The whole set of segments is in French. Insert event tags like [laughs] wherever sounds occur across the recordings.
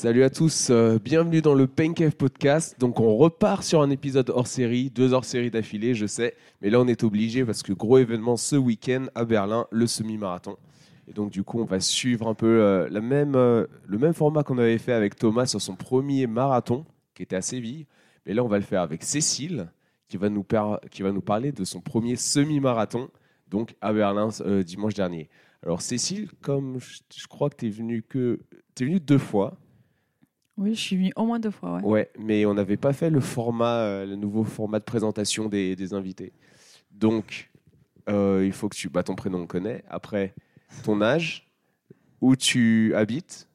Salut à tous, euh, bienvenue dans le Pain Podcast. Donc on repart sur un épisode hors série, deux hors série d'affilée, je sais, mais là on est obligé parce que gros événement ce week-end à Berlin, le semi-marathon. Et donc du coup on va suivre un peu euh, la même, euh, le même format qu'on avait fait avec Thomas sur son premier marathon, qui était à Séville. Mais là on va le faire avec Cécile, qui va nous, parler de son premier semi-marathon, donc à Berlin dimanche dernier. Alors Cécile, comme je, crois que tu es venue que... T'es venue deux fois, Oui, je suis venue au moins deux fois. Ouais. Ouais, mais on n'avait pas fait le format, euh, le nouveau format de présentation des, des invités. Donc, euh, il faut que tu. Bah, ton prénom, on connaît. Après, ton âge, où tu habites,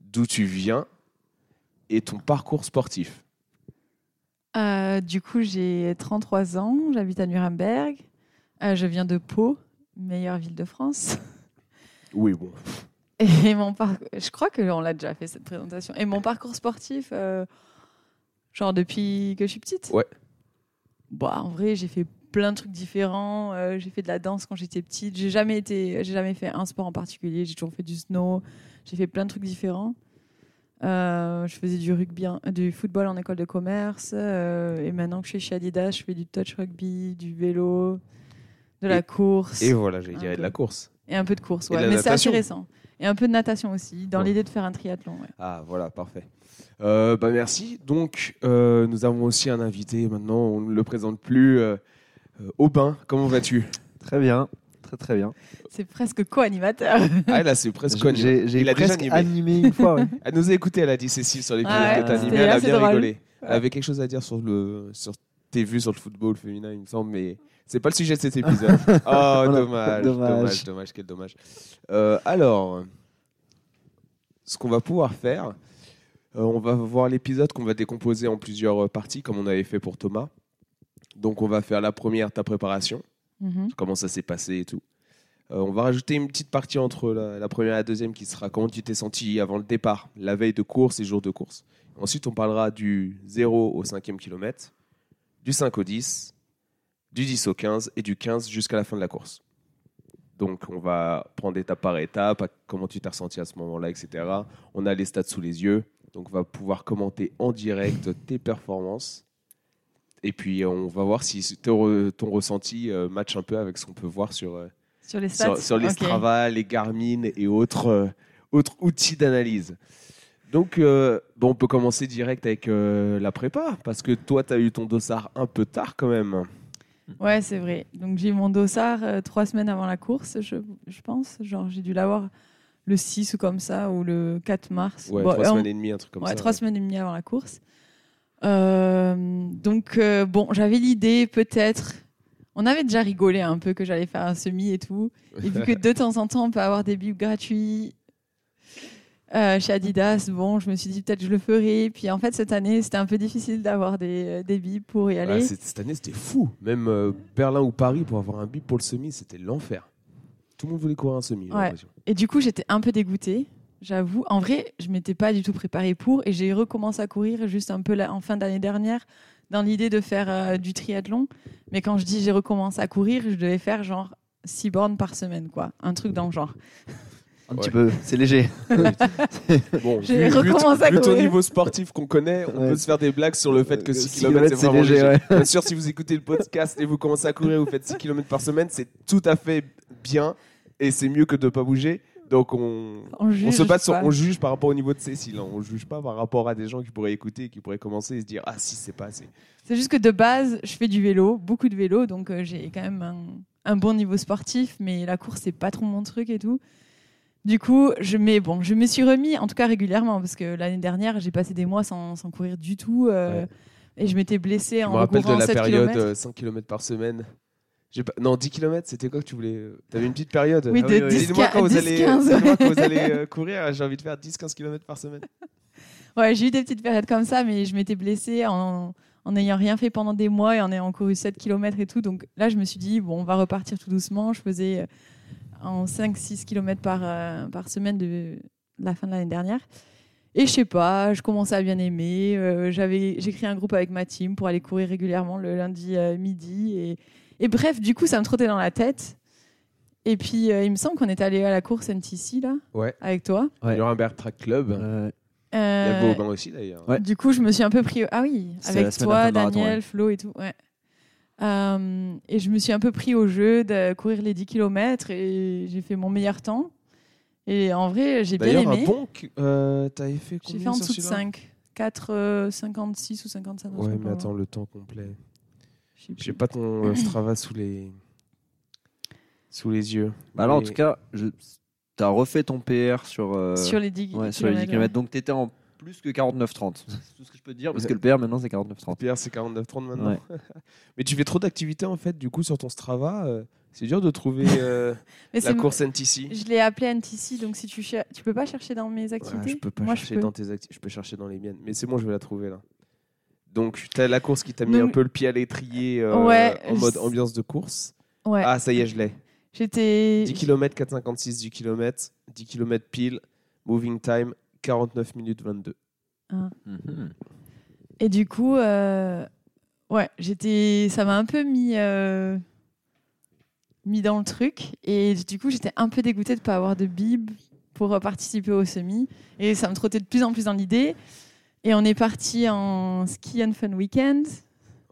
d'où tu viens et ton parcours sportif. Euh, du coup, j'ai 33 ans, j'habite à Nuremberg. Euh, je viens de Pau, meilleure ville de France. Oui, bon. Et mon parcours, je crois qu'on l'a déjà fait cette présentation. Et mon parcours sportif, euh, genre depuis que je suis petite. Ouais. Bah, en vrai, j'ai fait plein de trucs différents. Euh, j'ai fait de la danse quand j'étais petite. J'ai jamais été, j'ai jamais fait un sport en particulier. J'ai toujours fait du snow. J'ai fait plein de trucs différents. Euh, je faisais du rugby, du football en école de commerce. et maintenant que je suis chez Adidas, je fais du touch rugby, du vélo, de la course. Et voilà, j'allais Un dire de la course. Et un peu de course, ouais. Mais c'est assez récent. Et un peu de natation aussi, dans Ouais. l'idée de faire un triathlon. ouais. Ah, voilà, parfait. Euh, bah, merci. Donc, euh, nous avons aussi un invité maintenant, on ne le présente plus. Euh, euh, Aubin, comment vas-tu? Très bien, très très bien. C'est presque co-animateur. [laughs] Ah, là, c'est presque connu. J'ai a déjà presque animé. animé. une fois. ouais. [laughs] Elle nous a écouté, elle a dit Cécile sur l'épisode Ah que animé, elle a bien drôle. rigolé. Elle avait quelque chose à dire sur, le, sur tes vues sur le football féminin, il me semble, mais c'est pas le sujet de cet épisode. Oh, [laughs] Voilà, dommage, dommage, dommage. dommage, quel dommage. Euh, alors, ce qu'on va pouvoir faire, euh, on va voir l'épisode qu'on va décomposer en plusieurs euh, parties, comme on avait fait pour Thomas. Donc, on va faire la première, ta préparation Mhm. comment ça s'est passé et tout. Euh, on va rajouter une petite partie entre la, la première et la deuxième qui sera comment tu t'es senti avant le départ, la veille de course et jour de course. Ensuite, on parlera du 0 au 5e kilomètre, du 5 au 10, du 10 au 15 et du 15 jusqu'à la fin de la course. Donc, on va prendre étape par étape, comment tu t'es ressenti à ce moment-là, etc. On a les stats sous les yeux, donc on va pouvoir commenter en direct tes performances. Et puis, on va voir si ton, re- ton ressenti euh, match un peu avec ce qu'on peut voir sur, euh, Sur les stats sur, sur les Ok. Strava, les Garmin et autres, euh, autres outils d'analyse. Donc, euh, bon, on peut commencer direct avec euh, la prépa, parce que toi, tu as eu ton dossard un peu tard quand même. Ouais, c'est vrai. Donc j'ai eu mon dossard euh, trois semaines avant la course, je, je pense. Genre j'ai dû l'avoir le 6 ou comme ça, ou le 4 mars. Ouais, Bon, trois euh, semaines et demie, un truc comme ouais, ça. trois semaines et demie avant la course. Euh, donc, bon, j'avais l'idée, peut-être. On avait déjà rigolé un peu que j'allais faire un semi et tout. Et vu que [laughs] de temps en temps, on peut avoir des bibs gratuits euh, chez Adidas, bon, je me suis dit peut-être je le ferai. Puis en fait, cette année, c'était un peu difficile d'avoir des, euh, des bibs pour y aller. cette année, c'était fou. Même euh, Berlin ou Paris, pour avoir un bip pour le semi, c'était l'enfer. Tout le monde voulait courir un semi. Ouais. Et du coup, j'étais un peu dégoûtée, j'avoue. En vrai, je m'étais pas du tout préparée pour et j'ai recommencé à courir juste un peu en fin d'année dernière dans l'idée de faire euh, du triathlon. Mais quand je dis j'ai recommencé à courir, je devais faire genre 6 bornes par semaine, quoi. Un truc dans le genre. Un Ouais. petit peu, c'est léger. [laughs] Bon, J'ai vu, vu- recommencé à vu ton niveau sportif qu'on connaît, on Ouais. peut se faire des blagues sur le fait que Euh, 6 six km, c'est kilomètres, c'est vraiment léger, léger. ouais. Bien sûr, si vous écoutez le podcast et vous commencez à courir, vous faites 6 km par semaine, c'est tout à fait bien et c'est mieux que de ne pas bouger. Donc on, On, on juge se base sur, on juge par rapport au niveau de Cécile. hein. On juge pas par rapport à des gens qui pourraient écouter et qui pourraient commencer et se dire ah si c'est pas assez. C'est juste que de base, je fais du vélo, beaucoup de vélo, donc euh, j'ai quand même un, un bon niveau sportif, mais la course, c'est pas trop mon truc et tout. Du coup, je, mais bon, je me suis remis, en tout cas régulièrement, parce que l'année dernière, j'ai passé des mois sans, sans courir du tout, euh, Ouais. et je m'étais blessée Je en me rappelle de la 7 période euh, 5 km par semaine. Pas... Non, 10 km, c'était quoi que tu voulais Tu avais une petite période Oui, Ah oui, oui. 10, Dites-moi quand, vous 10, allez- 15. dites-moi quand vous allez [laughs] euh, courir, j'ai envie de faire 10-15 km par semaine. [laughs] Ouais, j'ai eu des petites périodes comme ça, mais je m'étais blessée en n'ayant rien fait pendant des mois et en ayant couru 7 km et tout. Donc là, je me suis dit, bon, on va repartir tout doucement. Je faisais euh, en 5-6 km par, euh, par semaine de la fin de l'année dernière. Et je sais pas, je commençais à bien aimer. Euh, j'avais, j'ai créé un groupe avec ma team pour aller courir régulièrement le lundi euh, midi. Et, et bref, du coup, ça me trottait dans la tête. Et puis, euh, il me semble qu'on est allé à la course NTC, là, Ouais. avec toi. Ouais. Nuremberg Track Club. Euh, Il y Euh, a Vauban aussi d'ailleurs. Ouais. Du coup, je me suis un peu pris. Ah oui, avec toi, le Daniel, ouais. Flo et tout. Ouais. Euh, et je me suis un peu pris au jeu de courir les 10 km et j'ai fait mon meilleur temps. Et en vrai, j'ai bien D'ailleurs, un aimé. bon. euh, T'avais fait J'ai combien fait en sur dessous de celui-là 5. 4, euh, 56 ou 55. je sais Ouais, mais attends, le temps complet. J'ai pas ton euh, Strava sous les sous les yeux. Bah alors, en Mais- tout cas, je... tu as refait ton PR sur, euh, Sur les 10 ouais, sur les 10 kilomètres, km. Donc, tu étais en plus que 49-30. [laughs] C'est tout ce que je peux te dire, parce que le PR maintenant, c'est 49-30. Pierre, c'est 49-30 maintenant. Ouais. [laughs] mais tu fais trop d'activités en fait, du coup, sur ton Strava. euh, c'est dur de trouver euh, [laughs] la course NTC. Je l'ai appelé NTC, donc si tu cher- tu peux pas chercher dans mes Ouais, activités. je peux pas Moi, chercher je peux. dans tes acti- je peux chercher dans les miennes. Mais c'est bon, je vais la trouver là. Donc, tu as la course qui t'a mis Donc- un peu le pied à l'étrier euh, Ouais, en mode ambiance de course. Ouais. Ah, ça y est, je l'ai. J'étais. 10 km 4,56 du kilomètre, 10 km pile, moving time 49 minutes 22. Mhm. Et du coup, euh, ouais, j'étais, ça m'a un peu mis, euh, mis dans le truc. Et du coup, j'étais un peu dégoûtée de ne pas avoir de bib pour participer au semi. Et ça me trottait de plus en plus dans l'idée. Et on est parti en ski and fun weekend.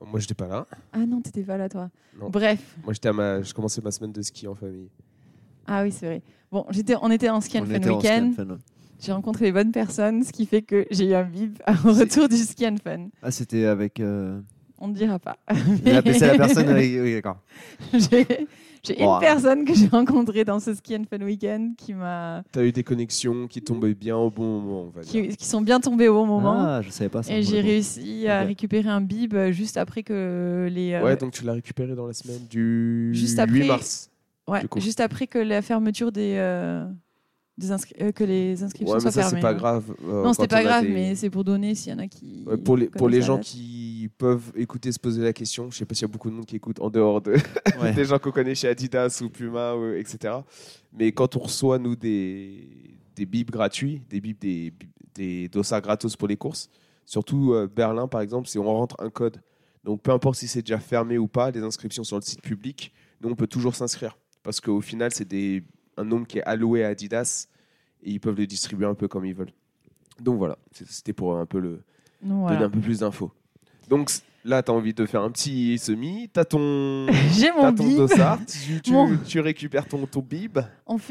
Moi, j'étais pas là. Ah non, t'étais pas là, toi. Non. Bref. Moi, j'étais à ma... je commençais ma semaine de ski en famille. Ah oui, c'est vrai. Bon, j'étais, on était en ski and On fun était en ski weekend. and fun, ouais. J'ai rencontré les bonnes personnes, ce qui fait que j'ai eu un bib au [laughs] retour du ski and fun. Ah, c'était avec. euh, On ne dira pas. la- C'est la personne. avec- Oui, d'accord. [laughs] J'ai une personne que j'ai rencontrée dans ce ski and fun weekend qui m'a T'as eu des connexions qui tombaient bien au bon moment, on va dire. qui, qui sont bien tombées au bon moment. Ah, je savais pas ça. et j'ai réussi à récupérer un bib euh, juste après que les euh, Ouais, donc tu l'as récupéré dans la semaine du Juste 8 après- mars. ouais, du coup. juste après que la fermeture des, euh, des inscri- euh, que les inscriptions Ouais, mais soient ça, c'est fermées. pas hein. grave. euh, Non, c'était pas grave, des- mais c'est pour donner s'il y en a qui. Ouais, pour les, pour les gens qui peuvent écouter se poser la question, je sais pas s'il y a beaucoup de monde qui écoute en dehors de, [laughs] Ouais. des gens qu'on connaît chez Adidas ou Puma, ou- etc. Mais quand on reçoit, nous, des, des bibs gratuits, des bibs, des, des dossards gratos pour les courses, surtout euh, Berlin, par exemple, c'est on rentre un code. Donc, peu importe si c'est déjà fermé ou pas, les inscriptions sur le site public, nous, on peut toujours s'inscrire. Parce qu'au final, c'est des- un nombre qui est alloué à Adidas et ils peuvent le distribuer un peu comme ils veulent. Donc voilà, c'était pour un peu le, voilà. donner un peu plus d'infos. Donc là, tu as envie de faire un petit semi, tu as ton, [laughs] J'ai mon ton bib. dossard, tu, tu- [laughs] Mon- tu récupères ton, ton bib.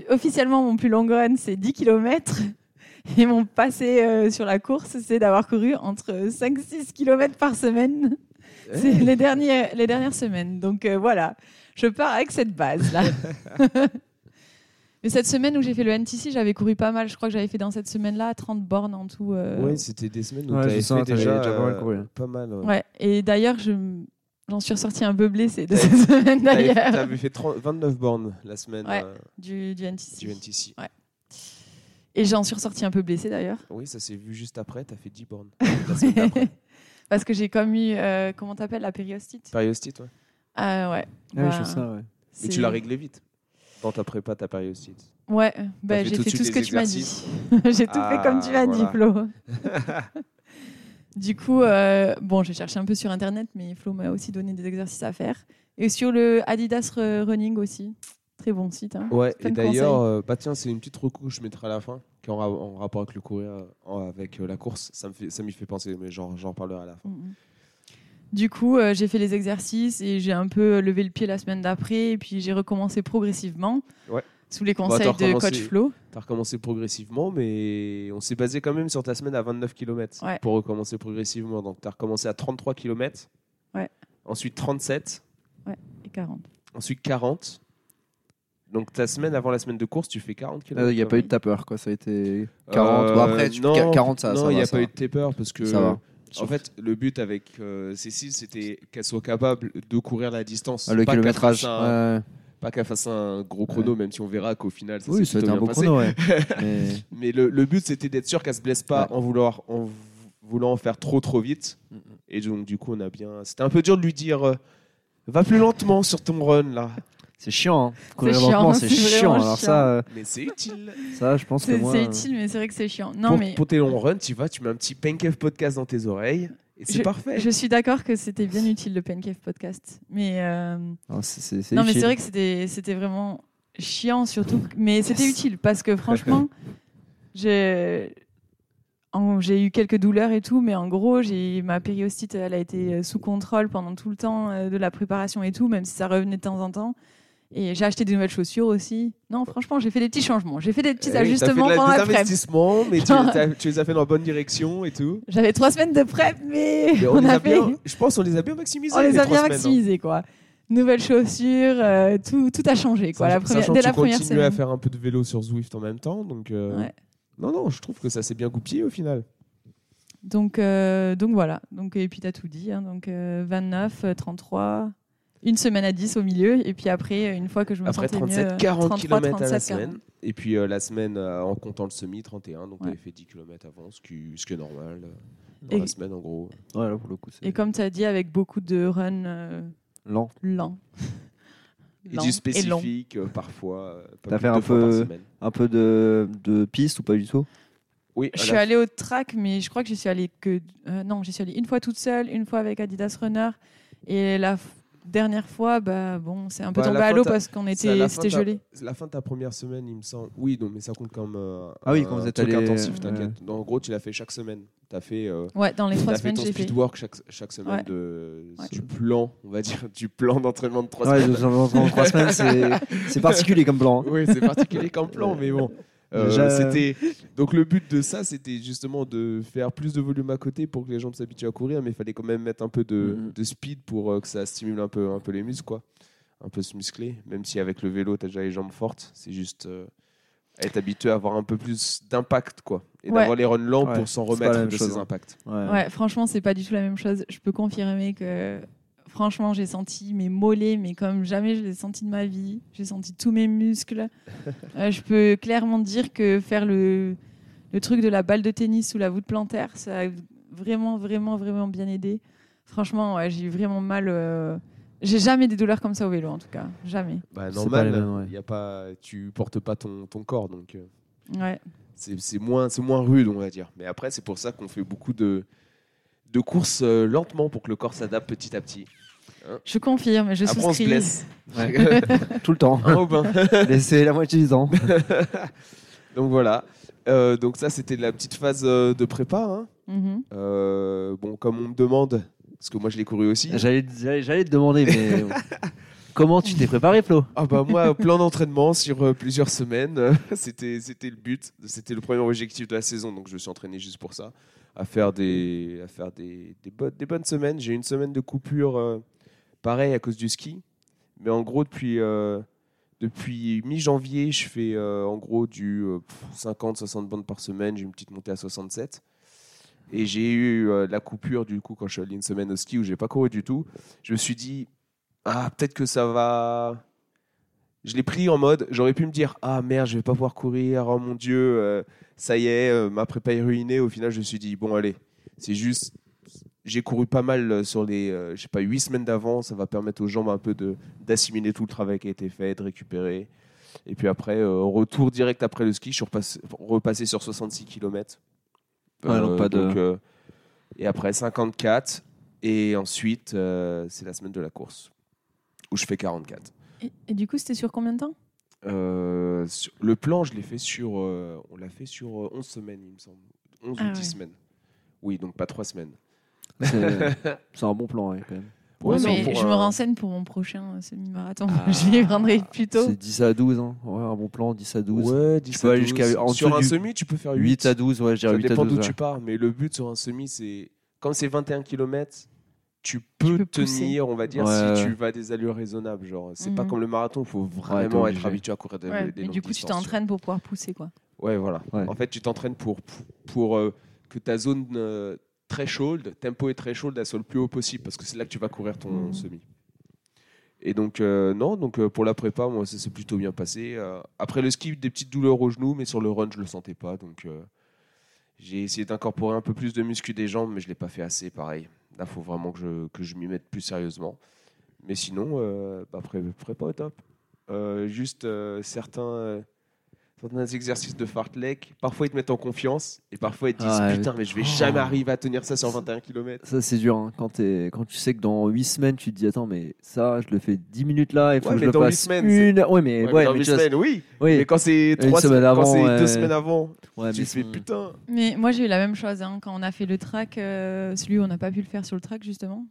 Officiellement, mon plus long run, c'est 10 km. [laughs] Et mon passé euh, sur la course, c'est d'avoir couru entre 5-6 km par semaine. C'est les, derniers, les dernières semaines. Donc euh, voilà, je pars avec cette base-là. Mais cette semaine où j'ai fait le NTC, j'avais couru pas mal. Je crois que j'avais fait dans cette semaine-là 30 bornes en tout. euh, Ouais, c'était des semaines où Ouais, tu avais fait déjà, déjà pas mal euh, couru, hein. pas mal. ouais. Ouais, et d'ailleurs, je j'en suis ressortie un peu blessée de cette semaine d'ailleurs. t'avais fait 30 29 bornes la semaine Ouais. euh, Du, du NTC. du NTC. Et j'en suis ressortie un peu blessée d'ailleurs. Oui, ça s'est vu juste après, tu as fait 10 bornes. [laughs] la semaine d'après. Parce que j'ai comme eu, euh, comment t'appelles, la périostite? Périostite, ouais. Ah ouais. Ah, oui, Bah, je fais ça, ouais. Mais tu l'as réglé vite. Dans ta prépa, ta périostite. Ouais, bah, j'ai fait tout ce que tu m'as dit. [laughs] j'ai tout fait comme tu m'as Ah, dit, Flo. [laughs] du coup, euh, bon, j'ai cherché un peu sur internet, mais Flo m'a aussi donné des exercices à faire. Et sur le Adidas Running aussi. Très bon site. hein. Ouais, et d'ailleurs, euh, bah tiens, c'est une petite recouche que je mettrai à la fin, qui en, ra- en rapport avec le courir, euh, avec la course. Ça fait, m'y fait penser, mais j'en parlerai à la fin. Mhm. Du coup, euh, j'ai fait les exercices et j'ai un peu levé le pied la semaine d'après. Et puis j'ai recommencé progressivement. Ouais. Sous les t'as conseils de coach Flo. Tu as recommencé progressivement, mais on s'est basé quand même sur ta semaine à 29 km Ouais. pour recommencer progressivement. Donc, tu as recommencé à 33 km, Ouais. ensuite 37, Et 40. ensuite 40. Donc, ta semaine avant la semaine de course, tu fais 40 km. Il n'y a pas eu de tapeur, quoi. Ça a été 40. Euh, bon, après, tu- non, 40, ça, non, ça il n'y a ça pas va. eu de taper parce que. En fait, le but avec euh, Cécile, c'était qu'elle soit capable de courir la distance. Ah, le Pas qu'elle kilométrage. fasse un- ouais. Pas qu'elle fasse un gros chrono, même si on verra qu'au final, ça Oui, plutôt un beau passé. chrono, ouais. [laughs] Mais Mais le, le but, c'était d'être sûr qu'elle se blesse pas en, vouloir, en vou- voulant en faire trop, trop vite. Mm, mm. Et donc, du coup, on a bien. C'était un peu dur de lui dire euh, va plus lentement sur ton run là. C'est chiant. Hein. Courir chiant, lentement, c'est c'est chiant. Alors chiant. ça, euh, Mais c'est utile. ça, je pense que C'est moi. c'est euh, utile, mais c'est vrai que c'est chiant. Non, pour, mais pour tes longs runs, tu vas, tu mets un petit Pancave podcast dans tes oreilles. Et c'est je, parfait. je suis d'accord que c'était bien utile le Pencave podcast. Mais. euh, non, c'est- c'est- c'est Non, mais c'est vrai que c'était c'était vraiment chiant, surtout. Mais c'était utile parce que franchement, [laughs] j'ai eu quelques douleurs et tout, mais en gros, j'ai ma périostite, elle a été sous contrôle pendant tout le temps de la préparation et tout, même si ça revenait de temps en temps. Et j'ai acheté des nouvelles chaussures aussi. Non, franchement, j'ai fait des petits changements. J'ai fait des petits Eh ajustements la- pendant des la prep. investissements, mais [laughs] tu, les as fait dans la bonne direction et tout. J'avais trois semaines de prep, mais, Mais on, [laughs] les a a fait, bien- je pense qu'on les a bien maximisés. on les a bien semaines, hein. maximisés, quoi. Nouvelles chaussures, euh, tout, tout a changé, quoi. Sach- La première, dès la tu première continues à semaine. faire un peu de vélo sur Zwift en même temps, donc euh, Ouais. non non, je trouve que ça s'est bien goupillé au final. Donc, euh, donc voilà. Donc, et puis, tu as tout dit. hein. Donc, euh, 29, euh, 33, une semaine à 10 au milieu. Et puis après, une fois que je me Après sentais 37, mieux, 40 33, km à la 37, semaine. 40. Et puis euh, la semaine euh, en comptant le semi, 31, donc Ouais. tu fait 10 km avant, ce qui, ce qui est normal euh, dans Et- la semaine en gros. Ouais, là, pour le coup, c'est Et comme tu as dit, avec beaucoup de runs euh, lent. lents. Et Lents du long. spécifique euh, parfois. T'as fait un peu-. Un peu de, de piste ou pas du tout? Oui, Je suis allée au track, mais je crois que j'y suis allée que. euh, non, j'y suis allée une fois toute seule, une fois avec Adidas Runner. Et la dernière fois, bah, bon, c'est un peu Bah, tombé à fin, l'eau t'as- parce qu'on était, c'était t'as- gelé. la fin de ta première semaine, il me semble. Oui, non, mais ça compte comme euh, Ah oui, un quand vous êtes truc allé- intensif, ouais. t'inquiète. En gros, tu l'as fait chaque semaine. Tu as fait, euh, Ouais, dans les trois t'as fait semaines, ton j'ai fait. speed work chaque, chaque semaine Ouais. de, Ouais. du plan, on va dire, du plan d'entraînement de trois Ouais, semaines. de- dans, dans trois semaines, c'est [laughs] c'est particulier comme plan. hein. Oui, c'est particulier comme plan, mais bon. Euh, Déjà- c'était donc le but de ça, c'était justement de faire plus de volume à côté pour que les jambes s'habituent à courir, mais il fallait quand même mettre un peu de, Mhm. de speed pour euh, que ça stimule un peu, un peu les muscles, quoi, un peu se muscler. Même si avec le vélo, tu as déjà les jambes fortes, c'est juste euh, être habitué à avoir un peu plus d'impact, quoi, et Ouais. d'avoir les runs lents Ouais, pour s'en remettre même de chose, ces hein. impacts. Ouais. Ouais, franchement, c'est pas du tout la même chose. Je peux confirmer que, franchement, j'ai senti mes mollets, mais comme jamais je l'ai senti de ma vie. J'ai senti tous mes muscles. [laughs] Euh, je peux clairement dire que faire le, le truc de la balle de tennis sous la voûte plantaire, ça a vraiment, vraiment, vraiment bien aidé. Franchement, ouais, j'ai eu vraiment mal. euh, J'ai jamais des douleurs comme ça au vélo, en tout cas. Jamais. Bah, pas normal, les mêmes, ouais. y a pas, tu portes pas ton, ton corps, donc. euh, Ouais. c'est c'est moins, c'est moins rude, on va dire. Mais après, c'est pour ça qu'on fait beaucoup de, de courses lentement pour que le corps s'adapte petit à petit. Je confirme, je après, on se souscris. [laughs] [laughs] Tout le temps. [laughs] Laissez la moitié du temps. donc voilà. Euh, donc ça, c'était la petite phase euh, de prépa. hein. Mhm. Euh, bon, comme on me demande, parce que moi je l'ai couru aussi. J'allais j'allais- j'allais te demander, mais comment tu t'es préparé, Flo? Ah bah moi, plan d'entraînement sur euh, plusieurs semaines, euh, c'était c'était le but, c'était le premier objectif de la saison, donc je me suis entraîné juste pour ça, à faire des à faire des des, bonnes- des bonnes semaines. J'ai eu une semaine de coupure, euh, pareil à cause du ski, mais en gros depuis euh, depuis mi-janvier, je fais euh, en gros du 50-60 bandes par semaine. J'ai une petite montée à 67. Et j'ai eu euh, la coupure du coup quand je suis allé une semaine au ski où j'ai pas couru du tout. Je me suis dit ah peut-être que ça va. Je l'ai pris en mode j'aurais pu me dire ah merde je vais pas pouvoir courir oh mon dieu euh, ça y est euh, ma prépa est ruinée. Au final je me suis dit bon allez c'est juste j'ai couru pas mal euh, sur les euh, je sais pas huit semaines d'avant ça va permettre aux jambes un peu de d'assimiler tout le travail qui a été fait de récupérer. Et puis après, euh, retour direct après le ski, je suis repassé, repassé sur 66 km. Ouais, donc pas de- et après 54. Et ensuite, euh, c'est la semaine de la course, où je fais 44. Et, et du coup, c'était sur combien de temps? Euh, sur- le plan, je l'ai fait sur, euh, on l'a fait sur euh, 11 semaines, il me semble. 11 Ah ou 10 ouais. semaines. Oui, donc pas 3 semaines. [laughs] C'est un bon plan, quand même. Ouais, mais pour je me un- renseigne pour mon prochain euh, semi-marathon. Ah. [laughs] je les prendrai plus tôt. C'est 10 à 12, hein. ouais, un bon plan, 10 à 12. Ouais, 10 peux à aller 12. jusqu'à- en Sur dessous un du- semi, tu peux faire 8. 8 à 12, ouais, je dirais Ça 8 à dépend 12. d'où ouais. tu pars, mais le but sur un semi, c'est comme c'est 21 km, tu peux, peux pousser. tenir, on va dire, Ouais, si tu vas à des allures raisonnades. Genre, c'est pas Mhm. comme le marathon, il faut vraiment être habitué à courir des, Ouais, des mais longues du coup, tu distances, t'entraînes pour pouvoir pousser, quoi. Ouais, voilà. Ouais. En fait, tu t'entraînes pour, pour, pour, euh, que ta zone euh, threshold, tempo et threshold, elle soit le plus haut possible, parce que c'est là que tu vas courir ton Mhm. semi. Et donc, euh, non, donc euh, pour la prépa, moi, ça s'est plutôt bien passé. Euh, après le ski, des petites douleurs au genou, mais sur le run, je le sentais pas. Donc, euh, j'ai essayé d'incorporer un peu plus de muscu des jambes, mais je l'ai pas fait assez, pareil. Là, il faut vraiment que je, que je m'y mette plus sérieusement. Mais sinon, euh, bah, pré- prépa au top. Juste certains. Certains exercices de fartlek, parfois ils te mettent en confiance et parfois ils te disent Ah, ouais. putain mais je vais Oh. jamais arriver à tenir ça sur 21 km. Ça, c'est dur. hein. Quand, quand tu sais que dans 8 semaines, tu te dis Attends, mais ça, je le fais 10 minutes là, il faut Ouais, que je mais le passe semaines, une. Ouais, mais, Ouais, ouais, mais dans mais 8 tu vois, semaines, oui. oui. Mais quand c'est Une trois semaine semaines, quand avant, c'est ouais. deux semaines avant, Ouais, tu mais fais putain. Mais moi, j'ai eu la même chose hein, quand on a fait le track, euh, celui où on n'a pas pu le faire sur le track, justement.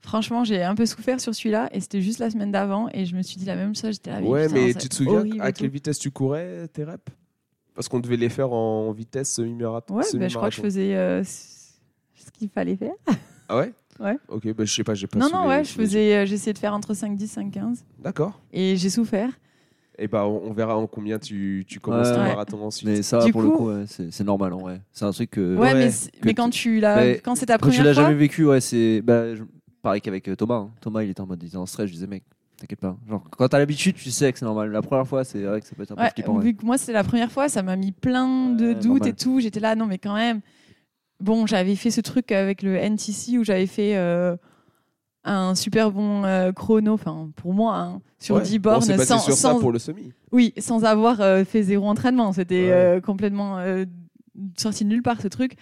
Franchement, j'ai un peu souffert sur celui-là et c'était juste la semaine d'avant et je me suis dit la même chose. J'étais là, Ouais, mais tu te souviens à quelle vitesse tu courais tes reps? Parce qu'on devait les faire en vitesse semi-marathon. Ouais, bah, je crois que je faisais euh, ce qu'il fallait faire. Ah ouais? [laughs] Ouais. Ok, bah, je sais pas, j'ai pas Non, non, ouais, je les faisais, euh, j'essayais de faire entre 5-10, 5-15 D'accord. et j'ai souffert. Et bah on verra en combien tu, tu commences Ouais. ton Ouais. marathon ensuite. Mais ça, Du pour le coup- ouais, c'est c'est normal en vrai. C'est un truc que. Ouais, ouais, mais, que mais quand tu l'as, Mais quand c'est ta Quand tu première l'as fois, jamais vécu, ouais, c'est. Bah, je- Pareil qu'avec euh, Thomas. hein. Thomas, il était en mode, il était en stress. Je disais, mec, t'inquiète pas. Genre, quand t'as l'habitude, tu sais que c'est normal. La première fois, c'est vrai que ça peut être un peu Ouais, flippant. ouais. vu que moi c'était la première fois, ça m'a mis plein de Ouais, doutes normal. et tout. J'étais là, non mais quand même. Bon, j'avais fait ce truc avec le NTC où j'avais fait euh, un super bon euh, chrono, enfin pour moi, hein, sur Ouais. 10 Bon, bornes, basé sans, sur ça sans- pour le semi. oui, sans avoir euh, fait zéro entraînement. C'était Ouais. euh, complètement euh, sorti de nulle part ce truc.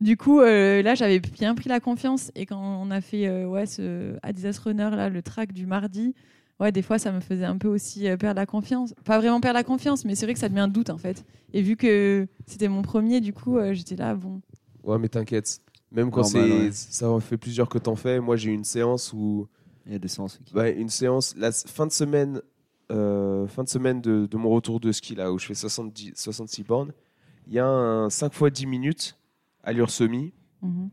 Du coup, euh, là, j'avais bien pris la confiance. Et quand on a fait euh, ouais, ce Adidas Runner, là, le track du mardi, ouais, des fois, ça me faisait un peu aussi euh, perdre la confiance. Pas vraiment perdre la confiance, mais c'est vrai que ça te met un doute, en fait. Et vu que c'était mon premier, du coup, euh, j'étais là, bon. Ouais, mais t'inquiète. Même quand Normal, c'est ouais. ça en fait plusieurs que t'en fais. Moi, j'ai eu une séance où Il y a des séances qui. Ouais, une séance, la fin de semaine, euh, fin de, semaine de, de mon retour de ski, là, où je fais 70, 66 bornes, il y a un 5 fois 10 minutes, allure semi, Mhm.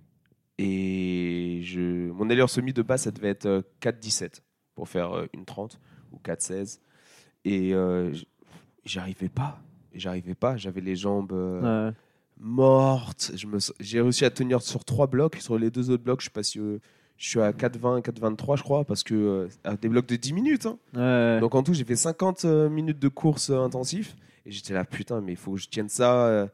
et je, mon allure semi de base, ça devait être euh, 4,17 pour faire euh, une 30 ou 4,16. Et euh, j'arrivais pas, j'arrivais pas, j'avais les jambes euh, Ouais. mortes. Je me J'ai réussi à tenir sur trois blocs, sur les deux autres blocs, je suis passé, euh, je suis à 4,20, 4,23, je crois, parce que euh, à des blocs de 10 minutes. hein. Ouais. Donc en tout, j'ai fait 50 euh, minutes de course euh, intensif. Et j'étais là, putain, mais il faut que je tienne ça euh,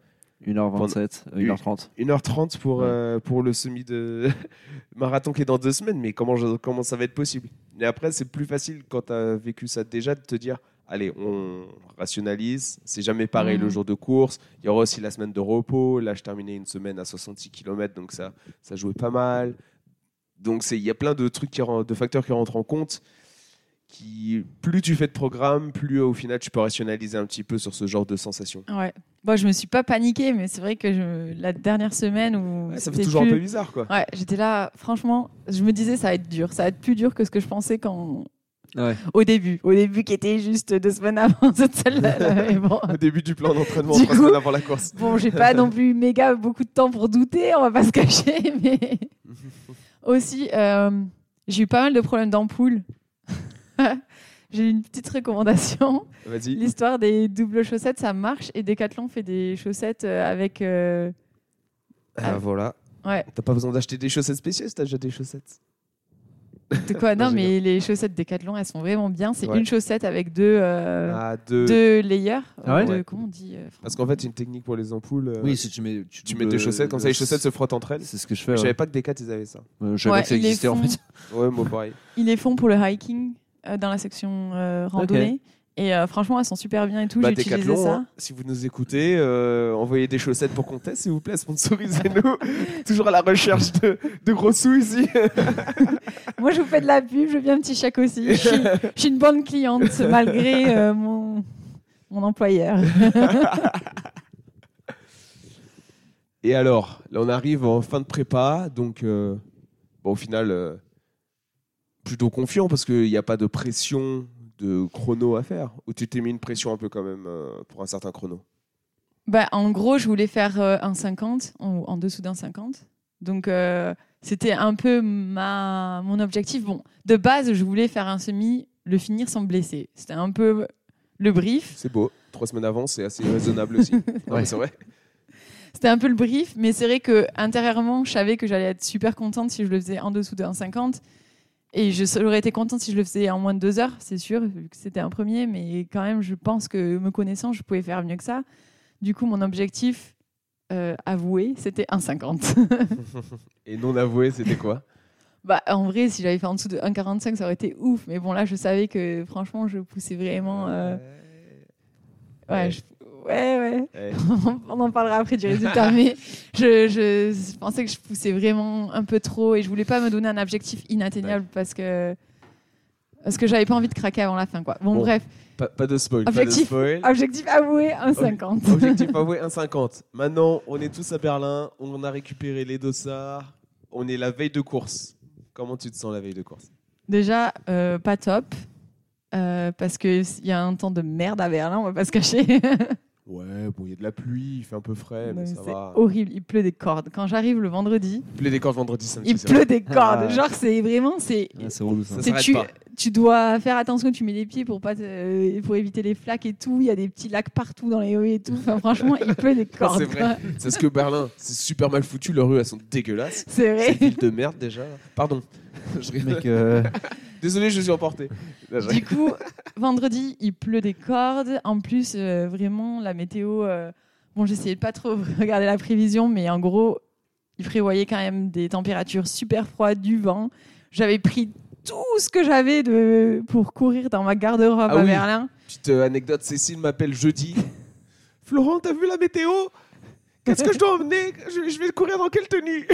1h27, euh, 1h30. 1h30 pour, Ouais. euh, pour le semi de [laughs] marathon qui est dans deux semaines. Mais comment, je- comment ça va être possible? Et après, c'est plus facile quand tu as vécu ça déjà de te dire, allez, on rationalise. C'est jamais pareil Mhm. le jour de course. Il y aura aussi la semaine de repos. Là, je terminais une semaine à 66 km, donc ça, ça jouait pas mal. Donc c'est- il y a plein de trucs, qui, de facteurs qui rentrent en compte. Qui, plus tu fais de programme, plus au final tu peux rationaliser un petit peu sur ce genre de sensations. Ouais. Bon, je me suis pas paniquée, mais c'est vrai que je... la dernière semaine où. Ouais, ça fait toujours plus- un peu bizarre quoi. Ouais, j'étais là, franchement, je me disais ça va être dur, ça va être plus dur que ce que je pensais quand Ouais. au début, au début qui était juste deux semaines avant [laughs] cette celle-là. bon, [laughs] Au début du plan d'entraînement, trois semaines avant la course. bon, j'ai pas non plus [laughs] méga beaucoup de temps pour douter, on va pas se cacher, mais aussi euh, j'ai eu pas mal de problèmes d'ampoule. [laughs] j'ai une petite recommandation. Vas-y. L'histoire des doubles chaussettes, ça marche et Decathlon fait des chaussettes euh, avec euh, Ah, voilà. ouais, T'as pas besoin d'acheter des chaussettes spéciales si t'as déjà des chaussettes. de quoi? [laughs] Non, mais les chaussettes Decathlon, elles sont vraiment bien. C'est Ouais. une chaussette avec deux. euh, Ah, deux. deux layers. Ah ouais? De- comment on dit euh, Parce qu'en fait, une technique pour les ampoules. euh, Oui, si tu mets. tu mets deux chaussettes, comme ça les chaussettes se frottent entre elles. C'est ce que je Je fais. savais ouais. pas que Decat ils avaient ça. Euh, Je savais pas que ça ils les existait en font. fait. Ouais, moi pareil. Ils les font pour le hiking dans la section euh, randonnée. Et euh, franchement, elles sont super bien et tout. Bah, J'ai utilisé ça. hein, si vous nous écoutez, euh, envoyez des chaussettes pour qu'on teste, s'il vous plaît, sponsorisez-nous. [laughs] Toujours à la recherche de, de gros sous ici. [laughs] Moi, je vous fais de la pub. Je bien un petit chèque aussi. Je suis, je suis une bonne cliente malgré euh, mon, mon employeur. [laughs] Et alors, là, on arrive en fin de prépa, donc euh, bon, au final, euh, plutôt confiant parce qu'il n'y a pas de pression de chrono à faire. Ou tu t'es mis une pression un peu quand même euh, pour un certain chrono? Bah, en gros, je voulais faire euh, un 50 en, en dessous d'un 50. Donc, euh, c'était un peu ma, mon objectif. Bon, de base, je voulais faire un semi, le finir sans me blesser. C'était un peu le brief. C'est beau. Trois semaines avant, c'est assez raisonnable aussi. [laughs] Ouais. C'est vrai. C'était un peu le brief, mais c'est vrai que intérieurement, je savais que j'allais être super contente si je le faisais en dessous d'un 50. Et j'aurais été contente si je le faisais en moins de deux heures, c'est sûr, vu que c'était un premier. Mais quand même, je pense que me connaissant, je pouvais faire mieux que ça. Du coup, mon objectif euh, avoué, c'était un 50. [laughs] Et non avoué, c'était quoi? Bah, en vrai, si j'avais fait en dessous de 1,45, ça aurait été ouf. Mais bon, là, je savais que franchement, je poussais vraiment. euh, Ouais, Ouais. je- ouais, ouais. Ouais. [laughs] On en parlera après du résultat, [laughs] mais je, je pensais que je poussais vraiment un peu trop et je voulais pas me donner un objectif inatteignable parce que parce que j'avais pas envie de craquer avant la fin, quoi. Bon, Bon. bref, Pas, pas de spoil. pas de Objectif. spoil. objectif avoué, un 50. Objectif avoué [laughs] 1,50. Maintenant, on est tous à Berlin. On a récupéré les dossards. On est la veille de course. Comment tu te sens la veille de course? Déjà, euh, pas top. euh, parce qu'il y a un temps de merde à Berlin, on va pas se cacher. Ouais, bon, il y a de la pluie, il fait un peu frais, mais ça c'est va. horrible, il pleut des cordes. Quand j'arrive le vendredi, Il pleut des cordes vendredi, samedi. il c'est pleut des cordes. Ah. Genre, c'est vraiment, c'est. Ah, c'est relou ça. Ça c'est- s'arrête tu, pas. tu dois faire attention, tu mets les pieds pour, pas te- pour éviter les flaques et tout. Il y a des petits lacs partout dans les rues et tout. Enfin, franchement, il pleut des [laughs] cordes. C'est vrai. C'est parce que Berlin, c'est super mal foutu. Leurs rues, elles sont dégueulasses. C'est C'est vrai. une ville de merde déjà. Pardon. [laughs] Je rigole. Mec, euh, Désolé, je suis emporté. [laughs] Du coup, [laughs] vendredi, il pleut des cordes. En plus, euh, vraiment, la météo. euh, Bon, j'essayais de pas trop [laughs] regarder la prévision, mais en gros, il prévoyait quand même des températures super froides, du vent. J'avais pris tout ce que j'avais de... pour courir dans ma garde-robe Ah à oui. Berlin. Petite euh, anecdote, Cécile m'appelle jeudi. Florent, t'as vu la météo? Qu'est-ce que je dois emmener? Je, je vais courir dans quelle tenue?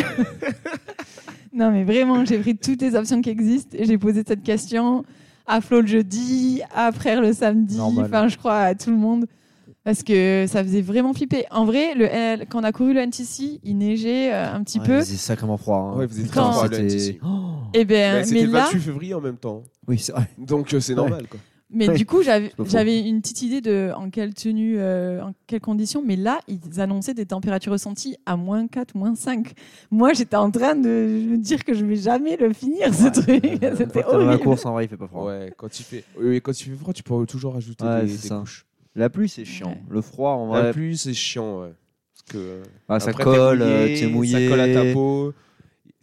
Non, mais vraiment, j'ai pris toutes les options qui existent et j'ai posé cette question à Flo le jeudi, à Frère le samedi, enfin, je crois à tout le monde. Parce que ça faisait vraiment flipper. En vrai, le, L- quand on a couru le NTC, il neigeait euh, un petit ouais, peu. il faisait sacrément froid. hein. Ouais, vous êtes très froid, le NTC. Oh Et ben, Bah, mais C'était le là, 28 février en même temps. Oui, c'est vrai. Donc euh, c'est Ouais. normal. Quoi. Mais du coup, j'avais une petite idée de en quelle tenue, euh, en quelles conditions. Mais là, ils annonçaient des températures ressenties à moins 4, moins 5. Moi, j'étais en train de me dire que je vais jamais le finir, ce truc. [laughs] C'était Quand t'es dans la horrible. course, en vrai, il fait pas froid. Ouais, quand il fait, oui, quand il fait froid, tu peux toujours ajouter Ouais, des, des ça. couches. La pluie, c'est chiant. Ouais. Le froid, en La vrai, pluie, c'est chiant. Ouais. Parce que euh, ah, ça après, colle, t'es euh, t'es mouillé. Ça colle à ta peau.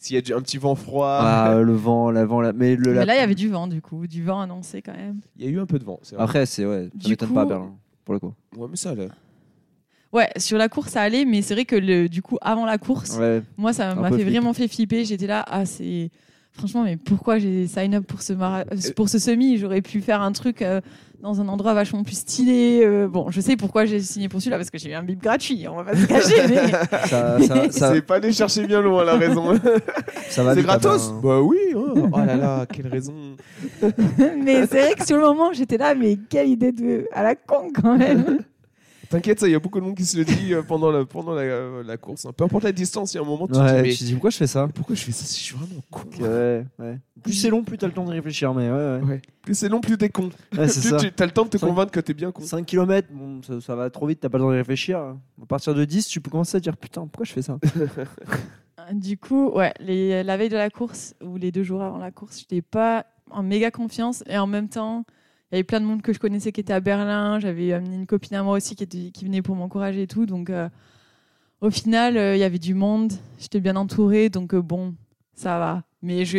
S'il y a du- un petit vent froid, Ah, le vent, la vent, la... mais le Mais là, il y avait du vent, du coup. Du vent annoncé quand même. il y a eu un peu de vent. c'est vrai. Après, c'est ouais, ça Du m'étonne coup- pas Berlin pour le coup. Ouais, mais ça allait. Ouais, sur la course, ça allait, mais c'est vrai que le, du coup, avant la course, Ouais, moi, ça m'a fait vraiment fait flipper. J'étais là, ah, c'est. Franchement, mais pourquoi j'ai sign up pour ce, mara- euh, pour ce semi? J'aurais pu faire un truc euh, dans un endroit vachement plus stylé. euh, bon, je sais pourquoi j'ai signé pour celui-là, parce que j'ai eu un bip gratuit, on va pas se cacher. [laughs] mais... ça, ça, [laughs] ça, C'est pas aller chercher bien loin la raison. ça va c'est gratos Berlin. Bah oui. hein. Oh là là, quelle raison. [laughs] mais c'est vrai que sur le moment, j'étais là, mais quelle idée de. à la con quand même. T'inquiète, ça, il y a beaucoup de monde qui se le dit euh, pendant la, pendant la, euh, la course. hein. Peu importe la distance, il y a un moment, tu te Ouais, dis, mais tu te dis pourquoi je fais ça? Pourquoi je fais ça? Je suis vraiment con Ok, ouais, ouais. Plus c'est long, plus t'as le temps de réfléchir, mais ouais, ouais. Ouais. Plus c'est long, plus t'es con. Ouais, c'est Plus ça. tu as le temps de te convaincre que t'es bien con. 5 km, bon, ça, ça va trop vite, t'as pas le temps de réfléchir. À partir de 10, tu peux commencer à dire putain, pourquoi je fais ça? [laughs] Du coup, ouais, les- la veille de la course ou les deux jours avant la course, j'étais pas en méga confiance et en même temps, y avait plein de monde que je connaissais qui était à Berlin. J'avais amené une copine à moi aussi qui, était, qui venait pour m'encourager et tout. Donc, euh, au final, euh, il y avait du monde. J'étais bien entourée, donc euh, bon, ça va. Mais je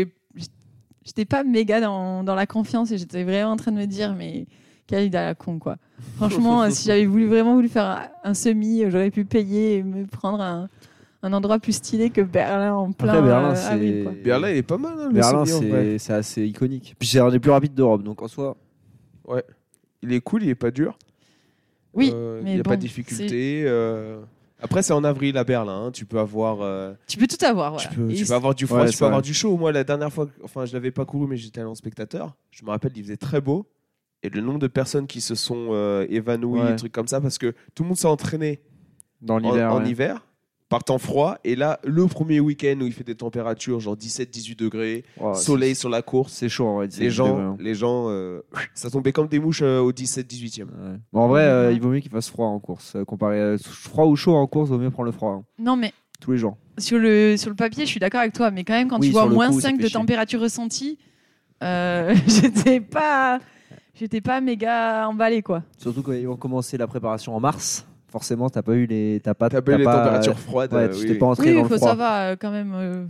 j'étais pas méga dans, dans la confiance et j'étais vraiment en train de me dire, mais quelle idée à la con, quoi. Franchement, si j'avais voulu, vraiment voulu faire un, semi, j'aurais pu payer et me prendre un, un endroit plus stylé que Berlin en plein Après, Berlin, euh, c'est- avril, quoi. Berlin, il est pas mal. Hein, le Berlin, ouais. c'est assez iconique. Puis c'est un des plus rapides d'Europe, donc en soi. Il est cool, il est pas dur. Oui, Euh, mais il n'y a bon, pas de difficulté. euh. Après, c'est en avril à Berlin. hein. Tu peux avoir, euh, Tu peux tout avoir, voilà. tu peux, tu avoir du froid, Ouais, tu peux avoir du chaud. Moi, la dernière fois, enfin, je l'avais pas couru, mais j'étais allé en spectateur. Je me rappelle, il faisait très beau. Et le nombre de personnes qui se sont euh, évanouies, Ouais. des trucs comme ça, parce que tout le monde s'est entraîné Dans en, ouais. hiver, par temps froid. Et là, le premier week-end où il fait des températures genre 17-18 degrés, soleil sur la course, C'est chaud en vrai. les gens, les gens euh, ça tombait comme des mouches euh, au 17-18e. Ouais. Bon, en vrai, euh, il vaut mieux qu'il fasse froid en course. comparé à froid ou chaud en course, vaut mieux prendre le froid. hein. Non, mais Tous les jours. sur le, sur le papier, je suis d'accord avec toi, mais quand même, quand Oui, tu vois moins coup, ça 5 fait de chier. température ressentie, euh, [laughs] j'étais pas. J'étais pas méga emballée, quoi. Surtout quand ils vont commencer la préparation en mars. Forcément, t'as pas eu les. T'as pas. T'as pas eu les pas- températures froides. Ouais, euh, tu oui, t'es oui. pas entré Oui, dans le faut froid. savoir euh, quand même. euh,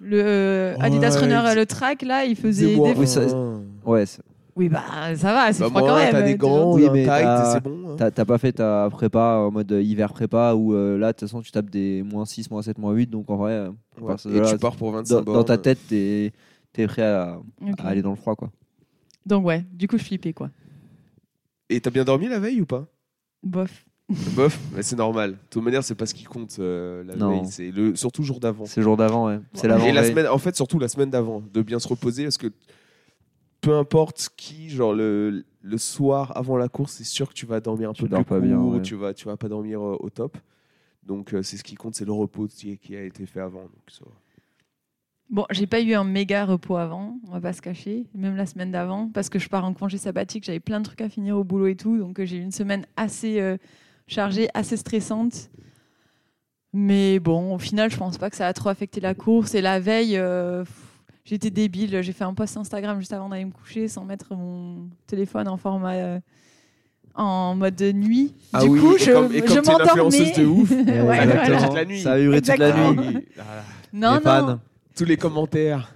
le euh, Adidas Runner, le track, là, il faisait des. Oui, ça-. Ouais, c'est- Oui, bah ça va, c'est Bah, froid moi, quand même. T'as des gants, Oui, un mais t'as- c'est bon. hein. t'as t'as pas fait ta prépa en mode hiver prépa où euh, là, de toute façon, tu tapes des moins 6, moins 7, moins 8. Donc en vrai, euh, Ouais. Et là, tu pars pour 25 dans, dans ta tête, t'es es prêt à aller dans le froid. quoi. Donc, ouais, du coup, je flippais, quoi. Et t'as bien dormi la veille ou pas? Bof. Bof, mais c'est normal. De toute manière, c'est pas ce qui compte euh, la Non. veille, c'est le surtout le jour d'avant. C'est le jour d'avant, ouais. C'est l'avant. Et la semaine, en fait, surtout la semaine d'avant, de bien se reposer parce que peu importe qui, genre le, le soir avant la course, c'est sûr que tu vas dormir un Tu peu dors plus pas court, bien, ouais. tu vas tu vas pas dormir euh, au top. Donc euh, c'est ce qui compte, c'est le repos qui, qui a été fait avant. Donc, ça va. Bon, j'ai pas eu un méga repos avant, on va pas se cacher, même la semaine d'avant, parce que je pars en congé sabbatique, j'avais plein de trucs à finir au boulot et tout, donc euh, j'ai eu une semaine assez euh, chargée, assez stressante. Mais bon, au final, je pense pas que ça a trop affecté la course. Et la veille, euh, j'étais débile, j'ai fait un post Instagram juste avant d'aller me coucher sans mettre mon téléphone en format. euh, en mode nuit. Ah du oui, coup, et je, comme- et comme je m'endormais. de ouf, [laughs] Ouais, ça a voilà. duré toute la nuit. Ça a duré toute la Exactement. nuit. oui. Non, fans. non. tous les commentaires.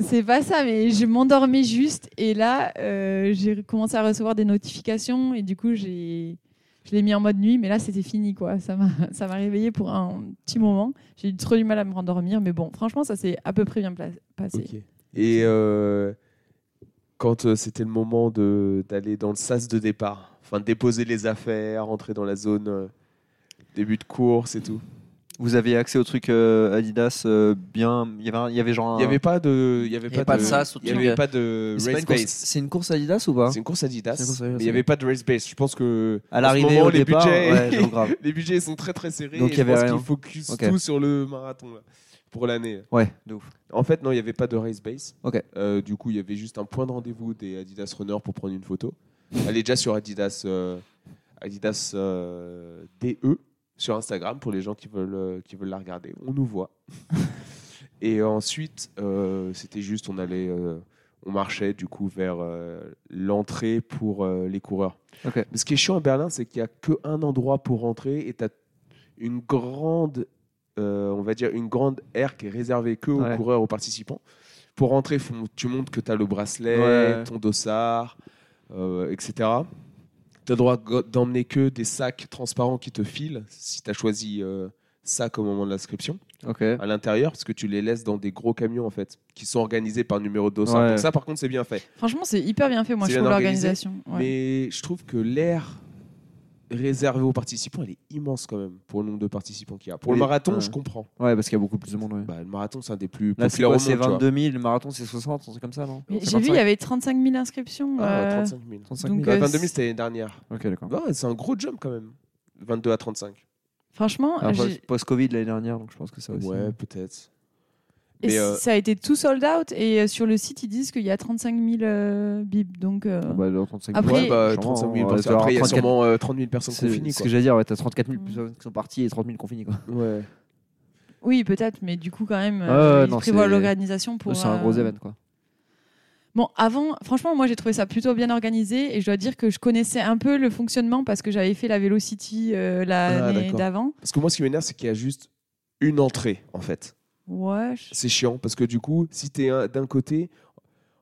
C'est pas ça, mais je m'endormais juste et là, euh, j'ai commencé à recevoir des notifications et du coup, j'ai, je l'ai mis en mode nuit, mais là, c'était fini, quoi. Ça m'a, ça m'a réveillé pour un petit moment. J'ai eu trop du mal à me rendormir, mais bon, franchement, ça s'est à peu près bien passé. Et euh, quand euh, c'était le moment d'aller dans le sas de départ, enfin déposer les affaires, rentrer dans la zone euh, début de course et tout? Vous aviez accès au truc euh, Adidas euh, bien. Il y avait, un- il y avait genre. Il n'y avait pas de, il y avait Il y avait pas, pas de sas il y truc. avait pas de Mais c'est pas race une course- base. C'est une course Adidas ou pas C'est une course Adidas, C'est une course Adidas, mais il n'y ouais. avait pas de race base. Je pense que À en ce l'arrivée moment, au les départ, budgets, ouais, j'avoue, grave. [laughs] les budgets sont très très serrés. Donc, il y je avait pense rien. qu'il focus Ok. tout sur le marathon là, pour l'année. Ouais, de ouf. En fait, non, il n'y avait pas de race base. Ok. Euh, du coup, il y avait juste un point de rendez-vous des Adidas Runners pour prendre une photo. Elle est déjà sur Adidas, euh, Adidas euh, DE sur Instagram pour les gens qui veulent, euh, qui veulent la regarder. On nous voit. [laughs] Et ensuite, euh, c'était juste, on allait, euh, on marchait du coup vers euh, l'entrée pour les coureurs. Ok. Mais ce qui est chiant à Berlin, c'est qu'il n'y a qu'un endroit pour rentrer et tu as une grande, on va dire, une grande aire qui est réservée que aux Ouais. coureurs, aux participants. Pour rentrer, faut, tu montres que tu as le bracelet, Ouais. ton dossard, etc. Tu as le droit d'emmener que des sacs transparents qui te filent, si tu as choisi euh, sac au moment de l'inscription, à l'intérieur, parce que tu les laisses dans des gros camions, en fait, qui sont organisés par numéro de dossard. Ouais. Donc ça, par contre, c'est bien fait. Franchement, c'est hyper bien fait, moi, je trouve l'organisation. Ouais. Mais je trouve que l'aire réservée aux participants, elle est immense quand même pour le nombre de participants qu'il y a. Pour Oui, le marathon, ouais. je comprends. Ouais, parce qu'il y a beaucoup plus de monde. Ouais. Bah, le marathon, c'est un des plus Là, c'est populaires C'est monde. tu vois. 22 000, le marathon, c'est 60, c'est comme ça, non J'ai vu, il y 25? avait 35 000 inscriptions. Ah, euh, 35 000. 35 donc, 000. euh, Bah, 22 000, c'était l'année dernière. Ok, d'accord. Ouais, c'est un gros jump quand même. 22 à 35. Franchement, Alors, j'ai- post- Post-Covid l'année dernière, donc je pense que ça aussi. Ouais, peut-être. Et Mais, euh, ça a été tout sold out. Et euh, sur le site, ils disent qu'il y a 35 000 euh, bibs. Donc, euh, Ah bah, alors, 35 000. Après- ouais, bah, Sûrement, 35 000. on parce va qu'après, il y a 34 sûrement euh, 30 000 personnes qui ont C'est fini. ce que j'allais dire, ouais, t'as 34 000 Mm. personnes qui sont parties et 30 000 qui ont fini. Quoi. Ouais. oui, peut-être, mais du coup, quand même, euh, ils non, prévoient l'organisation pour. c'est un euh, gros événement. Quoi. Bon, avant, franchement, moi j'ai trouvé ça plutôt bien organisé et je dois dire que je connaissais un peu le fonctionnement parce que j'avais fait la Velocity euh, l'année d'accord. d'avant. Parce que moi, ce qui m'énerve, c'est qu'il y a juste une entrée, en fait. C'est chiant parce que du coup, si tu es d'un côté,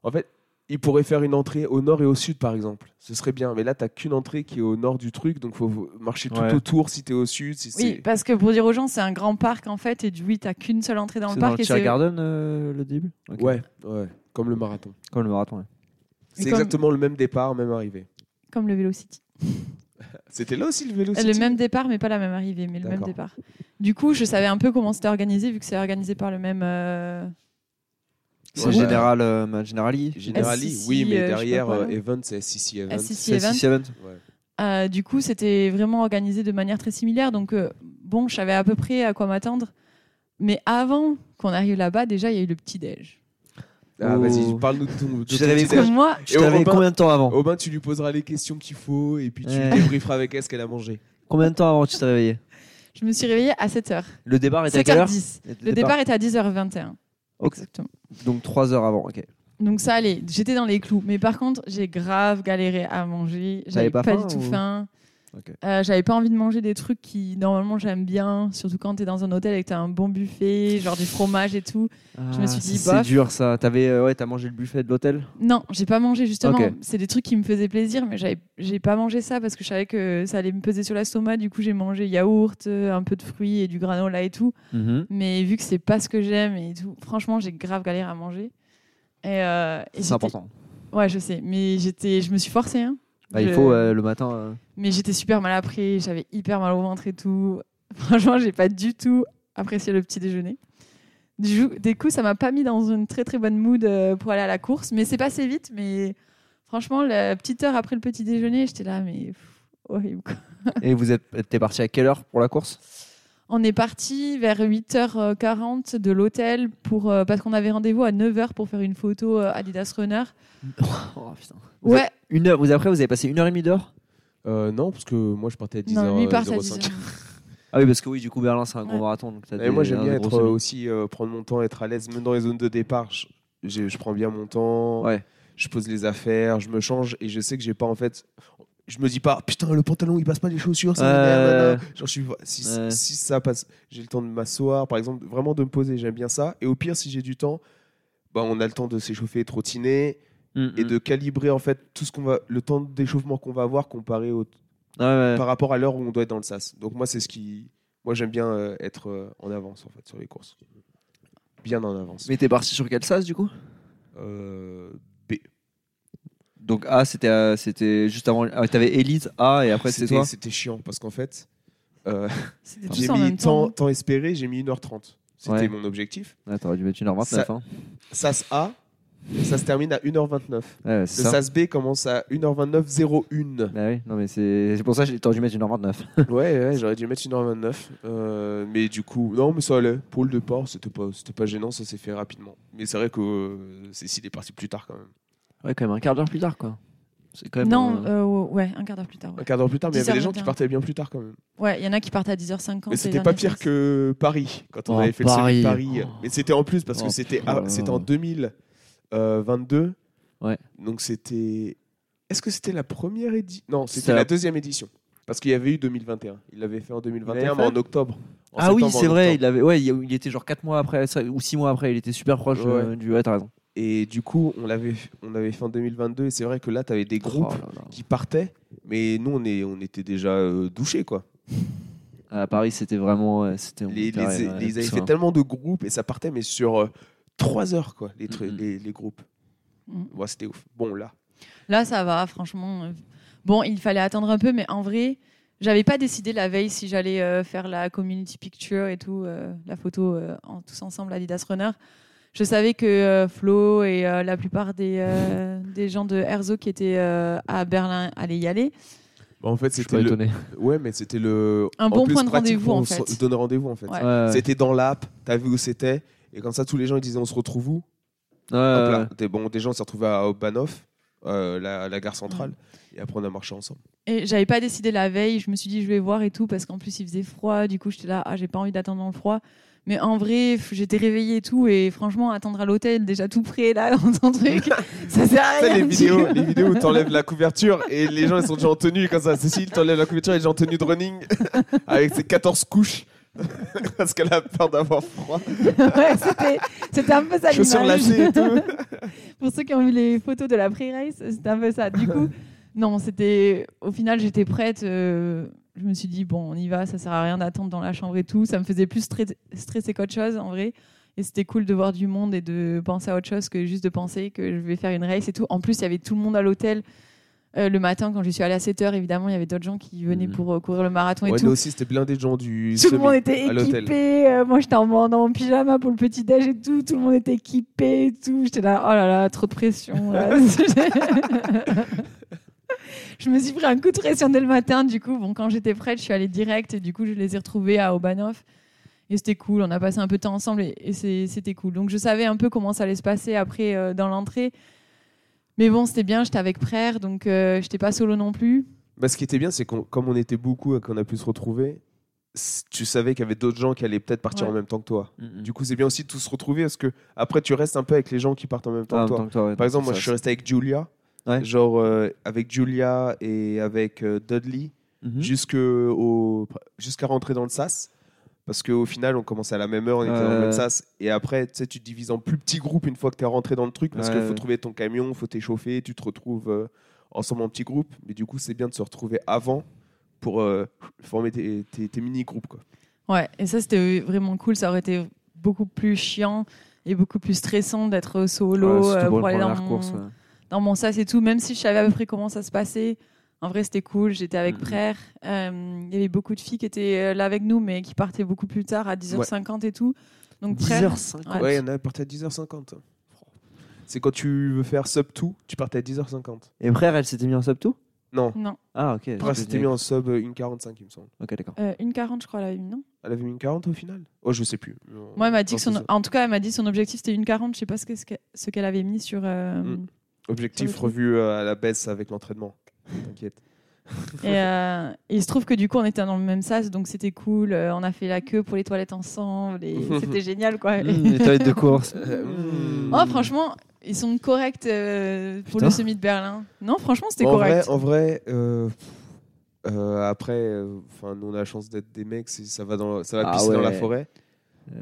en fait, il pourrait faire une entrée au nord et au sud, par exemple. Ce serait bien. Mais là, tu qu'une entrée qui est au nord du truc, donc faut marcher tout Ouais. autour si tu es au sud. Si Oui, parce que pour dire aux gens, c'est un grand parc en fait et du oui, t'as qu'une seule entrée dans le parc. le c'est- Tiergarten euh, le début? Ok. Ouais, ouais, comme le marathon. Comme le marathon, ouais. C'est comme- exactement le même départ, même arrivée. Comme le Velocity. C'était là aussi le vélo Le même départ, mais pas la même arrivée, mais le même départ. Du coup, je savais un peu comment c'était organisé vu que c'est organisé par le même. euh, C'est Ouais. Général euh, Generali Generali, SCC, oui, mais euh, derrière quoi, euh. Event, c'est SCC Event. SCC Event. six event. Ouais. Euh, du coup, c'était vraiment organisé de manière très similaire. Donc, euh, bon, je savais à peu près à quoi m'attendre. Mais avant qu'on arrive là-bas, déjà, il y a eu le petit-déj. Ah, Oh. vas-y, parle-nous de ton, Tu t'es réveillé que moi, Tu t'es Et réveillé Robin- combien de temps avant Aubin, tu lui poseras les questions qu'il faut et puis tu Ouais. débrieferas avec elle ce qu'elle a mangé. Combien de temps avant tu t'es réveillé je me suis réveillée à 7h. Le départ était à quelle heure 7h10. Le départ était à 10h21. Ok. Exactement. Donc 3 heures avant, ok. Donc ça allait, j'étais dans les clous. Mais par contre, j'ai grave galéré à manger. J'avais pas pas, faim du tout ou- faim. Euh, J'avais pas envie de manger des trucs qui normalement j'aime bien, surtout quand t'es dans un hôtel et que t'as un bon buffet, genre du fromage et tout. Je me suis dit, C'est bof. dur ça. T'avais, euh, ouais, t'as mangé le buffet de l'hôtel? Non, j'ai pas mangé justement. C'est des trucs qui me faisaient plaisir, mais j'avais- j'ai pas mangé ça parce que je savais que ça allait me peser sur l'estomac. Du coup, j'ai mangé yaourt, euh, un peu de fruits et du granola et tout. Mais vu que c'est pas ce que j'aime et tout, franchement, j'ai grave galéré à manger. Et, euh, et C'est j'étais- important. Ouais, je sais, mais j'étais, je me suis forcée. Hein. Bah, il faut euh, le matin. euh, Mais j'étais super mal après, j'avais hyper mal au ventre et tout. [laughs] Franchement, j'ai pas du tout apprécié le petit déjeuner. Du, coup- du coup, ça m'a pas mis dans une très très bonne mood euh, pour aller à la course, mais c'est passé vite. Mais franchement, la petite heure après le petit déjeuner, j'étais là, mais pff, horrible. quoi. Et vous êtes, t'es parti à quelle heure pour la course? On est parti vers 8h40 de l'hôtel pour parce qu'on avait rendez-vous à 9h pour faire une photo Adidas Runner. [laughs] Oh, putain. Ouais, Une heure. Vous après, vous avez passé une heure et demie d'heure Euh, non, parce que moi je partais à 10h05. non, lui part à 10h. [laughs] Ah oui, parce que oui, du coup, Berlin, c'est un gros Ouais. marathon. Donc t'as Et des- moi j'aime un bien gros être euh, semi. aussi euh, prendre mon temps, être à l'aise, même dans les zones de départ. Je, j'ai- je prends bien mon temps, Ouais. je pose les affaires, je me change et je sais que j'ai pas en fait. Je me dis pas putain le pantalon il passe pas les chaussures, ça Ouais. m'énerve, nanana. Genre je suis si, Ouais. si ça passe, j'ai le temps de m'asseoir par exemple, vraiment de me poser, j'aime bien ça. Et au pire si j'ai du temps, bah on a le temps de s'échauffer, trottiner Mm, et mm. de calibrer en fait tout ce qu'on va, le temps d'échauffement qu'on va avoir comparé au, Ouais, ouais. par rapport à l'heure où on doit être dans le sas. Donc moi c'est ce qui, moi j'aime bien euh, être euh, en avance en fait sur les courses, bien en avance. Mais t'es parti sur quel sas du coup? Euh, B. Donc A, c'était euh, c'était juste avant. ah, T'avais Elite A et après c'était C'était toi? c'était chiant parce qu'en fait, euh, [laughs] j'ai mis temps, temps. temps espéré, j'ai mis 1h30. C'était Ouais. mon objectif. Ah, T'aurais dû mettre 1h29. Ça- Hein. SAS A, ça se termine à 1h29. Le ça. B commence à 1h29.01. Ah oui, non mais c'est pour ça que j'aurais dû mettre 1h29. [laughs] ouais, ouais j'aurais dû mettre 1h29. Euh, mais du coup, non, mais ça allait. Pour le départ, c'était pas, pas gênant, ça s'est fait rapidement. Mais c'est vrai que euh, Cécile est partie plus tard quand même. Ouais, quand même, un quart d'heure plus tard quoi. Non, un... Euh, ouais, un quart d'heure plus tard. Un quart d'heure plus tard, mais il y avait des gens qui partaient bien plus tard quand même. Ouais, il y en a qui partaient à 10h50. Mais c'était pas pire que Paris, quand on oh, avait fait Paris. le de Paris. Oh. Mais c'était en plus parce oh, que c'était en 2000. Euh, 22. Ouais. Donc c'était. Est-ce que c'était la première édition Non, c'était la deuxième édition. Parce qu'il y avait eu 2021. Il l'avait fait en 2021, mais en octobre. Ah oui, c'est vrai, il, avait, ouais, il était genre 4 mois après ou 6 mois après, il était super proche euh, du. Ouais, t'as raison. Et du coup, on l'avait, on avait fait en 2022. Et c'est vrai que là, tu avais des oh groupes qui partaient. Mais nous, on, est, on était déjà euh, douchés, quoi. À Paris, c'était vraiment. c'était Les, ils avaient fait hein. tellement de groupes et ça partait, mais sur euh, 3 heures, quoi, les, les, les groupes. Ouais, c'était ouf. Bon, là. Là, ça va, franchement. euh, Bon, il fallait attendre un peu, mais en vrai, j'avais pas décidé la veille si j'allais euh, faire la community picture et tout, euh, la photo euh, en, tous ensemble Adidas Runner. Je savais que euh, Flo et euh, la plupart des, euh, [laughs] des gens de Herzog qui étaient euh, à Berlin allaient y aller. Bah, en fait, c'était le... étonné. Ouais, mais c'était le. Un en bon plus point de rendez-vous, en se fait. donner rendez-vous, en fait. Ouais. Ouais, ouais. C'était dans l'app, t'as vu où c'était, et comme ça, tous les gens ils disaient on se retrouve où? Ouais, Hop là. bon, des gens s'est retrouvés à Obanov, euh, la, la gare centrale, et après on a marché ensemble. Et j'avais pas décidé la veille, je me suis dit je vais voir et tout, parce qu'en plus il faisait froid, du coup j'étais là, ah j'ai pas envie d'attendre dans le froid. Mais en vrai, j'étais réveillée et tout, et franchement, attendre à l'hôtel, déjà tout prêt là, [laughs] dans ton truc, ça sert à [laughs] Tu sais, rien. les vidéos, les vidéos où t'enlèves la couverture et les gens ils sont déjà en tenue comme ça. Cécile t'enlèves la couverture et déjà en tenue de running [laughs] avec ses 14 couches [laughs] parce qu'elle a peur d'avoir froid. [laughs] ouais, c'était, c'était un peu ça l'image. et tout. [laughs] Pour ceux qui ont vu les photos de la pré-race, c'était un peu ça. Du coup, non, c'était. Au final, j'étais prête. euh, je me suis dit, bon, on y va, ça sert à rien d'attendre dans la chambre et tout. Ça me faisait plus stre- stresser qu'autre chose, en vrai. Et c'était cool de voir du monde et de penser à autre chose que juste de penser que je vais faire une race et tout. En plus, il y avait tout le monde à l'hôtel. Euh, le matin, quand je suis allée à 7h, évidemment, il y avait d'autres gens qui venaient Mhm. pour euh, courir le marathon et Ouais, tout. nous aussi c'était blindé de gens du Tout le monde était équipé. euh, moi, j'étais en, mon pyjama pour le petit déj et tout. Tout le monde était équipé et tout. J'étais là, oh là là, trop de pression. [laughs] je me suis pris un coup de pression dès le matin. Du coup, bon, quand j'étais prête, je suis allée direct et du coup, je les ai retrouvés à Obanov. Et c'était cool. On a passé un peu de temps ensemble et, c'était cool. Donc, je savais un peu comment ça allait se passer après dans l'entrée. Mais bon, c'était bien. J'étais avec frère, donc euh, j'étais pas solo non plus. Bah, ce qui était bien, c'est qu'on comme on était beaucoup et qu'on a pu se retrouver, tu savais qu'il y avait d'autres gens qui allaient peut-être partir Ouais. en même temps que toi. Mhm. Du coup, c'est bien aussi de tous se retrouver parce que après, tu restes un peu avec les gens qui partent en même temps Ah, que toi. tant que toi, ouais, Par exemple, moi, ça, je suis resté avec Julia, Ouais. genre euh, avec Julia et avec euh, Dudley Mhm. jusque au- jusqu'à rentrer dans le SAS. Parce qu'au final, on commençait à la même heure, on était dans le même SAS. Et après, tu sais, tu te divises en plus petits groupes une fois que tu es rentré dans le truc. Parce Ouais, qu'il faut trouver ton camion, il faut t'échauffer, tu te retrouves euh, ensemble en petits groupes. Mais du coup, c'est bien de se retrouver avant pour euh, former tes, tes- tes mini-groupes. quoi. Ouais, et ça c'était vraiment cool. Ça aurait été beaucoup plus chiant et beaucoup plus stressant d'être solo Ouais, euh, pour aller dans première mon, course. ouais. dans mon sas et tout. Même si je savais à peu près comment ça se passait, En vrai, c'était cool. J'étais avec Mhm. Frère. Euh, Il y avait beaucoup de filles qui étaient euh, là avec nous, mais qui partaient beaucoup plus tard, à 10h50 et tout. Donc, Frère- 10h50. Ouais. Ouais, il y en a partait à 10h50. C'est quand tu veux faire sub tout, tu partais à 10h50. Et frère, elle s'était mis en sub tout? Non, Non, Ah, ok. Je c'était mis en sub euh, 1,45 il me semble. Ok, d'accord. euh, une 40, je crois, elle avait mis, non? Elle avait mis une 40 au final? Oh, je sais plus. Moi, elle m'a dit que son... En tout cas, elle m'a dit son objectif, c'était une 40. Je sais pas ce que- ce qu'elle avait mis sur... euh, Mm. Objectif Sur revu euh, à la baisse avec l'entraînement. T'inquiète. Et, euh, et il se trouve que du coup, on était dans le même sas, donc c'était cool. Euh, on a fait la queue pour les toilettes ensemble et [laughs] c'était génial, quoi. Mmh, les toilettes de course. [laughs] Euh, Mmh. Oh, franchement, ils sont corrects euh, pour Putain. le semi de Berlin. Non, franchement, c'était correct. vrai, en vrai euh, euh, après, euh, enfin, nous on a la chance d'être des mecs, ça va dans, ça va Ah pisser dans la forêt.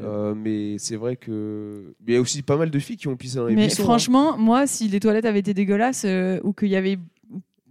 Euh, mais c'est vrai que il y a aussi pas mal de filles qui ont pissé dans les Mais buissons. hein. franchement, moi, si les toilettes avaient été dégueulasses euh, ou qu'il y avait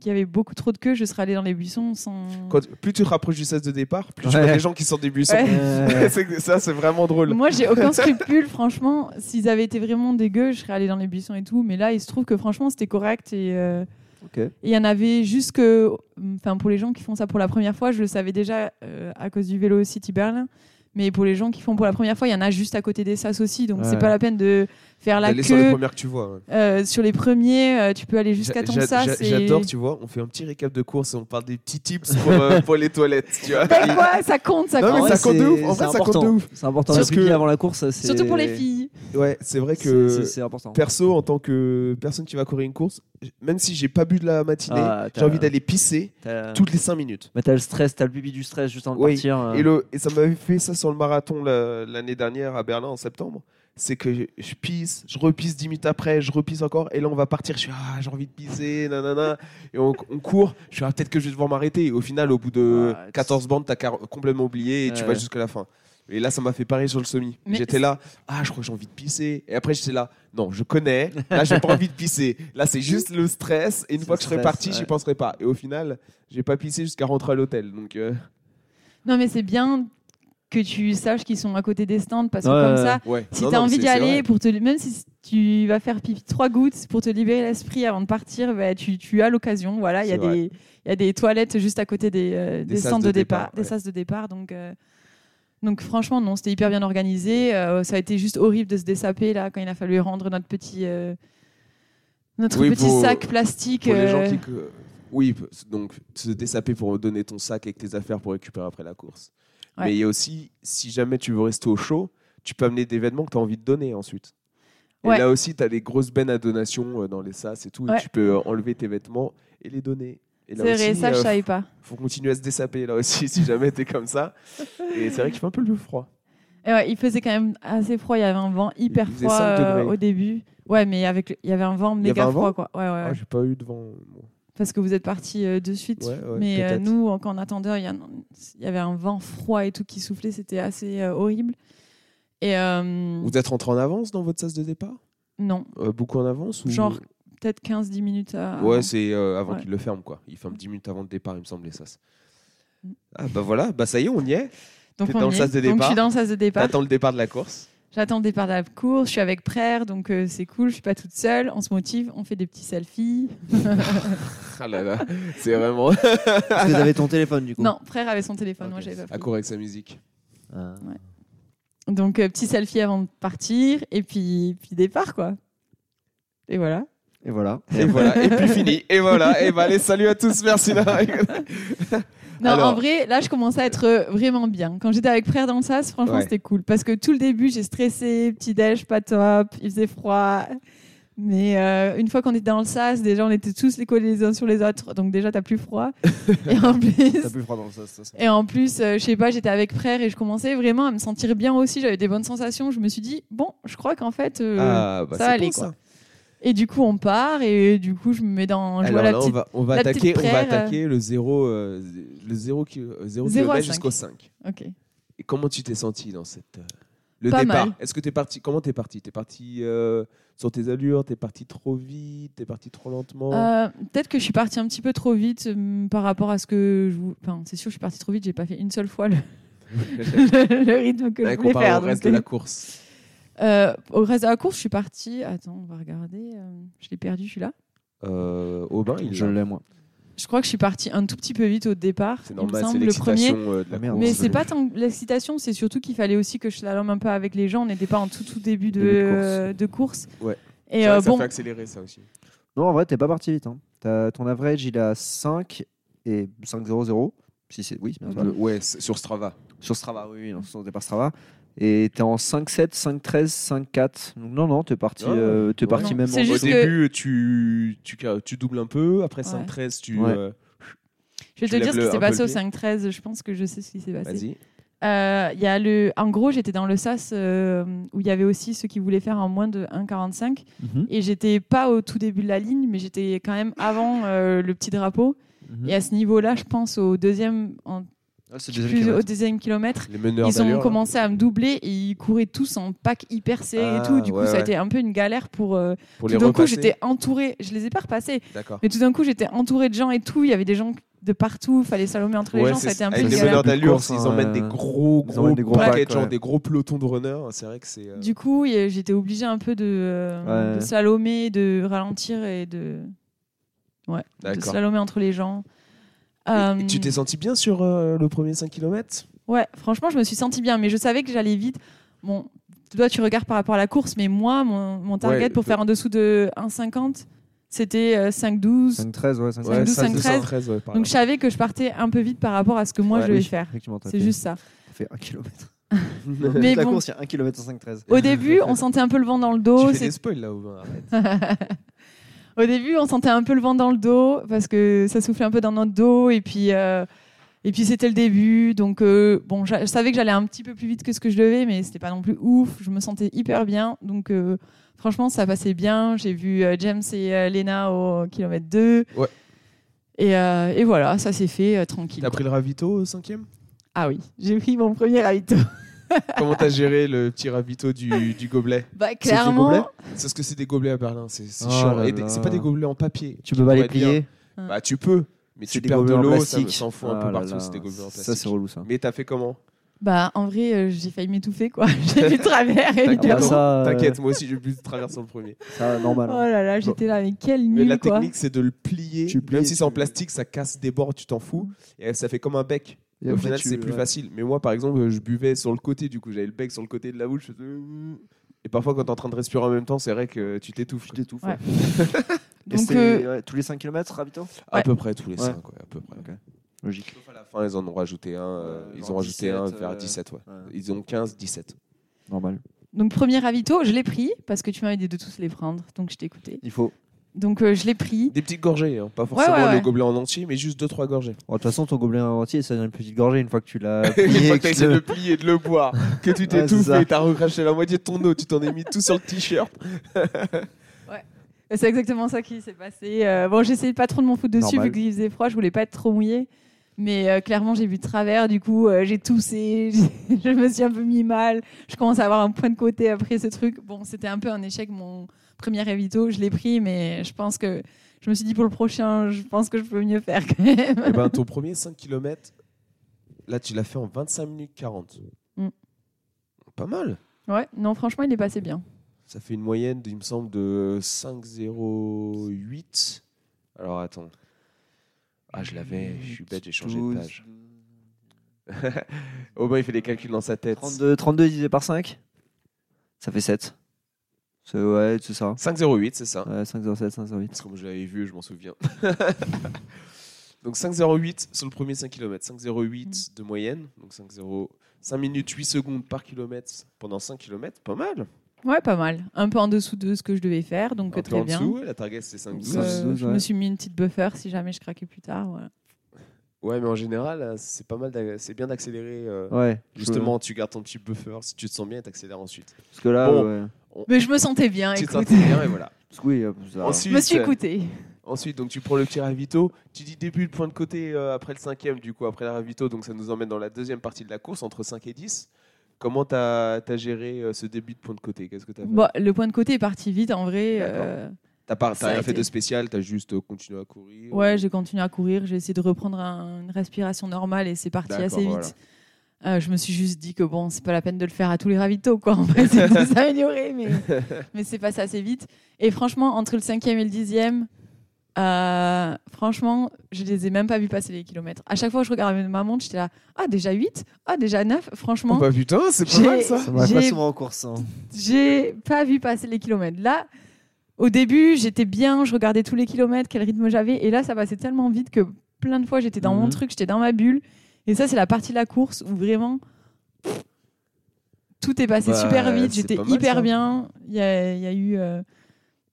qu'il y avait beaucoup trop de queue, je serais allée dans les buissons sans. Quand- plus tu te rapproches du 16 de départ, plus tu Ouais. vois des gens qui sortent des buissons. Ouais. Euh, [laughs] C'est que ça, c'est vraiment drôle. Moi, j'ai aucun scrupule, franchement. S'ils avaient été vraiment dégueux, je serais allée dans les buissons et tout. Mais là, il se trouve que franchement, c'était correct et. euh, ok. Et il y en avait juste que, enfin pour les gens qui font ça pour la première fois, je le savais déjà euh, à cause du vélo City Berlin. Mais pour les gens qui font pour la première fois, il y en a juste à côté des sas aussi, donc c'est Ouais. pas la peine de faire la D'aller sur les queue. premières que tu vois. ouais. Euh, sur les premiers, euh, tu peux aller jusqu'à ton sas. J'adore, tu vois, on fait un petit récap de course et on parle des petits tips pour, euh, [laughs] pour les toilettes. Tu vois. Ben quoi, ça compte, ça Non, mais compte. ça compte de c'est- ouf. En c'est vrai, ça compte de important. ouf. C'est important. Parce que- avant la course, c'est. Surtout pour les filles. Ouais, c'est vrai que c'est- C'est important. perso, en tant que personne qui va courir une course, même si j'ai pas bu de la matinée, Ah, j'ai envie d'aller pisser toutes les 5 minutes. bah, t'as le stress, t'as le bibi du stress juste de Oui. partir. euh. Et, le, et ça m'avait fait ça sur le marathon la- l'année dernière à Berlin en septembre. C'est que je, je pisse, je repisse 10 minutes après, je repisse encore, et là on va partir. Je suis ah, j'ai envie de pisser, nanana. Et on, on court, je suis ah, peut-être que je vais devoir m'arrêter. Et au final, au bout de Ouais, 14 bandes, t'as complètement oublié et tu Ouais. vas jusqu'à la fin. Et là, ça m'a fait pareil sur le semi. J'étais là, ah, je crois que j'ai envie de pisser. Et après, j'étais là, non, je connais, là, j'ai pas envie de pisser. Là, c'est juste le stress. Et une fois que je serai parti, j'y ouais. penserai pas. Et au final, j'ai pas pissé jusqu'à rentrer à l'hôtel. Donc, euh, Non, mais c'est bien que tu saches qu'ils sont à côté des stands parce que Ouais, comme ça, ouais. si tu as non, envie d'y aller, vrai. pour te, même si tu vas faire pipi trois gouttes pour te libérer l'esprit avant de partir, bah, tu, tu as l'occasion. Voilà, il y, a des- il y a des toilettes juste à côté des, euh, Des des, sas stands de de départ, départ, des sas de départ. Donc, euh, donc franchement, non, c'était hyper bien organisé. Euh, ça a été juste horrible de se dessaper là quand il a fallu rendre notre petit, euh, notre Oui, petit pour- sac plastique. Pour les gens euh, qui. Oui, donc se dessaper pour donner ton sac avec tes affaires pour récupérer après la course. Ouais. Mais il y a aussi, si jamais tu veux rester au chaud, tu peux amener des vêtements que tu as envie de donner ensuite. Et Ouais. là aussi, tu as des grosses bennes à donation dans les sas et tout. et tu peux enlever tes vêtements et les donner. Et là C'est vrai, aussi, ça je euh, savais pas. faut continuer à se dessaper là aussi [laughs] si jamais tu es comme ça. Et c'est vrai qu'il fait un peu le froid. Et ouais, il faisait quand même assez froid. Il y avait un vent hyper Il faisait froid 5 euh, au début. Ouais, mais avec le- il y avait un vent méga un froid vent quoi. Ouais, ouais, ouais. Ah, j'ai pas eu de vent. bon. Parce que vous êtes partis euh, de suite. Ouais, ouais, mais euh, peut-être. nous, quand on attendait, il y, il avait un vent froid et tout qui soufflait. C'était assez euh, horrible. Et euh, Vous êtes rentré en avance dans votre sas de départ? Non, Euh, Beaucoup en avance ou... genre peut-être 15-10 minutes à- Ouais, c'est euh, avant Ouais. qu'il le ferme, quoi. Il ferme 10 minutes avant le départ, il me semble, les sas. Mm. Ah bah voilà, bah ça y est, on y est. Donc, on dans le y sas est. de Donc, je départ. suis dans le sas de départ. T'attends le départ de la course. J'attends le départ de la course. Je suis avec Prère, donc euh, c'est cool. Je suis pas toute seule. On se motive. On fait des petits selfies. [laughs] Ah là là, c'est vraiment [laughs] Est-ce que t'avais ton téléphone du coup Non, Prère avait son téléphone. Moi, j'avais pas à pris. courir avec sa musique. Ah. Donc, euh, petit selfie avant de partir. Et puis, puis départ, quoi. Et voilà. Et voilà. Et voilà, et puis fini. Et voilà, et bah allez, salut à tous, merci. Lara. [laughs] Non, Alors. en vrai, là, je commençais à être euh, vraiment bien. Quand j'étais avec Frère dans le sas, franchement, Ouais. c'était cool. Parce que tout le début, j'ai stressé, petit déj, pas top, il faisait froid. Mais euh, une fois qu'on était dans le sas, déjà, on était tous les collés les uns sur les autres. Donc, déjà, t'as plus froid. et en [laughs] plus, T'as plus froid dans le sas. ça, et en plus euh, je sais pas, j'étais avec Frère et je commençais vraiment à me sentir bien aussi. J'avais des bonnes sensations. Je me suis dit, bon, je crois qu'en fait, euh, Ah, bah ça allait, bon, quoi. ça. Et du coup, on part et du coup, je me mets dans. Je Alors vois la petite. on va, on va attaquer, on va attaquer le 0 euh, le 0 ki- euh, cinq. jusqu'au 5. Ok. Et comment tu t'es senti dans cette euh, le Pas départ. Est-ce que t'es parti Comment t'es parti? T'es parti euh, sur tes allures? T'es parti trop vite? T'es parti trop lentement? Peut-être que je suis partie un petit peu trop vite par rapport à ce que je. Enfin, c'est sûr, je suis partie trop vite. J'ai pas fait une seule fois le, [laughs] le rythme que je voulais faire. au reste donc, de la [laughs] course. Euh, au reste de la course, je suis partie. Attends, on va regarder. euh, je l'ai perdu, je suis là. Euh, Aubin, il Je l'a. l'ai moi. Je crois que je suis partie un tout petit peu vite au départ. C'est normal, c'est le premier. l'excitation euh, de la Ah, merde. course. Mais c'est pas tant l'excitation, c'est surtout qu'il fallait aussi que je slalome un peu avec les gens. On n'était pas en tout tout début de, Début de course. euh, de course. Ouais. Et euh, ça bon, fait accélérer ça aussi. Non, en vrai, t'es pas parti vite. Hein. Ton average, il est à 5 et 5-0-0. Si c'est oui, c'est bien ça. Le- ouais, sur Strava. Sur Strava, oui, oui, non, sur départ Strava. Et t'es en 5-7, 5-13, 5-4. Donc non, non, t'es parti, Ah, euh, t'es ouais. parti Non, même en juste Au dessous. que- début, tu, tu, tu doubles un peu. Après Ouais. 5-13, tu. Ouais. euh, je vais tu te dire ce qui s'est passé au pied. 5-13. Je pense que je sais ce qui s'est passé. Vas-y. Euh, il y a le, en gros, j'étais dans le SAS euh, où il y avait aussi ceux qui voulaient faire en moins de 1,45 Mhm, et j'étais pas au tout début de la ligne, mais j'étais quand même avant euh, le petit drapeau. mhm. Et à ce niveau-là, je pense au deuxième, en- Ah, deuxième au deuxième kilomètre. Ils ont commencé à me doubler et ils couraient tous en pack hyper serré Ah, et tout. Du coup, ouais, ça a ouais. été un peu une galère pour. euh, Pour tout d'un coup, j'étais entourée. Je les ai pas repassés, mais tout d'un coup, j'étais entourée de gens et tout. Il y avait des gens de partout. Fallait salomer entre les Ouais, gens. Ça a été un peu avec une les galère. meneurs d'allure, Course, ils hein, emmènent euh, des gros, gros, emmènent des gros paquets, packs, genre des gros pelotons de runners. C'est vrai que c'est. euh, Du coup, j'étais obligée un peu de, euh, Ouais. de slalomer, de ralentir et de, ouais, de slalomer entre les gens. Et- Euh, et tu t'es senti bien sur euh, le premier 5 km Ouais, franchement, je me suis sentie bien, mais je savais que j'allais vite. Bon, toi, tu regardes par rapport à la course, mais moi, mon, mon target Ouais, pour faire en dessous de 1,50, c'était euh, 5,12. 5-13, ouais, 5 Ouais, 12, 5, 13. 13, ouais, Donc je savais que je partais un peu vite par rapport à ce que moi Ouais, je devais oui. faire. C'est juste ça. t'as fait 1 km. [laughs] Mais [laughs] la bon. course, il y a 1 km en 5-13. Au début, on sentait un peu le vent dans le dos. Tu fais c'est- des spoils là, Aubin, arrête. [laughs] Au début, on sentait un peu le vent dans le dos parce que ça soufflait un peu dans notre dos et puis euh, et puis c'était le début. Donc euh, bon, je savais que j'allais un petit peu plus vite que ce que je devais, mais c'était pas non plus ouf. Je me sentais hyper bien. Donc euh, franchement, ça passait bien. J'ai vu James et Lena au kilomètre 2. Ouais. Et, et voilà, ça s'est fait tranquille. T'as pris le ravito au cinquième? Ah oui, j'ai pris mon premier ravito. [laughs] Comment t'as géré le petit ravito du, du gobelet? Bah clairement. C'est ce que c'est des gobelets à Berlin, c'est c'est Oh chiant. là Et des- là. c'est pas des gobelets en papier. Tu peux pas les plier? Bah tu peux, mais C'est tu des perds de gobelets en l'eau, ça me s'en fout un Ah peu partout, c'est des gobelets en plastique. Ça, c'est relou ça. Mais t'as fait comment? Bah en vrai, euh, j'ai failli m'étouffer quoi. [laughs] j'ai vu de travers T'inquiète, évidemment. bah, ça, euh, T'inquiète, moi aussi j'ai plus de travers sur le premier. Ça, normal. Oh hein. là là, j'étais là, mais quel Mais nul la quoi. technique c'est de le plier, Tu plies même si c'est en plastique, ça casse des bords, tu t'en fous, et ça fait comme un bec. Et Au final tu- c'est plus ouais. facile. Mais moi par exemple, je buvais sur le côté, du coup j'avais le bec sur le côté de la bouche. faisais- Et parfois quand t'es en train de respirer en même temps, c'est vrai que tu t'étouffes. Tu t'étouffes. Ouais. [laughs] Donc euh, ouais, tous les 5 km, Ravito? À peu près tous les Ouais. 5, à peu près. Logique. Sauf à la fin, ils en ont rajouté un. euh, ils ont rajouté un 17, vers euh, 17, ouais. Ouais. Ils ont 15, 17. Normal. donc premier ravito, je l'ai pris parce que tu m'avais dit de tous les prendre, donc je t'ai écouté. Il faut. Donc euh, je l'ai pris. Des petites gorgées, hein, pas forcément ouais, le ouais. gobelet en entier, mais juste 2-trois gorgées. Bon, De toute façon, ton gobelet entier, ça devient une petite gorgée une fois que tu l'as [laughs] Une plié. fois et que que essayé tu de le- le plier et de le boire, que tu [laughs] Ouais, t'étouffes et t'as recraché la moitié de ton eau, tu t'en es mis tout sur le t-shirt. [laughs] C'est exactement ça qui s'est passé. Euh, bon, j'essayais pas trop de m'en foutre dessus Normal. vu qu'il faisait froid, je voulais pas être trop mouillée. Mais euh, clairement, j'ai vu de travers, du coup, euh, j'ai toussé, je me suis un peu mis mal. Je commence à avoir un point de côté après ce truc. Bon, c'était un peu un échec, mon premier ravito. Je l'ai pris, mais je pense que je me suis dit pour le prochain, je pense que je peux mieux faire quand même. Et ben ton premier 5 km, là tu l'as fait en 25 minutes 40. Mm. Pas mal. Ouais, non, franchement, il est passé bien. Ça fait une moyenne, il me semble, de 5,08. Alors attends. Ah, je l'avais, je suis bête, j'ai changé de 12, page. [laughs] Aubin, il fait des calculs dans sa tête. 32, 32 divisé par 5 Ça fait 7. C'est, ouais, c'est ça. 5,08, c'est ça. Ouais, 5,07, 5,08. Parce que moi je l'avais vu, je m'en souviens. [laughs] donc 5,08 sur le premier 5 km, 5,08 de moyenne, donc 5,0 5 minutes 8 secondes par kilomètre pendant 5 km, pas mal. Ouais, pas mal. Un peu en dessous de ce que je devais faire, donc Un peu très en bien. dessous, ouais, la target c'est Donc, 5,12. euh, 12, je ouais. me suis mis une petite buffer si jamais je craquais plus tard. voilà. Ouais, mais en général, euh, c'est pas mal, c'est bien d'accélérer. euh, Ouais. Justement, tu gardes ton petit buffer, si tu te sens bien, t'accélères ensuite. Parce que là, Bon. ouais. Mais je me sentais bien, [laughs] tu te écoute. sentais bien et voilà. Oui, euh, ça- Ensuite, Je me suis euh, écoutée. Ensuite, donc tu prends le petit ravito. Tu dis début de point de côté euh, après le cinquième, du coup, après le ravito. Donc ça nous emmène dans la deuxième partie de la course, entre 5 et 10. Comment tu as, géré euh, ce début de point de côté? Qu'est-ce que tu as fait? Bon, le point de côté est parti vite en vrai. Euh, T'as t'as rien fait de spécial, tu as juste continué à courir ouais, j'ai continué à courir. J'ai essayé de reprendre un- une respiration normale et c'est parti assez vite. Euh, je me suis juste dit que bon, c'est pas la peine de le faire à tous les ravitaux, quoi. On va essayer de s'améliorer, mais, [laughs] mais c'est passé assez vite. Et franchement, entre le cinquième et le dixième, Euh, franchement, je les ai même pas vus passer les kilomètres. À chaque fois que je regardais ma montre, j'étais là, ah déjà 8, ah déjà 9, franchement, Oh bah putain, c'est pas J'ai- mal ça. Ça pas souvent en course. hein. j'ai pas vu passer les kilomètres. Là, au début, j'étais bien, je regardais tous les kilomètres, quel rythme j'avais, et là, ça passait tellement vite que plein de fois, j'étais dans mon Mhm. truc, j'étais dans ma bulle. Et ça, c'est la partie de la course où vraiment pff, tout est passé Bah, super vite. J'étais hyper ça. bien. Il y a, il y a eu, euh,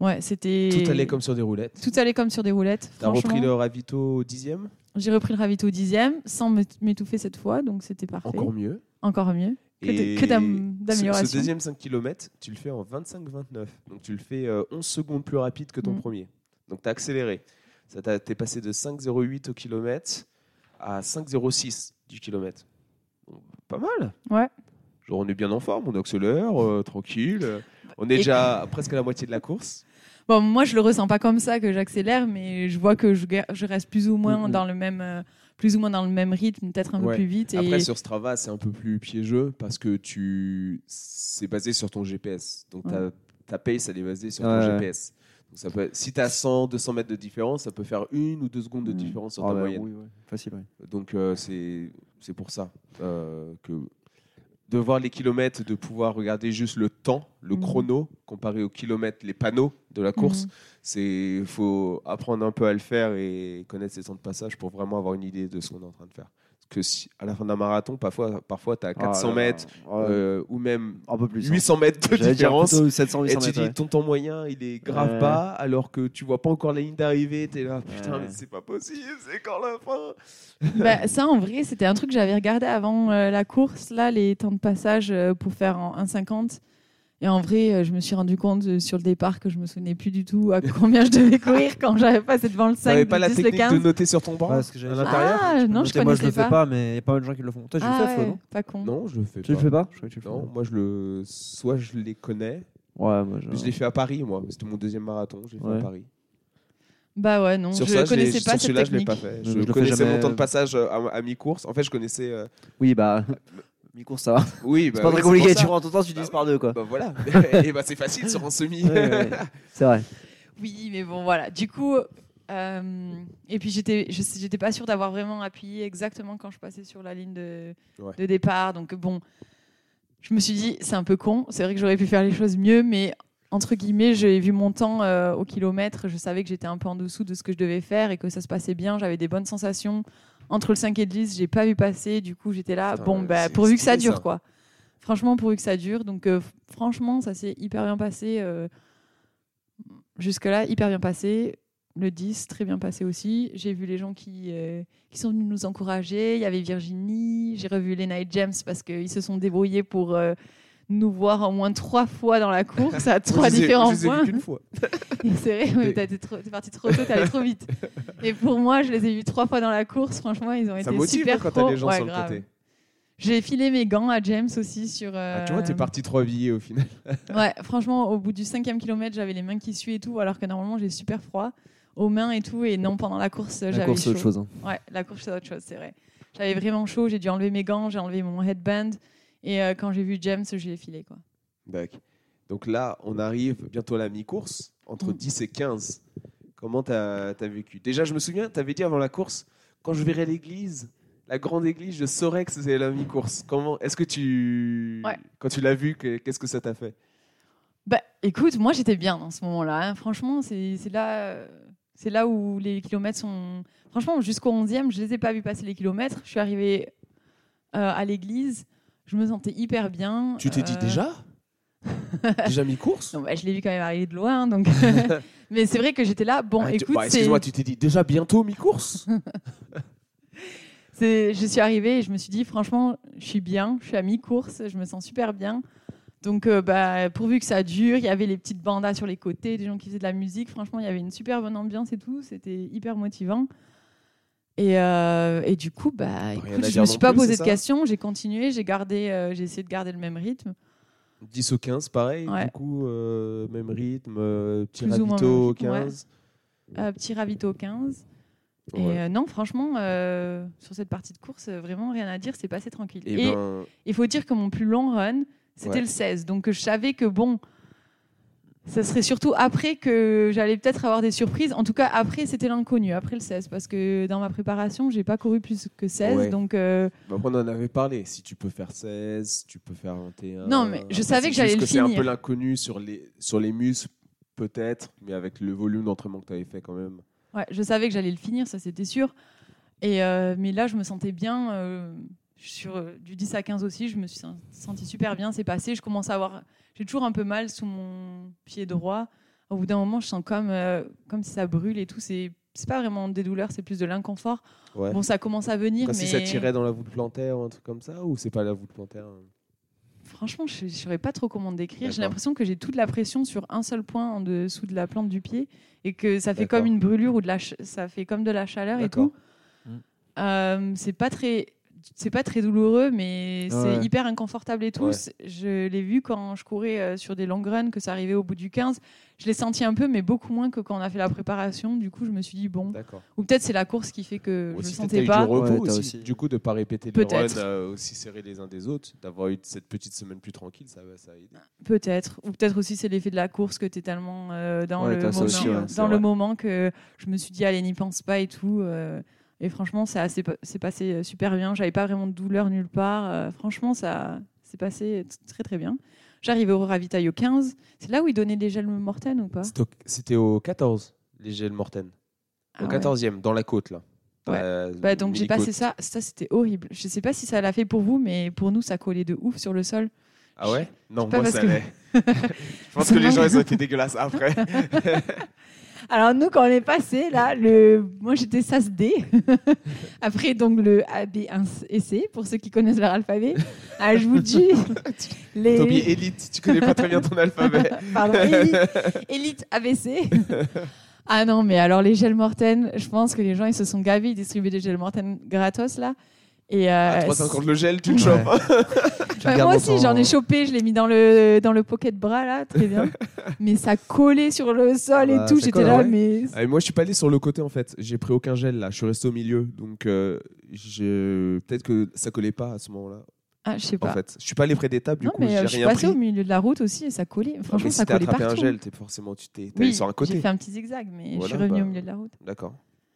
ouais, c'était Tout allait comme sur des roulettes. tout allait comme sur des roulettes. T'as repris le ravito au dixième j'ai repris le ravito au dixième sans m'étouffer cette fois, donc c'était parfait. Encore mieux. Encore mieux. Que de- Et que d'am- ce- d'amélioration. Ce deuxième 5 km, tu le fais en 25-29. Donc tu le fais euh, 11 secondes plus rapide que ton Mm. premier. Donc tu as accéléré. Ça T'es passé de 5,08 au kilomètre à 5,06 du kilomètre. Pas mal. Ouais. Genre on est bien en forme, on accélère, euh, tranquille. euh, On est Et- déjà presque à la moitié de la course. Bon, moi, je le ressens pas comme ça que j'accélère, mais je vois que je, reste plus ou moins dans le même, euh, plus ou moins dans le même rythme, peut-être un Ouais. peu plus vite. Et Après sur Strava, c'est un peu plus piégeux parce que tu c'est basé sur ton GPS. Donc Ouais. ta, ta pace, elle est basée sur Ouais, ton. GPS. Donc ça peut, si tu as 100, 200 mètres de différence, ça peut faire une ou deux secondes de Mhm. différence sur Ah ta ouais, moyenne. oui, ouais. Facile, ouais. Donc euh, c'est c'est pour ça euh, que de voir les kilomètres, de pouvoir regarder juste le temps, le Mhm. chrono, comparé aux kilomètres, les panneaux de la course, Mhm. c'est faut apprendre un peu à le faire et connaître ses temps de passage pour vraiment avoir une idée de ce qu'on est en train de faire. Que si, à la fin d'un marathon, parfois, parfois tu as 400 Ah, mètres ouais. euh, ou même un peu plus. hein. 800 mètres de différence. plutôt 700, Et 800 tu mètres. dis ouais. ton temps moyen il est grave Ouais. bas alors que tu vois pas encore la ligne d'arrivée, tu es là putain Ouais. mais c'est pas possible, c'est quand la fin. [laughs] Bah, ça, en vrai, c'était un truc que j'avais regardé avant euh, la course, là, les temps de passage euh, pour faire en 1,50. Et en vrai, euh, je me suis rendu compte euh, sur le départ que je me souvenais plus du tout à combien je devais courir quand j'avais passé devant le 5, T'avais le pas la 10, le technique 15. de noter sur ton banc Ouais, ce que à dire. l'intérieur Ah, non, je Notez, moi, je connaissais le fais pas. pas, mais il y a pas mal de gens qui le font. Toi, tu Ah le fais, Flo, ouais, non pas con. Non, je le fais Tu le pas. fais pas Je croyais que tu le fais. Non, moi je le soit je les connais, Ouais, moi, je... je l'ai fait à Paris moi, c'était mon deuxième marathon, je l'ai fait Ouais. à Paris. Bah ouais, non, sur je je l'ai- connaissais pas sur cette celui-là, je l'ai technique. pas fait. Je Je, fais connaissais jamais. mon temps de passage à, à mi-course. En fait, je connaissais euh, Oui, bah, mi-course, ça va. oui, bah, C'est pas oui, très compliqué, tu rentres ton temps, tu divises par deux, quoi. Bah voilà. [laughs] et bah c'est facile sur un semi. Ouais, ouais, ouais. C'est vrai. Oui, mais bon, voilà. Du coup, euh, et puis j'étais, j'étais pas sûre d'avoir vraiment appuyé exactement quand je passais sur la ligne de, Ouais. de départ. Donc bon, je me suis dit, c'est un peu con. C'est vrai que j'aurais pu faire les choses mieux, mais entre guillemets, j'ai vu mon temps euh, au kilomètre. Je savais que j'étais un peu en dessous de ce que je devais faire et que ça se passait bien. J'avais des bonnes sensations. Entre le 5 et le 10, j'ai pas vu passer. Du coup, j'étais là. Putain, bon, bah, pourvu que ça dure, ça. quoi. Franchement, pourvu que ça dure. Donc, euh, franchement, ça s'est hyper bien passé. euh, Jusque-là, hyper bien passé. Le 10, très bien passé aussi. J'ai vu les gens qui, euh, qui sont venus nous encourager. Il y avait Virginie. J'ai revu Lena et James parce qu'ils se sont débrouillés pour nous voir au moins trois fois dans la course [laughs] à trois Je différents je les ai vus points. qu'une fois. [laughs] C'est vrai, trop- t'es parti trop tôt, t'es allé trop vite. [laughs] Et pour moi, je les ai vus trois fois dans la course. Franchement, ils ont Ça été motive super hein, quand pros. t'as les gens Ouais, sur le grave. côté. J'ai filé mes gants à James aussi sur. Ah, tu vois, euh, t'es parti trop habillé au final. Ouais, franchement, au bout du cinquième kilomètre, j'avais les mains qui suaient et tout, alors que normalement j'ai super froid aux mains et tout. Et non, pendant la course, La j'avais course, c'est autre chose. hein. Ouais, la course, c'est autre chose, c'est vrai. J'avais vraiment chaud, j'ai dû enlever mes gants, j'ai enlevé mon headband. Et euh, quand j'ai vu James, je l'ai filé. Quoi. D'accord. Donc là, on arrive bientôt à la mi-course, entre Mm. 10 et 15. Comment t'as as vécu? Déjà, je me souviens, t'avais dit avant la course, quand je verrai l'église, la grande église, je saurais que c'était la mi-course. Comment Est-ce que tu, Ouais. quand tu l'as vu, que- qu'est-ce que ça t'a fait? Bah écoute, moi j'étais bien dans ce moment-là. hein. Franchement, c'est c'est là, c'est là où les kilomètres sont. Franchement, jusqu'au 11e, je les ai pas vus passer les kilomètres. Je suis arrivée euh, à l'église, je me sentais hyper bien. Tu t'es dit Euh, déjà [laughs] Déjà mi-course non, bah, Je l'ai vu quand même arriver de loin. Donc... [laughs] Mais c'est vrai que j'étais là. Bon, Ah, tu- écoute, bah, Excuse-moi, tu t'es dit déjà bientôt mi-course [laughs] je suis arrivée et je me suis dit, franchement, je suis bien, je suis à mi-course, je me sens super bien. Donc, euh, bah, pourvu que ça dure, il y avait les petites bandas sur les côtés, des gens qui faisaient de la musique. Franchement, il y avait une super bonne ambiance et tout. C'était hyper motivant. Et, euh, et du coup, bah, écoute, je dire me suis pas plus, posé de questions. J'ai continué, j'ai gardé, euh, j'ai essayé de garder le même rythme. 10 au 15, pareil, Ouais. du coup, euh, même rythme, euh, petit Plus ou moins ravito au même rythme, ouais. 15. Euh, petit ravito 15. Et Ouais. euh, non, franchement, euh, sur cette partie de course, euh, vraiment rien à dire, c'est passé tranquille. Et, Et ben, il faut dire que mon plus long run, c'était Ouais. le 16. Donc je savais que bon, ça serait surtout après que j'allais peut-être avoir des surprises. En tout cas, après, c'était l'inconnu, après le 16. Parce que dans ma préparation, j'ai pas couru plus que 16. Ouais. Donc, euh, Bah, on en avait parlé. Si tu peux faire 16, tu peux faire 21. Non, mais je Après, savais que j'allais le C'est un finir. peu l'inconnu sur les, sur les muscles, peut-être, mais avec le volume d'entraînement que tu avais fait quand même. ouais, je savais que j'allais le finir, ça c'était sûr. Et, euh, mais là, je me sentais bien. euh, sur du 10 à 15 aussi, je me suis sen- sentie super bien. C'est passé. Je commence à avoir. J'ai toujours un peu mal sous mon pied droit. Au bout d'un moment, je sens comme, euh, comme si ça brûle et tout. C'est c'est pas vraiment des douleurs, c'est plus de l'inconfort. Ouais. Bon, ça commence à venir, Comme mais si ça tirait dans la voûte plantaire ou un truc comme ça, ou c'est pas la voûte plantaire hein franchement, je ne saurais pas trop comment décrire. J'ai l'impression que j'ai toute la pression sur un seul point en dessous de la plante du pied et que ça fait comme une brûlure ou de la ch- ça fait comme de la chaleur et tout. Euh, c'est pas très c'est pas très douloureux, mais Ouais. c'est hyper inconfortable et tout. Ouais. Je l'ai vu quand je courais euh, sur des long runs, que ça arrivait au bout du 15. Je l'ai senti un peu, mais beaucoup moins que quand on a fait la préparation. Du coup, je me suis dit, bon. Ou peut-être c'est la course qui fait que je Aussi, le peut-être sentais pas. du repos Ouais, aussi. aussi. Du coup, de pas répéter les runs euh, aussi serrés les uns des autres, d'avoir eu cette petite semaine plus tranquille, ça, va- ça a aidé. Peut-être. Ou peut-être aussi c'est l'effet de la course que tu es tellement euh, dans, Ouais, le, moment, aussi, ouais, c'est dans le moment que je me suis dit, allez, n'y pense pas et tout. euh, et franchement, ça c'est passé euh, super bien. J'avais pas vraiment de douleur nulle part. euh, franchement, ça s'est passé très très bien. J'arrive au ravitail au 15. C'est là où ils donnaient des gels mortaines ou pas? C'était au- C'était au 14, les gels mortaines. Ah Au ouais. 14e, dans la côte, là. Ouais. Bah, Donc j'ai passé ça. Ça, c'était horrible. Je sais pas si ça l'a fait pour vous, mais pour nous, ça collait de ouf sur le sol. Ah ouais? Non, moi ça que- allait. [laughs] Je pense que les gens, ils ont été dégueulasses après. [laughs] Alors nous, quand on est passé, là, le... moi j'étais SAS D. [laughs] Après, donc le A, B, 1 et C, pour ceux qui connaissent leur alphabet. Ah, je vous dis, [laughs] les... Toby Elite, tu connais pas très bien ton alphabet. [laughs] Pardon, élite, élite ABC. ah non, mais alors les gels mortaines, je pense que les gens ils se sont gavés, ils distribuaient des gels mortaines gratos là. Et euh, À 3,50 le gel, tu le chopes. [laughs] Ouais, regardes moi aussi, j'en ai chopé, je l'ai mis dans le, dans le pocket bras là, très bien. [laughs] mais ça collait sur le sol Bah, et tout, ça j'étais colle, là, ouais. mais. Ah, et moi, je suis pas allé sur le côté en fait. J'ai pris aucun gel là. Je suis resté au milieu. Donc, euh, peut-être que ça collait pas à ce moment-là. Ah, je sais En pas. fait, je suis pas allé près des tables. Du non, coup, mais j'ai euh, je suis rien pris. au milieu de la route aussi et ça collait. Ah, Franchement, mais ça si t'as collait attrapé partout. un gel, t'es forcément, tu t'es Oui, sur un j'ai côté. fait un petit zigzag, mais je suis revenue bah, au milieu de la route. D'accord.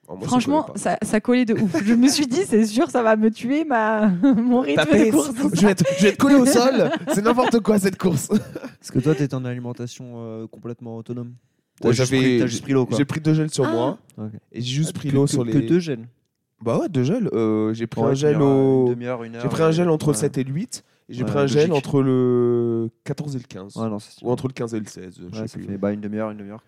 Moi, Franchement, ça, ça collait de ouf. Je me suis dit, c'est sûr, ça va me tuer ma... [laughs] mon rythme Tapez, de course. je vais, être, je vais être collé au sol. C'est n'importe quoi cette course. Est-ce que toi, t'es en alimentation euh, complètement autonome? T'as Ouais, juste j'avais- pris- pris l'eau, quoi. J'ai pris deux gels sur Ah. moi Ok. et j'ai juste pris Que- l'eau sur les. Que deux gels. Bah ouais, deux gels. Euh, j'ai pris Ouais, un gel au. J'ai pris un gel entre le ouais. 7 et le 8 et j'ai Ouais, pris un gel entre le 14 et le 15. Ouais, non, c'est Ou entre le 15 et le 16. je sais plus. fait bah, une demi-heure, une demi-heure.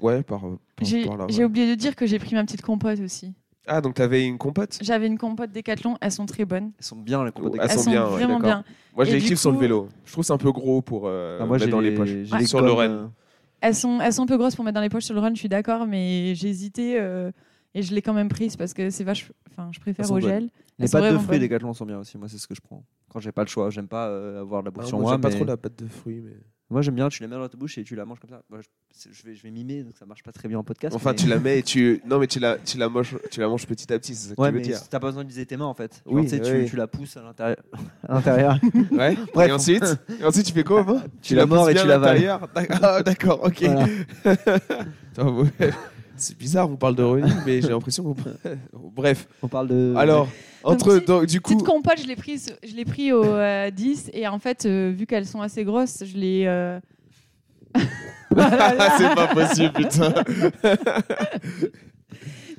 Ouais, par, par, J'ai par là. j'ai ouais. oublié de dire que j'ai pris ma petite compote aussi. Ah, donc t'avais une compote? J'avais une compote Décathlon, elles sont très bonnes. Elles sont bien, les compotes de Elles elles sont bien, ouais, vraiment d'accord. bien. Moi, je Et les du kiffe sur le vélo. Je trouve que c'est un peu gros pour euh, Ah, moi, mettre j'ai dans les les- poches. j'ai les Sur le run. euh, Elles sont, elles sont un peu grosses pour mettre dans les poches sur le run, je suis d'accord, mais j'ai hésité euh, et je l'ai quand même prise parce que c'est vache. Enfin, je préfère au gel. Les pâtes de fruits bonnes. Decathlon sont bien aussi. Moi, c'est ce que je prends. Quand j'ai pas le choix, j'aime pas euh, avoir de la bouffe Ah, sur moi, moi. j'aime pas trop la pâte de fruits. Mais... Moi, j'aime bien. Tu la mets dans ta bouche et tu la manges comme ça. Moi, je, vais, je vais mimer, donc ça marche pas très bien en podcast. Enfin, mais- tu la [laughs] mets et tu. Non, mais tu la, tu la, manges, tu la manges petit à petit, c'est ça que Ouais, tu veux mais dire. t'as pas besoin d'utiliser tes mains en fait. Genre, Oui, tu sais, tu- oui. tu, la pousses à l'intérieur. [laughs] à l'intérieur. [laughs] Ouais. Bref, et ensuite, et ensuite, tu fais quoi Omar Tu la mords et tu à l'avales. Ah, d'accord, ok. Voilà. C'est bizarre, on parle de running, [laughs] mais j'ai l'impression qu'on. [laughs] Bref, On parle de. alors, entre. donc, du coup. Petite compote, je l'ai prise, je l'ai pris au euh, 10 et en fait, euh, vu qu'elles sont assez grosses, je l'ai. euh, [laughs] c'est pas possible, putain.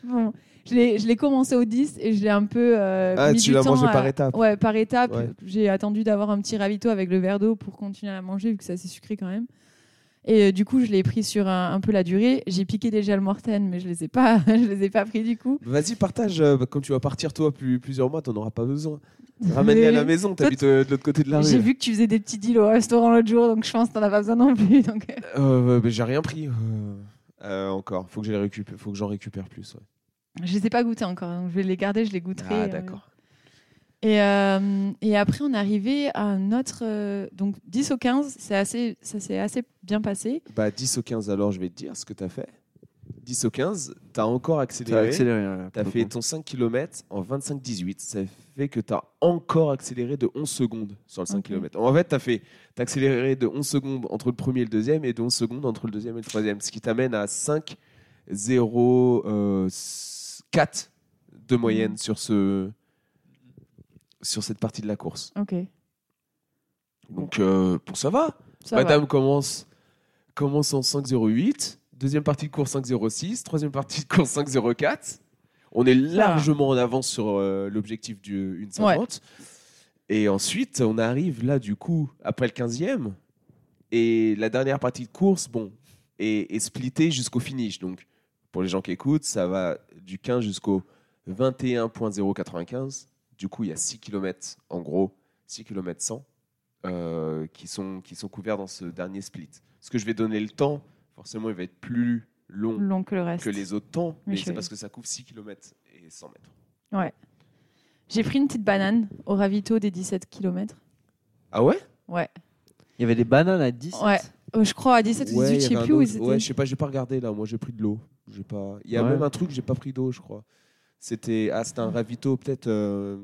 Bon, je l'ai, je l'ai commencé au 10 et je l'ai un peu. euh, Ah, mis tu l'as mangé à- par étapes. Ouais, par étapes. Ouais. J'ai attendu d'avoir un petit ravito avec le verre d'eau pour continuer à la manger, vu que c'est assez sucré quand même. Et euh, du coup, je l'ai pris sur un, un peu la durée. J'ai piqué des gels mortaines, mais je les ai pas, [laughs] je les ai pas pris du coup. Vas-y, partage. euh, Comme tu vas partir, toi, plus, plusieurs mois, t'en auras pas besoin. [laughs] Ramène-les à la maison, t'habites euh, de l'autre côté de la J'ai rue. vu que tu faisais des petits deals au restaurant l'autre jour, donc je pense que t'en as pas besoin non plus. Donc... euh, Euh, j'ai rien pris. euh, euh, encore, faut que je les récupère, faut que j'en récupère plus. ouais. Je les ai pas goûtés encore, donc je vais les garder, je les goûterai. Ah euh. d'accord. Et, euh, et après, on est arrivé à un autre. euh, donc 10 au 15, c'est assez, ça s'est assez bien passé. Bah 10 au 15 alors, je vais te dire ce que t'as fait. 10 au 15, tu as encore accéléré. accéléré. Tu as pour fait le coup. ton 5 km en 25-18. Ça fait que tu as encore accéléré de 11 secondes sur le 5 Ok. km. En fait, tu as, fait, t'as accéléré de 11 secondes entre le premier et le deuxième et de 11 secondes entre le deuxième et le troisième. Ce qui t'amène à 5, 0, euh, 4 de moyenne Mhm. sur, ce, sur cette partie de la course. Ok. Donc, euh, bon, ça va. Ça Madame commence, commence en 5,08. Deuxième partie de course 5,06. Troisième partie de course 5,04. On est largement en avance sur euh, l'objectif du 1,50. Et ensuite, on arrive là, du coup, après le 15e. Et la dernière partie de course, bon, est, est splittée jusqu'au finish. Donc, pour les gens qui écoutent, ça va du 15 jusqu'au 21.095. Du coup, il y a 6 km, en gros, 6 km 100 euh, qui, sont, qui sont couverts dans ce dernier split. Ce que je vais donner le temps, forcément, il va être plus long. Long que le reste. que les autres temps, mais Oui, c'est parce que ça couvre 6 km et 100 mètres. J'ai pris une petite banane au ravito des 17 km. Ah ouais? Ouais. Il y avait des bananes à 10. Ouais. Euh, je crois à 17 ou Ouais, 18, il y je sais plus où ils étaient. Ouais, je sais pas, j'ai pas regardé là. Moi, j'ai pris de l'eau. J'ai pas. Il y a Ouais. même un truc, j'ai pas pris d'eau, je crois. C'était ah, un ravito peut-être euh,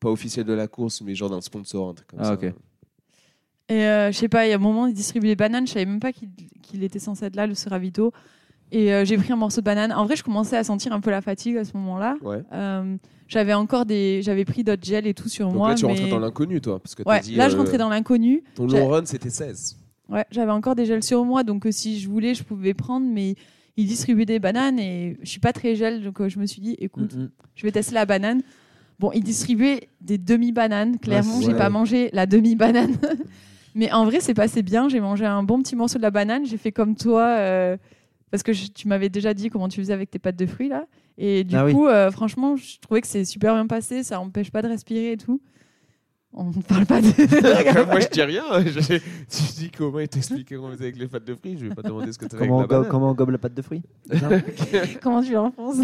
pas officiel de la course, mais genre d'un sponsor, un truc comme Ah, ça. ok. Et euh, je sais pas, il y a un moment, ils distribuaient les bananes. Je savais même pas qu'il était censé être là, le ce ravito. Et euh, j'ai pris un morceau de banane. En vrai, je commençais à sentir un peu la fatigue à ce moment-là. Ouais. Euh, j'avais encore des, j'avais pris d'autres gels et tout sur Donc moi. là, tu mais... rentrais dans l'inconnu, toi, parce que Ouais, dit, là, je rentrais dans l'inconnu. ton long run, c'était 16. Ouais, j'avais encore des gels sur moi, donc euh, si je voulais, je pouvais prendre, mais ils distribuaient des bananes et je suis pas très gel, donc euh, je me suis dit, écoute, Mhm. je vais tester la banane. Bon, ils distribuaient des demi-bananes. Clairement, Ouais, j'ai pas mangé la demi-banane. [laughs] Mais en vrai, c'est passé bien. J'ai mangé un bon petit morceau de la banane. J'ai fait comme toi, euh, parce que je- tu m'avais déjà dit comment tu faisais avec tes pâtes de fruits, là. Et du Ah oui. coup, euh, franchement, je trouvais que c'est super bien passé. Ça empêche pas de respirer et tout. On ne parle pas de. [laughs] Moi, je dis rien. [laughs] Je, tu dis comment il t'expliquait comment faisait avec les pâtes de fruits. Je vais pas demander ce que tu Comment, banane. comment on gobe la pâte de fruits [laughs] comment tu l'enfonces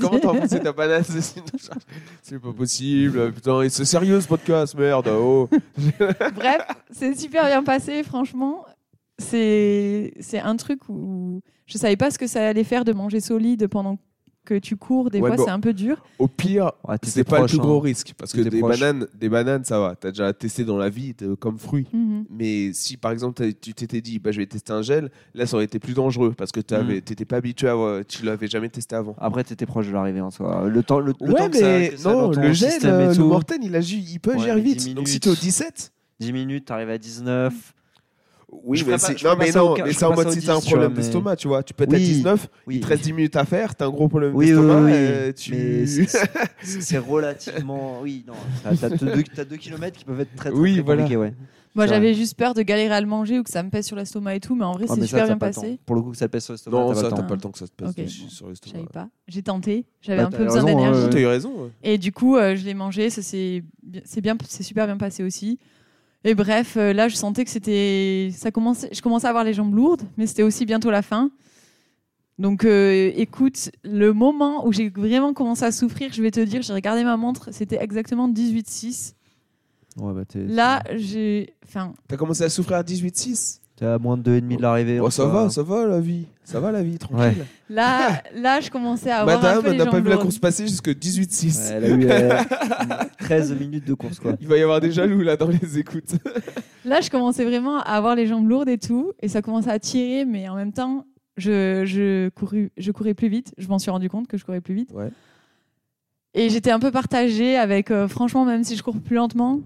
Comment t'as enfoncé ta banane c'est- C'est pas possible. Putain, c'est sérieux ce podcast, merde. Oh. Bref, c'est super bien passé, franchement. C'est c'est un truc où je savais pas ce que ça allait faire de manger solide pendant que tu cours. Des Ouais, fois, bon. c'est un peu dur. Au pire, Ouais, c'est pas le plus hein. gros risque. Parce que des proche. bananes, des bananes, ça va. T'as déjà testé dans la vie comme fruit. Mhm. Mais si par exemple tu t'étais dit bah, je vais tester un gel, là ça aurait été plus dangereux parce que Mm. t'étais pas habitué à tu l'avais jamais testé avant. Après, t'étais proche de l'arrivée en soi. Le temps, le, le ouais, temps que ça- mais que ça non, le gel, euh, le tout. Morten, il, agit, il peut Ouais, agir vite. 10 Donc si minutes. t'es au 17, 10 minutes, t'arrives à 19. Oui, Je mais c'est- non, mais non, mais c'est en mode si t'as un 10, tu problème d'estomac, tu vois, tu peux être à Oui. 19, Oui. il te reste 10 minutes à faire, t'as un gros problème Oui, d'estomac, oui, oui, euh, tu... mais [laughs] c'est- relativement. Oui, non. T'as t'as deux, t'as deux kilomètres qui peuvent être très, très, Oui, très voilà. compliqués, ouais. Moi, j'avais juste peur de galérer à le manger ou que ça me pèse sur l'estomac et tout, mais en vrai, Ah, c'est ça, super bien passé. Pour le coup, que ça pèse sur l'estomac, Non, t'as pas ça, le t'as temps. pas le temps que ça te passe Ok. dessus sur l'estomac. savais pas. J'ai tenté. J'avais Bah, un peu besoin raison, d'énergie. euh, T'as eu raison. ouais. Et du coup, euh, je l'ai mangé. Ça c'est bien, c'est super bien passé aussi. Et bref, euh, là, je sentais que c'était, ça commençait, je commençais à avoir les jambes lourdes, mais c'était aussi bientôt la fin. Donc, euh, écoute, le moment où j'ai vraiment commencé à souffrir, je vais te dire, j'ai regardé ma montre, c'était exactement 18,6. Ouais, bah, Là, j'ai, enfin, T'as commencé à souffrir à 18,6 t'es à moins de 2,5 de l'arrivée. Oh, ça va, ça va la vie. Ça va la vie, tranquille. là, [laughs] là, je commençais à avoir un Madame les n'a pas vu la course passer jusque 18,6. Ouais, elle a eu euh, [laughs] 13 minutes de course, quoi. Il va y avoir des jaloux là dans les écoutes. [laughs] Là, je commençais vraiment à avoir les jambes lourdes et tout, et ça commençait à tirer, mais en même temps, je, je, courus, je courais plus vite. Je m'en suis rendu compte que je courais plus vite. Ouais. Et j'étais un peu partagée avec, euh, franchement, même si je cours plus lentement,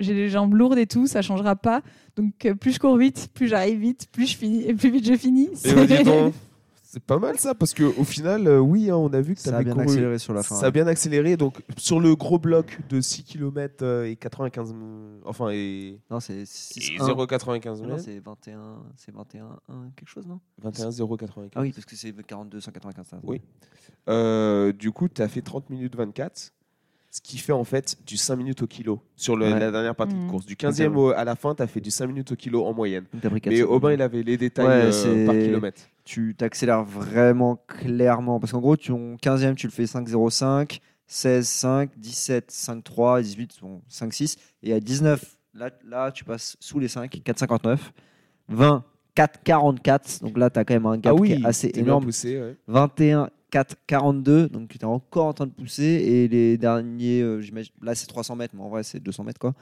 j'ai les jambes lourdes et tout, ça changera pas. Donc, euh, plus je cours vite, plus j'arrive vite, plus je finis, et plus vite je finis. Et bah, c'est pas mal ça, parce qu'au final, euh, oui, hein, on a vu que Ça a bien couru. accéléré sur la fin. Ça a bien accéléré. Donc, sur le gros bloc de 6 km et 95. mm, Enfin, et, Non, c'est et 6 0,95 Non, mètres. c'est 21, c'est 21, 1, quelque chose, non? 21, 0,95. Ah oui, parce que c'est 42, 195. ça. Oui. Euh, du coup, tu as fait 30 minutes 24. Ce qui fait en fait du 5 minutes au kilo sur le- Ouais. la dernière partie de Mhm. course. Du 15e au- à la fin, tu as fait du 5 minutes au kilo en moyenne. Mais. Aubin, il avait les détails Ouais, euh, par kilomètre. tu t'accélères vraiment clairement. Parce qu'en gros, ton 15e, tu le fais 5,05, 16, 5, 17, 5,3, 18, sont 5, 6. Et à 19, là, là, tu passes sous les 5, 4,59. 20, 4,44. Donc là, tu as quand même un gap ah oui, qui est assez énorme. poussé, ouais. 21, 4, 42. Donc tu es encore en train de pousser. Et les derniers, euh, j'imagine, là c'est 300 mètres, mais en vrai c'est 200 mètres quoi.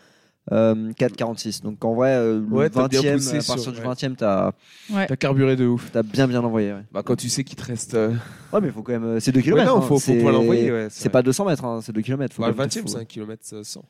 Euh, 4, 46. Donc en vrai, euh, Ouais, le t'as bien 20e, poussé à partir sur- du ouais. 20e, tu as, T'as carburé de ouf. bien bien envoyé. Ouais, Bah, quand tu sais qu'il te reste. euh, Ouais, mais il faut quand même. euh, C'est 2 Ouais, km. non, faut, faut pouvoir l'envoyer. Ouais, C'est pas 200 mètres, hein, c'est 2 km. Bah, le 20 e c'est un kilomètre 100.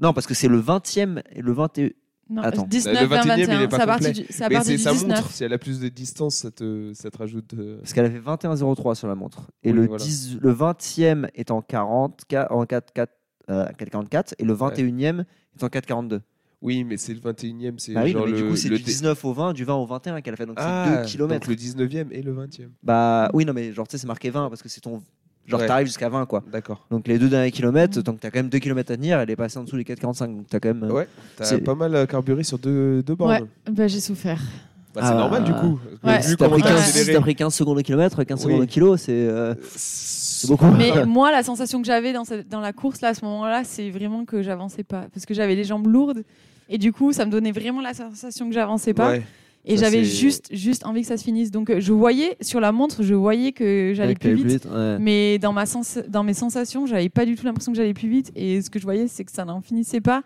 Non, parce que c'est le 20e et le 21. Non, Attends. 19, Le 20, 21e, il est 21. pas partir complet. du, c'est à Mais partir c'est du sa 19. montre. Si elle a plus de distance, ça te, ça te rajoute. euh, Parce qu'elle a fait 21,03 sur la montre. Et Oui, le, voilà. 10 le 20e est en 40, ca- en 4, 4, euh, 4,44 et le 21e est en 4,42. Oui, mais c'est le 21 e c'est Bah oui, genre mais le. du coup, c'est le du dé- 19 au 20, du 20 au 21 qu'elle a fait. Donc Ah, c'est 2 donc km. le 19e et le 20e. Bah oui, non, mais genre, tu sais, c'est marqué 20 parce que c'est ton. Genre, Ouais. t'arrives jusqu'à 20, quoi. D'accord. Donc les deux derniers kilomètres, donc t'as quand même 2 km à tenir, elle est passée en dessous des 4,45. Donc t'as quand même. euh, Ouais, t'as c'est- pas mal euh, carburé sur deux, deux bornes. Ouais, bah, j'ai souffert. Bah, c'est Ah. normal du coup. Ouais. Si t'as pris, t'as 15 si pris 15 secondes au kilomètre, 15 Oui. secondes au kilo, c'est euh, C'est beaucoup. Mais [laughs] moi, la sensation que j'avais dans, dans la course, là, à ce moment-là, c'est vraiment que j'avançais pas. Parce que j'avais les jambes lourdes. Et du coup, ça me donnait vraiment la sensation que j'avançais pas. Ouais. Et j'avais juste, juste envie que ça se finisse. Donc, euh, je voyais sur la montre, je voyais que j'allais plus vite. ouais. Mais dans, ma sens dans mes sensations, j'avais pas du tout l'impression que j'allais plus vite. Et ce que je voyais, c'est que ça n'en finissait pas.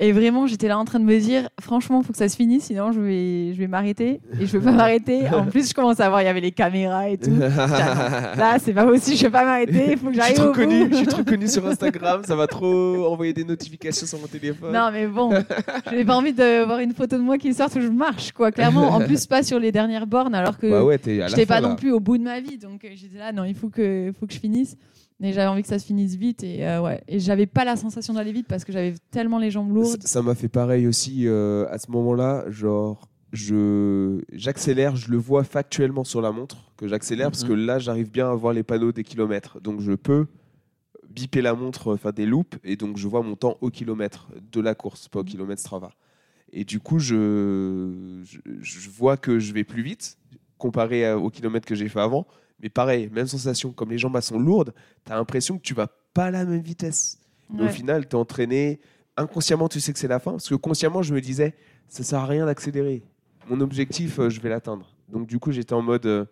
Et vraiment, j'étais là en train de me dire, franchement, il faut que ça se finisse, sinon je vais, je vais m'arrêter. Et je veux pas m'arrêter. En plus, je commence à voir, il y avait les caméras et tout. [laughs] Là, c'est pas possible, je vais pas m'arrêter, il faut que Je suis j'arrive trop connu, je suis trop connu sur [laughs] Instagram, ça va trop envoyer des notifications sur mon téléphone. Non, mais bon, j'ai pas envie de voir une photo de moi qui sorte où je marche, quoi, clairement. En plus, pas sur les dernières bornes, alors que Bah ouais, j'étais pas là. non plus au bout de ma vie. Donc, euh, j'étais là, non, il faut que, faut que je finisse. Mais j'avais envie que ça se finisse vite. Et, euh, ouais. et j'avais pas la sensation d'aller vite parce que j'avais tellement les jambes lourdes. Ça m'a fait pareil aussi euh, à ce moment-là, genre je j'accélère, je le vois factuellement sur la montre que j'accélère parce Mhm. que là j'arrive bien à voir les panneaux des kilomètres, donc je peux biper la montre, faire des loops et donc je vois mon temps au kilomètre de la course, pas au kilomètre Strava. Et du coup je, je, je vois que je vais plus vite comparé au kilomètre que j'ai fait avant, mais pareil, même sensation, comme les jambes elles sont lourdes, tu as l'impression que tu vas pas à la même vitesse. Mais Ouais. Au final, tu es entraîné. Inconsciemment, tu sais que c'est la fin. Parce que consciemment, je me disais, ça sert à rien d'accélérer. Mon objectif, euh, je vais l'atteindre. Donc, du coup, j'étais en mode. euh,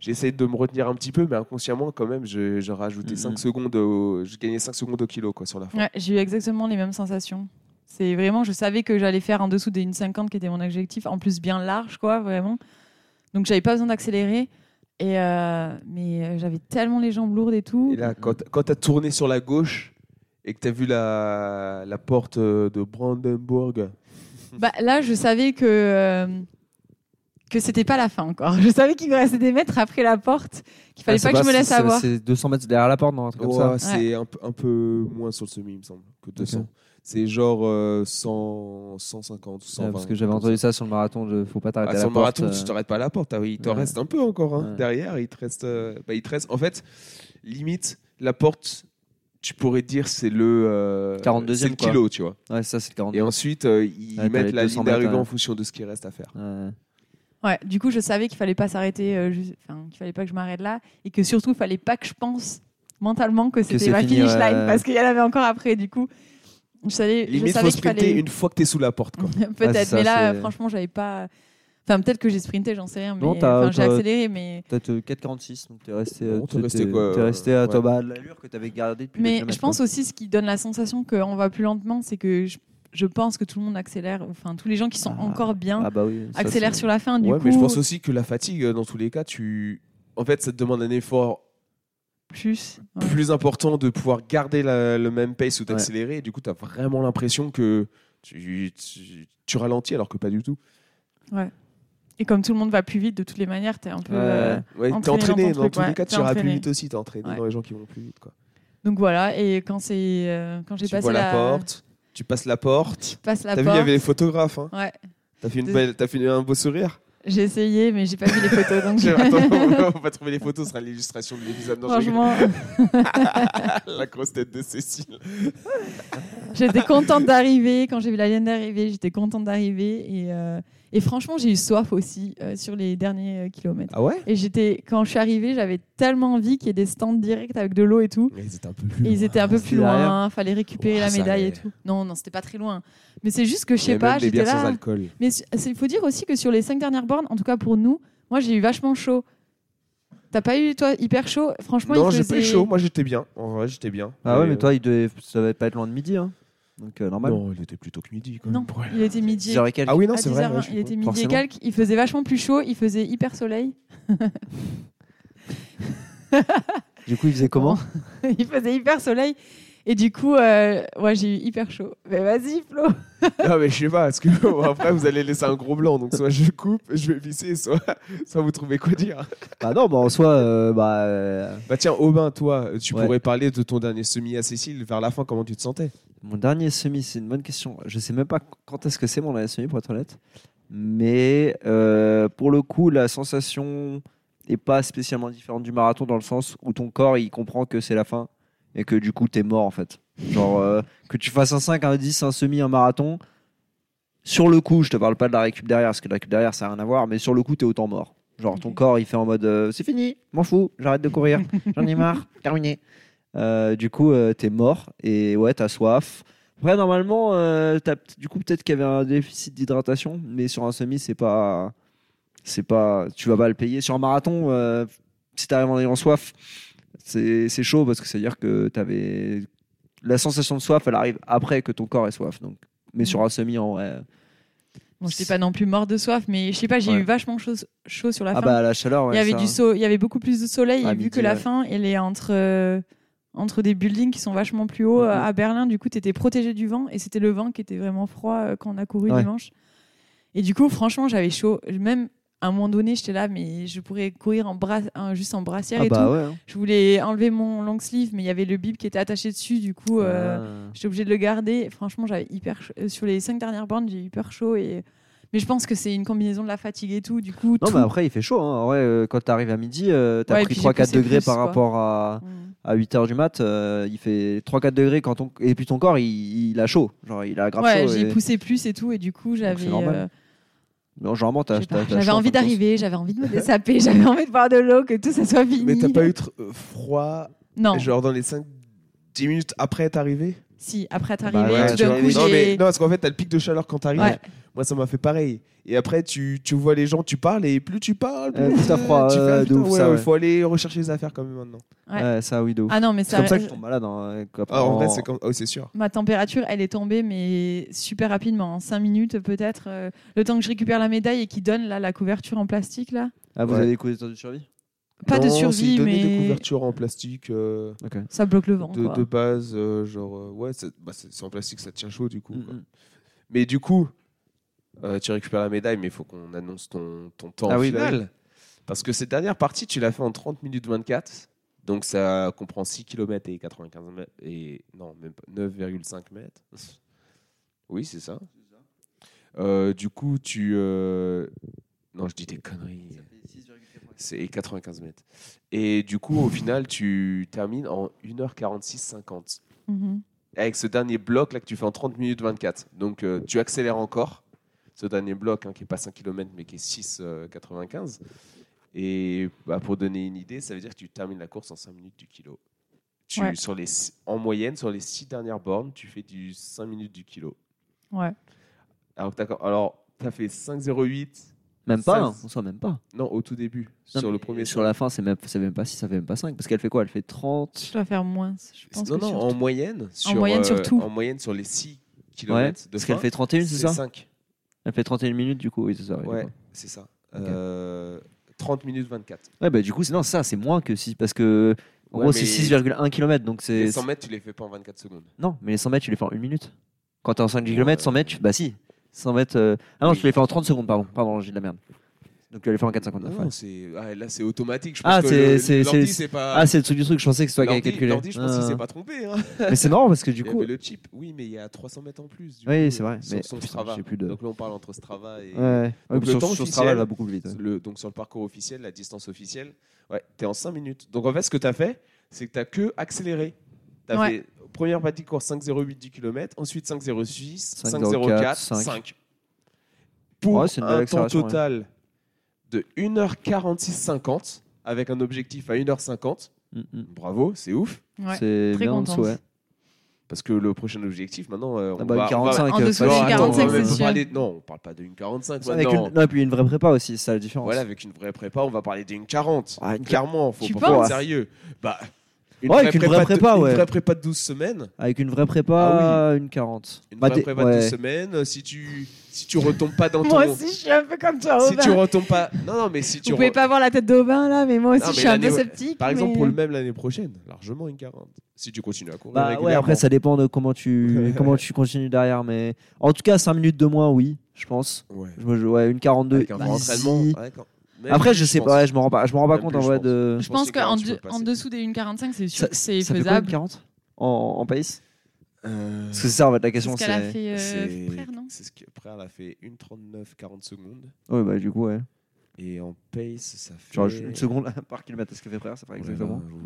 J'essaie de me retenir un petit peu, mais inconsciemment, quand même, je- j'ai rajouté Mhm. 5 secondes. Au... J'ai gagné 5 secondes au kilo quoi, sur la fin. Ouais, j'ai eu exactement les mêmes sensations. C'est vraiment, je savais que j'allais faire en dessous des 1,50 qui était mon objectif, en plus bien large, quoi, vraiment. Donc j'avais pas besoin d'accélérer. Et euh, mais euh, j'avais tellement les jambes lourdes et tout. Et là, quand, quand tu as tourné sur la gauche et que tu as vu la, la porte euh, de Brandenburg, [laughs] Bah, là, je savais que euh, que c'était pas la fin encore. Je savais qu'il me restait des mètres après la porte, qu'il fallait Ah, pas que je me laisse c'est- avoir. C'est 200 mètres derrière la porte, non comme Ouais, c'est un, peu- un peu moins sur le semi, il me semble, que 200. C'est genre euh, 100, 150 ou 120. Ouais, parce que j'avais entendu ça sur le marathon, de faut pas Ah, t'arrêter à sur la le porte. marathon, tu euh, t'arrêtes pas à la porte. Ah oui, il te Ouais. reste un peu encore. hein. Ouais. Derrière, il te reste. euh, bah, il te reste. En fait, limite, la porte, tu pourrais dire, c'est le. euh, 42e, c'est le quoi. kilo, tu vois. Ouais, ça c'est le 40. Et ensuite, euh, ils Ouais, mettent la 200 ligne d'arrivée mètres, en ouais. fonction de ce qui reste à faire. Ouais. Ouais, du coup, je savais qu'il fallait pas s'arrêter, euh, enfin, qu'il fallait pas que je m'arrête là, et que surtout, il fallait pas que je pense mentalement que c'était ma fini, finish ouais. line, parce qu'il y en avait encore après. Du coup, je savais, je Limite, savais faut sprinter fallait. une fois que tu es sous la porte. Quoi. [laughs] Peut-être, c'est mais là, franchement, j'avais pas. Enfin, peut-être que j'ai sprinté, j'en sais rien, mais Non, t'as- enfin, j'ai t'as- accéléré, mais. Peut-être euh, 4,46, donc t'es resté, Bon, t'es resté quoi, t'es euh, resté à ouais. toi bah, l'allure que t'avais gardée depuis. Mais je pense aussi ce qui donne la sensation qu'on va plus lentement, c'est que je, je pense que tout le monde accélère, enfin tous les gens qui sont Ah. encore bien Ah bah oui. accélèrent sur la fin. Du ouais, coup, mais je pense aussi que la fatigue, euh, dans tous les cas, tu. En fait, ça te demande un effort plus. ouais. plus important de pouvoir garder la- le même pace ou d'accélérer. Et Du coup, tu as vraiment l'impression que tu, tu, tu ralentis alors que pas du tout. Et comme tout le monde va plus vite, de toutes les manières, t'es un peu. Ouais. euh, Ouais, t'es Entraîné entraîné, dans tous ouais, les cas, tu iras plus entraîné. vite aussi. T'es entraîné Ouais. dans les gens qui vont plus vite. Quoi. Donc voilà, et quand c'est euh, quand j'ai Tu passé vois la la, porte, tu passes la porte. passe la T'as vu, il y avait les photographes. Hein. Ouais, T'as fait, une Deux- belle, t'as fait un beau sourire. J'ai essayé, mais j'ai pas vu les photos, donc [laughs] Attends, [laughs] on va trouver les photos, ce sera l'illustration de l'épisode. Franchement, [laughs] la grosse tête de Cécile. j'étais contente d'arriver. Quand j'ai vu la ligne d'arrivée, j'étais contente d'arriver. Et, euh, et franchement, j'ai eu soif aussi euh, sur les derniers euh, kilomètres. Ah ouais? Et j'étais, quand je suis arrivée, j'avais tellement envie qu'il y ait des stands directs avec de l'eau et tout. Mais ils étaient un peu plus Et ils loin. étaient un peu plus derrière. loin, fallait récupérer Ouah, la médaille et tout. Non, non, c'était pas très loin. Mais c'est juste que je sais pas, même des j'étais bières sans là. alcool. Mais il faut dire aussi que sur les cinq dernières bornes, en tout cas pour nous, moi j'ai eu vachement chaud. T'as pas eu toi hyper chaud? Franchement, Non, il j'ai faisait... pas eu chaud. Moi, j'étais bien. En vrai, j'étais bien. Ah ouais, Et, mais euh, toi, il devait... ça devait pas être loin de midi. Hein. Donc, euh, normal. Non, il était plutôt que midi. Quand Non, même. Ouais. il était midi. 10 heures et quelques. Ah oui, non, à c'est vrai. 10h20, ouais, je suis il était midi Forcément. et quelques. Il faisait vachement plus chaud. Il faisait hyper soleil. Du coup, il faisait comment? [laughs] Il faisait hyper soleil. Et du coup, euh, ouais, j'ai eu hyper chaud. Mais vas-y, Flo. [laughs] Non, mais je sais pas. Parce que bon, après, vous allez laisser un gros blanc. Donc, soit je coupe, je vais visser, soit, soit vous trouvez quoi dire. Bah non, bah en soi, euh, bah, euh, Bah, tiens, Aubin, toi, tu Ouais. pourrais parler de ton dernier semi à Cécile. Vers la fin, comment tu te sentais? Mon dernier semi, c'est une bonne question. Je sais même pas quand est-ce que c'est mon dernier semi, pour être honnête. Mais euh, pour le coup, la sensation est pas spécialement différente du marathon dans le sens où ton corps, il comprend que c'est la fin et que du coup, t'es mort en fait. Genre, euh, que tu fasses un 5, un 10, un semi, un marathon, sur le coup, je te parle pas de la récup derrière, parce que la récup derrière, ça n'a rien à voir, mais sur le coup, t'es autant mort. Genre, ton corps, il fait en mode euh, c'est fini, m'en fous, j'arrête de courir, [laughs] j'en ai marre, terminé. Euh, du coup, t'es mort et ouais, t'as soif. Après, normalement, peut- du coup, peut-être qu'il y avait un déficit d'hydratation, mais sur un semi, c'est pas. C'est pas. Tu vas pas le payer. Sur un marathon, si t'arrives en ayant soif, c'est chaud parce que c'est-à-dire que t'avais. La sensation de soif, elle arrive après que ton corps ait soif. Donc. Mais sur un semi, en vrai. Bon, j'étais pas non plus mort de soif, mais je sais pas, j'ai Ouais. eu vachement chaud, chaud sur la Ah fin. bah, la chaleur, ouais. il y avait ça- du so- il y avait beaucoup plus de soleil À et vu que la ouais. fin, elle est entre euh, entre des buildings qui sont vachement plus hauts Mhm. euh, à Berlin. Du coup, tu étais protégé du vent et c'était le vent qui était vraiment froid euh, quand on a couru dimanche. Et du coup, franchement, j'avais chaud. Même à un moment donné, j'étais là, mais je pourrais courir en bras, juste en brassière Ah et bah tout. ouais. hein. Je voulais enlever mon long sleeve, mais il y avait le bib qui était attaché dessus. Du coup, euh, Ah. j'étais obligée de le garder. Franchement, j'avais hyper. Euh, sur les cinq dernières bornes, j'ai eu hyper chaud et mais je pense que c'est une combinaison de la fatigue et tout. Du coup, Non, tout- mais après, il fait chaud. Hein. En vrai, euh, quand t'arrives à midi, euh, Ouais, et pris puis j'ai 3-4 poussé degrés plus, par quoi. rapport à, Mm. à 8h du mat. euh, il fait 3-4 degrés quand on... et puis ton corps, il, il a chaud. Genre, il a grave Ouais, chaud. j'ai et- poussé plus et tout, et du coup, j'avais. Non, généralement, t'as, J'avais envie d'arriver, j'avais envie de me dessaper, j'avais envie de boire de l'eau, que tout ça soit fini. Mais t'as pas eu tr- euh, froid, Non, genre dans les 5-10 minutes après être arrivé? Si, après être Bah arrivé, ouais, tout tu. Non, mais non, parce qu'en fait, t'as le pic de chaleur quand t'arrives. Ouais. Moi, ça m'a fait pareil. Et après, tu, tu vois les gens, tu parles, et plus tu parles, plus, Euh, plus t'as froid, tu fais, ouais, de putain, ouf, ouais, ça, Il ouais. faut aller rechercher les affaires quand même maintenant. Ouais. Ça, oui, de ouf. Ah non, mais c'est comme ça que je tombe malade. hein, qu'après, Ah, en vrai, c'est comme... oh, c'est sûr. Ma température, elle est tombée, mais super rapidement, en 5 minutes peut-être. euh, le temps que je récupère la médaille et qui donne là, la couverture en plastique, là. Ah, vous Ouais. avez des coups d'état de survie? Pas de Non, survie, donner des mais couvertures en plastique euh, ça bloque le vent. de, quoi. de base, euh, genre, euh, ouais, c'est bah, c'est- c'est en plastique, ça tient chaud du coup. quoi. Mm, mm. Mais du coup, euh, tu récupères la médaille, mais il faut qu'on annonce ton, ton temps Ah oui, bah final. Parce que cette dernière partie, tu l'as fait en 30 minutes 24. Donc ça comprend 6 km et 95 mètres. Et non, même pas 9,5 mètres. Oui, c'est ça. Euh, du coup, tu. euh, Non, je dis des conneries. C'est 95 mètres. Et du coup, au final, tu termines en 1h46,50 Mhm. avec ce dernier bloc là que tu fais en 30 minutes 24. Donc euh, tu accélères encore ce dernier bloc hein, qui est pas 5 km mais qui est 6,95. Et bah, pour donner une idée, ça veut dire que tu termines la course en 5 minutes du kilo. Tu, Ouais. sur les, six- en moyenne, sur les 6 dernières bornes, tu fais du 5 minutes du kilo. Ouais. Alors, tu as fait 5,08 Même pas, Ça, hein, on sait même pas. non, au tout début, Non, sur le premier Sur la fin, c'est même, c'est même pas 6, ça fait même pas 5. Parce qu'elle fait quoi? Elle fait 30. Je dois faire moins. Je pense Non, que non, en tout. moyenne, sur, moyenne sur euh, tout. en moyenne sur les 6 Ouais. km de Parce fin, qu'elle fait 31, c'est ça? 5. Elle fait 31 minutes, du coup. Oui, c'est ça. ouais, Ouais, c'est ça. Ok. Euh, 30 minutes 24. Ouais, bah du coup, c'est, non, ça, c'est moins que 6. Parce que, en Ouais, gros, c'est 6,1 km. Donc c'est. Les 100 mètres, tu les fais pas en 24 secondes. Non, mais les 100 mètres, tu les fais en 1 minute. Quand t'es en 5 km, 100 mètres, tu- bah si. 100 mètres. euh, Ah non, Oui. tu les fais en 30 secondes, pardon. Pardon, j'ai de la merde. Donc tu vas les faire en 4,59. Non, ouais. c'est ah, là c'est automatique. Je Ah, pense que c'est- le- c'est- l'ordi, c'est- c'est pas. Ah, c'est le truc du truc, je pensais que c'était toi qui calculé. l'ordi, je pense qu'il Ah. s'est pas trompé. Hein. [laughs] Mais c'est marrant parce que du Il y coup. le chip. Oui, mais il y a 300 mètres en plus. du Oui, coup, c'est vrai, Sur mais son putain, Strava. plus de- Donc là, on parle entre Strava et. Ouais. Donc, puis le sur, temps sur Strava, elle va beaucoup plus vite. ouais. Le, donc sur le parcours officiel, la distance officielle, ouais, tu es en 5 minutes. Donc en fait, ce que tu as fait, c'est que tu as que accéléré. Tu as Ouais. fait première partie de course 5,08 10 km, ensuite 5,06, 5,04, 5,04, 5. Pour un temps total de 1h46,50 avec un objectif à 1h50. Mm, mm. Bravo, c'est ouf. Ouais. C'est très bien en contente. ouais. Parce que le prochain objectif, maintenant, euh, on Ah bah, va, on va- 45, En euh, dessous faut- d'une Alors, attends, 45, on va c'est même sûr. parler- Non, on parle pas d'une 45 Avec une... Non, et puis une vraie prépa aussi, c'est ça la différence. Voilà, avec une vraie prépa, on va parler d'une 40. Ah, une- Clairement, faut Tu pas penses être sérieux. Bah, une Ouais, avec une vraie de- prépa, ouais. Une vraie prépa de 12 semaines. Avec une vraie prépa, une 40. Une Bah, vraie prépa de ouais. 12 semaines. Si tu, si tu retombes pas dans ton. Moi aussi, je suis un peu comme toi, si tu retombes pas. Non, non, mais si tu. Vous pouvez re- pas voir la tête d'Aubin là, mais moi aussi, Non, je suis un peu sceptique. Par exemple, pour le même l'année prochaine, largement une 40. Si tu continues à courir. Bah ouais, après ça dépend de comment tu [laughs] comment tu continues derrière, mais en tout cas 5 minutes de moins, oui, je pense. Ouais. Je, ouais, une 42. Avec un vrai Bah, entraînement. si. avec un- même Après, je sais pas, ouais, je me rends pas, je me rends pas compte plus, en je vrai pense. de. Je pense pense que qu'en 40, tu de- peux passer. en dessous des 1,45, c'est sûr c'est fait faisable. une 40 en, en pace? Euh, Parce que c'est ça en fait la C'est question. ce qu'elle a C'est. fait euh, c'est- frère, non C'est ce que Frère, a fait 1,39 40 secondes. Ouais, bah du coup, ouais. Et en pace, ça fait. Tu rajoutes une seconde par kilomètre ce que fait frère, ça là exactement. vous, me,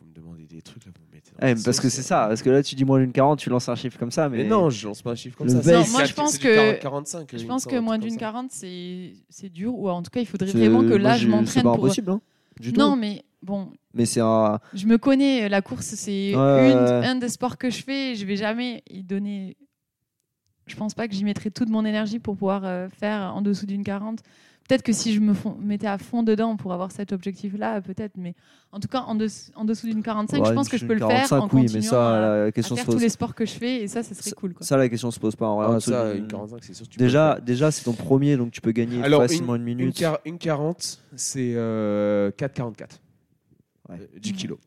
vous me demandez des trucs là, vous me mettez dans mais parce sauce, que c'est là. ça, parce que là tu dis moins d'une 40, tu lances un chiffre comme ça, mais. Mais, non, je lance pas un chiffre comme Le ça. base- c'est Non, moi, je pense 40, que- 40, 45. Je pense me que moins d'une comme ça. 40, c'est c'est dur, ou en tout cas, il faudrait c'est- vraiment que là, je m'entraîne C'est pas pour. impossible, hein, du tout. Non, mais bon, Mais c'est un. je me connais, la course, c'est Ouais, une- ouais. un des sports que je fais, je vais jamais y donner. Je pense pas que j'y mettrai toute mon énergie pour pouvoir euh, faire en dessous d'une 40. Peut-être que si je me mettais à fond dedans pour avoir cet objectif-là, peut-être, mais en tout cas, en, dessous- en dessous d'une 45, je Ouais, pense que je peux le faire 45, en oui, continuant mais ça, à, la à question se faire tous pose. les sports que je fais, et ça, ça serait cool. Quoi. Ça, la question se pose pas en vrai. Ah, en ça, dessous une d'une- 45, c'est sûr. que tu peux le Déjà, déjà c'est ton premier, donc tu peux gagner Alors, facilement une, Une, minute. une 40, c'est euh, 4,44 Ouais. euh, 10 kilos.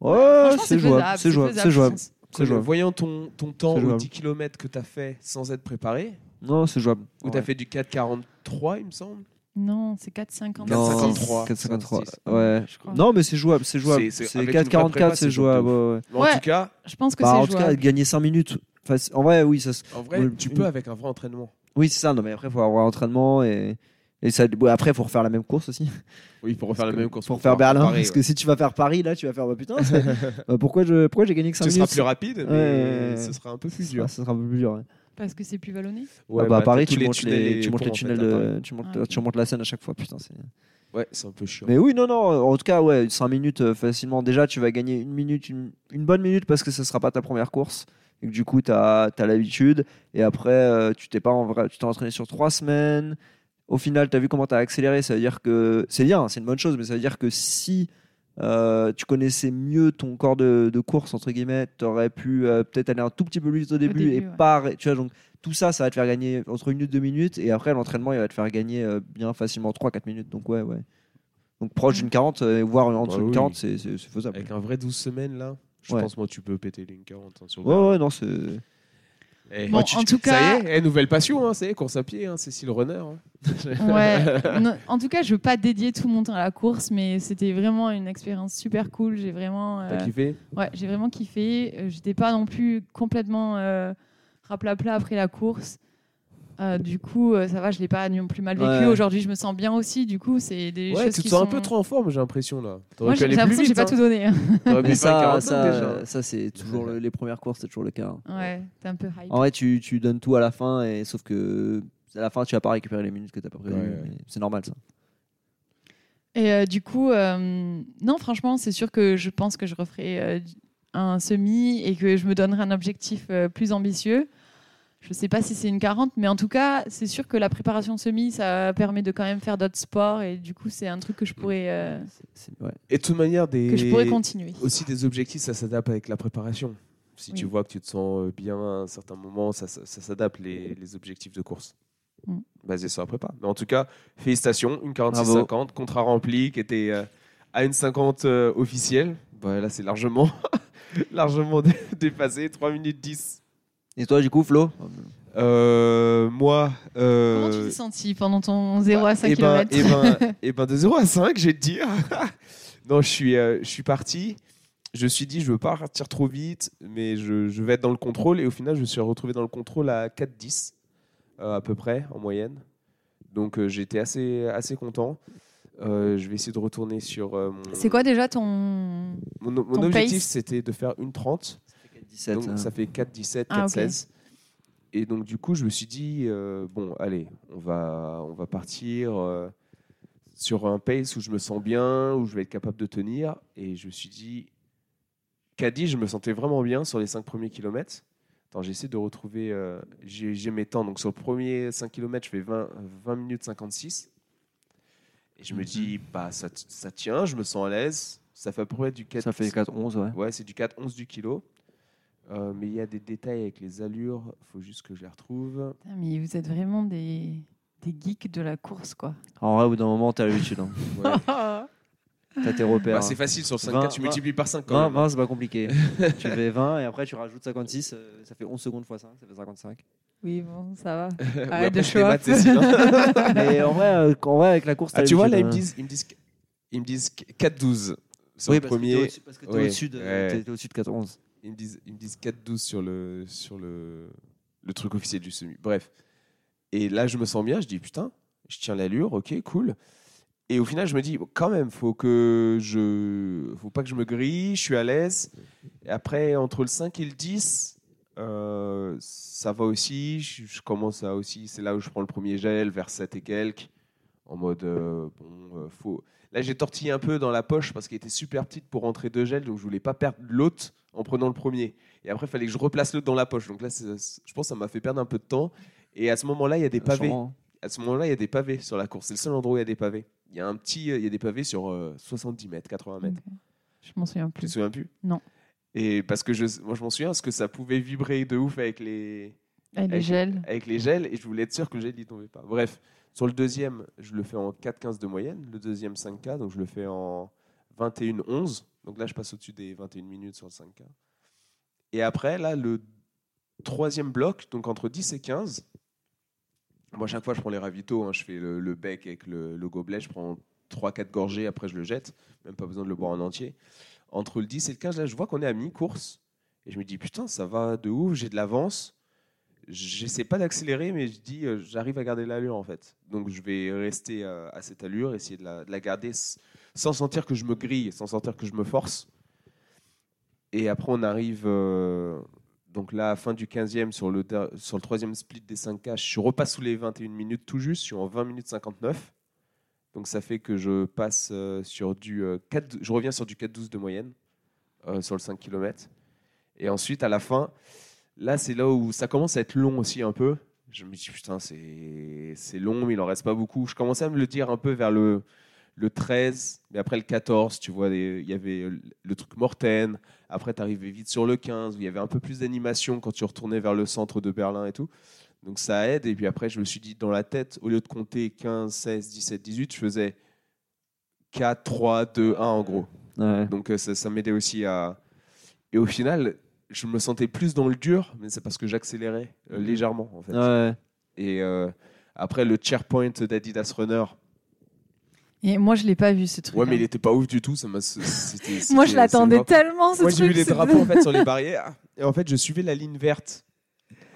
Ouais, c'est jouable, c'est jouable, c'est. Voyant ton, ton temps aux jouable. 10 km que tu as fait sans être préparé, Non, c'est jouable. où tu as fait du 4,43, il me semble. Non, c'est 4,56. Non, 4,53. 4,53. 56. Ouais. je crois. Non, mais c'est jouable, c'est jouable. C'est- c'est- C'est avec une vraie 4,44, prépa, c'est jouable. ouais, ouais. En tout cas, Je pense que Bah, en c'est tout cas, jouable. gagner 5 minutes. Enfin, en vrai, oui, ça. se- en vrai, tu peux avec un vrai entraînement. Oui, c'est ça. Non, mais après, il faut avoir entraînement et. Et ça, bon, après, il faut refaire la même course aussi. Oui, pour refaire la Parce même course. Pour faire pouvoir Berlin. parce ouais. que si tu vas faire Paris, là, tu vas faire. Bah, putain, [laughs] bah, pourquoi je- pourquoi j'ai gagné que 5 Ce sera minutes plus rapide, mais Ouais. ce sera un peu plus Ah, dur. Ça sera un peu plus dur. ouais. Parce que c'est plus vallonné. Ouais, Ah bah, à Paris, tu montes les, tu montes les tunnels, tu montes, Ah, la scène à chaque fois. Putain, c'est. Ouais, c'est un peu chiant. Mais oui, non, non. En tout cas, ouais, 5 minutes euh, facilement. Déjà, tu vas gagner une minute, une, une bonne minute parce que ce sera pas ta première course. Et que du coup, tu as, l'habitude. Et après, euh, tu t'es pas en vrai, tu t'es entraîné sur 3 semaines. Au final, tu as vu comment tu as accéléré. Ça veut dire que c'est bien, c'est une bonne chose, mais ça veut dire que si euh, tu connaissais mieux ton corps de, de course, entre guillemets, tu aurais pu euh, peut-être aller un tout petit peu plus vite au début, début, et ouais. pas. Tu vois, donc tout ça, ça va te faire gagner entre une minute, deux minutes. Et après, l'entraînement, il va te faire gagner euh, bien facilement 3-4 minutes. Donc, ouais, ouais. Donc, proche d'une 40, euh, voire en dessous Bah d'une oui. 40, c'est faisable. Avec un vrai 12 semaines, là, je Ouais. pense, moi, tu peux péter les 40 hein, sur le Ouais, ouais, non, c'est. Eh, Bon, tu- en tout cas- Ça y est, eh, nouvelle passion, hein, c'est course à pied, hein, Cécile Runner. hein. [laughs] Ouais. Non, en tout cas, je veux pas dédier tout mon temps à la course, mais c'était vraiment une expérience super cool. J'ai vraiment, euh, T'as kiffé? ouais, j'ai vraiment kiffé. Euh, J'étais pas non plus complètement euh, raplapla après la course. Euh, du coup, euh, ça va, je l'ai pas non plus mal vécu. Ouais. Aujourd'hui, je me sens bien aussi. Du coup, c'est des Ouais, choses tu te qui sens un peu trop en forme, j'ai l'impression, là. Moi, pu j'ai aller j'ai plus l'impression que j'ai pas hein. tout donné. hein. Mais ça, 45 ça, ça c'est toujours le- les premières courses, c'est toujours le cas. hein. Ouais, t'es un peu hype. En vrai, tu, tu donnes tout à la fin, et sauf que à la fin, tu vas pas récupérer les minutes que tu pas prévues. Ouais, ouais. mais C'est normal, ça. Et euh, du coup, euh, non, franchement, c'est sûr que je pense que je referai euh, un semi et que je me donnerai un objectif euh, plus ambitieux. Je sais pas si c'est une 40, mais en tout cas, c'est sûr que la préparation semi, ça permet de quand même faire d'autres sports et du coup, c'est un truc que je pourrais, euh, ouais. Et de toute manière, des... que je pourrais continuer. aussi des objectifs, ça s'adapte avec la préparation. Si tu vois que tu te sens euh, bien à un certain moment, ça, ça, ça s'adapte les, les objectifs de course. Mm. Basé sur la prépa. Mais en tout cas, félicitations, une Bravo. 46-50, contrat rempli qui était euh, à une 50 euh, officielle. Bah, là, c'est largement, [laughs] largement dé- dépassé, 3 minutes 10. Et toi, du coup, Flo Euh, moi. euh, Comment tu t'es senti pendant ton 0 à 5 eh ben, km eh ben, eh ben, de 0 à 5, j'ai te dire. [laughs] non, je suis, euh, je suis parti. Je me suis dit, je veux pas partir trop vite, mais je, je vais être dans le contrôle. Et au final, je me suis retrouvé dans le contrôle à 4-10, euh, à peu près, en moyenne. Donc, euh, j'étais assez, assez content. Euh, je vais essayer de retourner sur euh, mon. C'est quoi déjà ton. Mon, mon ton objectif, c'était de faire une 30. 17. Donc, hein. ça fait 4, 17, 4, Ah, ok. 16. Et donc, du coup, je me suis dit, euh, bon, allez, on va, on va partir. euh, sur un pace où je me sens bien, où je vais être capable de tenir. Et je me suis dit, Caddy, je me sentais vraiment bien sur les 5 premiers kilomètres. Attends, j'essaie de retrouver. euh, j'ai j'ai mes temps. Donc sur le premier 5 km, je fais 20, 20 minutes 56. Et je me Mhm. dis, bah, ça, ça tient, je me sens à l'aise. Ça fait à peu près du 4 Ça fait 4-11, ouais. Ouais, c'est du 4-11 du kilo. Euh, mais il y a des détails avec les allures. faut juste que je les retrouve. Putain, mais vous êtes vraiment des, des geeks de la course, quoi. En vrai, au bout d'un moment, t'as l'habitude. Hein. Ouais. [laughs] T'as tes repères. Bah, c'est facile sur 5 20, tu multiplies par 5 quand 20, même. 20 c'est pas compliqué. [laughs] tu fais 20 et après tu rajoutes 56, euh, ça fait 11 secondes x 5, ça fait 55. Oui, bon, ça va. [laughs] Arrête de show maths, Cécile, hein. Mais en vrai, euh, en vrai, avec la course, Ah, tu vois, là, ils me l'habitude, disent, ils me disent, ils me disent 4-12 sur Oui, le parce que t'es premier. au-dessus- parce que t'es Ouais, au-dessus de, ouais. t'es- t'es au-dessus de 4-11. Ils me disent, ils me disent 4-12 sur le, sur le, le truc officiel du semi. Bref. Et là, je me sens bien. Je dis, putain, je tiens l'allure, ok, cool. Et au final, je me dis, quand même, faut que je, faut pas que je me grille, je suis à l'aise. Et après, entre le 5 et le 10, euh, ça va aussi. Je, je commence à aussi, c'est là où je prends le premier gel, vers 7 et quelques, en mode, euh, bon, euh, faut. Là, j'ai tortillé un peu dans la poche parce qu'elle était super petite pour rentrer deux gels, donc je voulais pas perdre l'autre en prenant le premier. Et après, il fallait que je replace l'autre dans la poche. Donc là, je pense que ça m'a fait perdre un peu de temps. Et à ce moment-là, il y a des pavés. Sûrement. À ce moment-là, il y a des pavés sur la course. C'est le seul endroit où il y a des pavés. Il y a un petit, il y a des pavés sur euh, 70 mètres, 80 mètres. Ok. Je m'en souviens Tu te plus. souviens plus? Non. Et parce que je, moi, je m'en souviens parce que ça pouvait vibrer de ouf avec les, Ah, les avec, gels. avec les gels et je voulais être sûr que le gel n'y tombait pas. Bref, sur le deuxième, je le fais en 4,15 de moyenne. Le deuxième 5K, donc je le fais en 21,11. Donc là, je passe au-dessus des 21 minutes sur le 5K. Et après, là, le troisième bloc, donc entre 10 et 15. Moi, à chaque fois, je prends les ravitaux. hein. je fais le, bec avec le, le gobelet. Je prends 3-4 gorgées. Après, je le jette. Même pas besoin de le boire en entier. Entre le 10 et le 15, là, je vois qu'on est à mi-course. Et je me dis, putain, ça va de ouf. J'ai de l'avance. J'essaie pas d'accélérer, mais je dis, euh, j'arrive à garder l'allure en fait. Donc je vais rester à cette allure, essayer de la, de la garder sans sentir que je me grille, sans sentir que je me force. Et après, on arrive euh, donc là, fin du 15e, sur le, sur le troisième split des 5K. Je repasse sous les 21 minutes tout juste, je suis en 20 minutes 59. Donc ça fait que je passe euh, sur du euh, 4, je reviens sur du 4-12 de moyenne euh, sur le 5 km. Et ensuite, à la fin, Là, c'est là où ça commence à être long aussi un peu. Je me dis, putain, c'est c'est long, mais il en reste pas beaucoup. Je commençais à me le dire un peu vers le, le 13, mais après le 14, tu vois, il y avait le truc Morten. Après, tu arrivais vite sur le 15, où il y avait un peu plus d'animation quand tu retournais vers le centre de Berlin et tout. Donc ça aide. Et puis après, je me suis dit, dans la tête, au lieu de compter 15, 16, 17, 18, je faisais 4, 3, 2, 1 en gros. Ouais. Donc euh, ça, ça m'aidait aussi à. Et au final, je me sentais plus dans le dur, mais c'est parce que j'accélérais euh, légèrement en fait. Ouais. Et euh, après le chairpoint d'Adidas Runner, Et moi, je l'ai pas vu ce truc. ouais, mais il était pas ouf du tout. Ça m'a. [laughs] Moi, je l'attendais tellement ce Moi, truc. j'ai vu les drapeaux en fait sur les [laughs] barrières, et en fait, je suivais la ligne verte.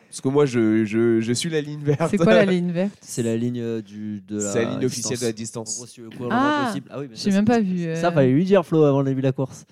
Parce que moi, je, je, je suis la ligne verte. C'est quoi la [laughs] ligne verte? C'est la ligne euh, du, de la. C'est la ligne officielle de la distance. En gros, si Ah, possible. Ah oui, mais J'ai même pas vu. euh. Ça, fallait lui dire, Flo, avant le début de la course.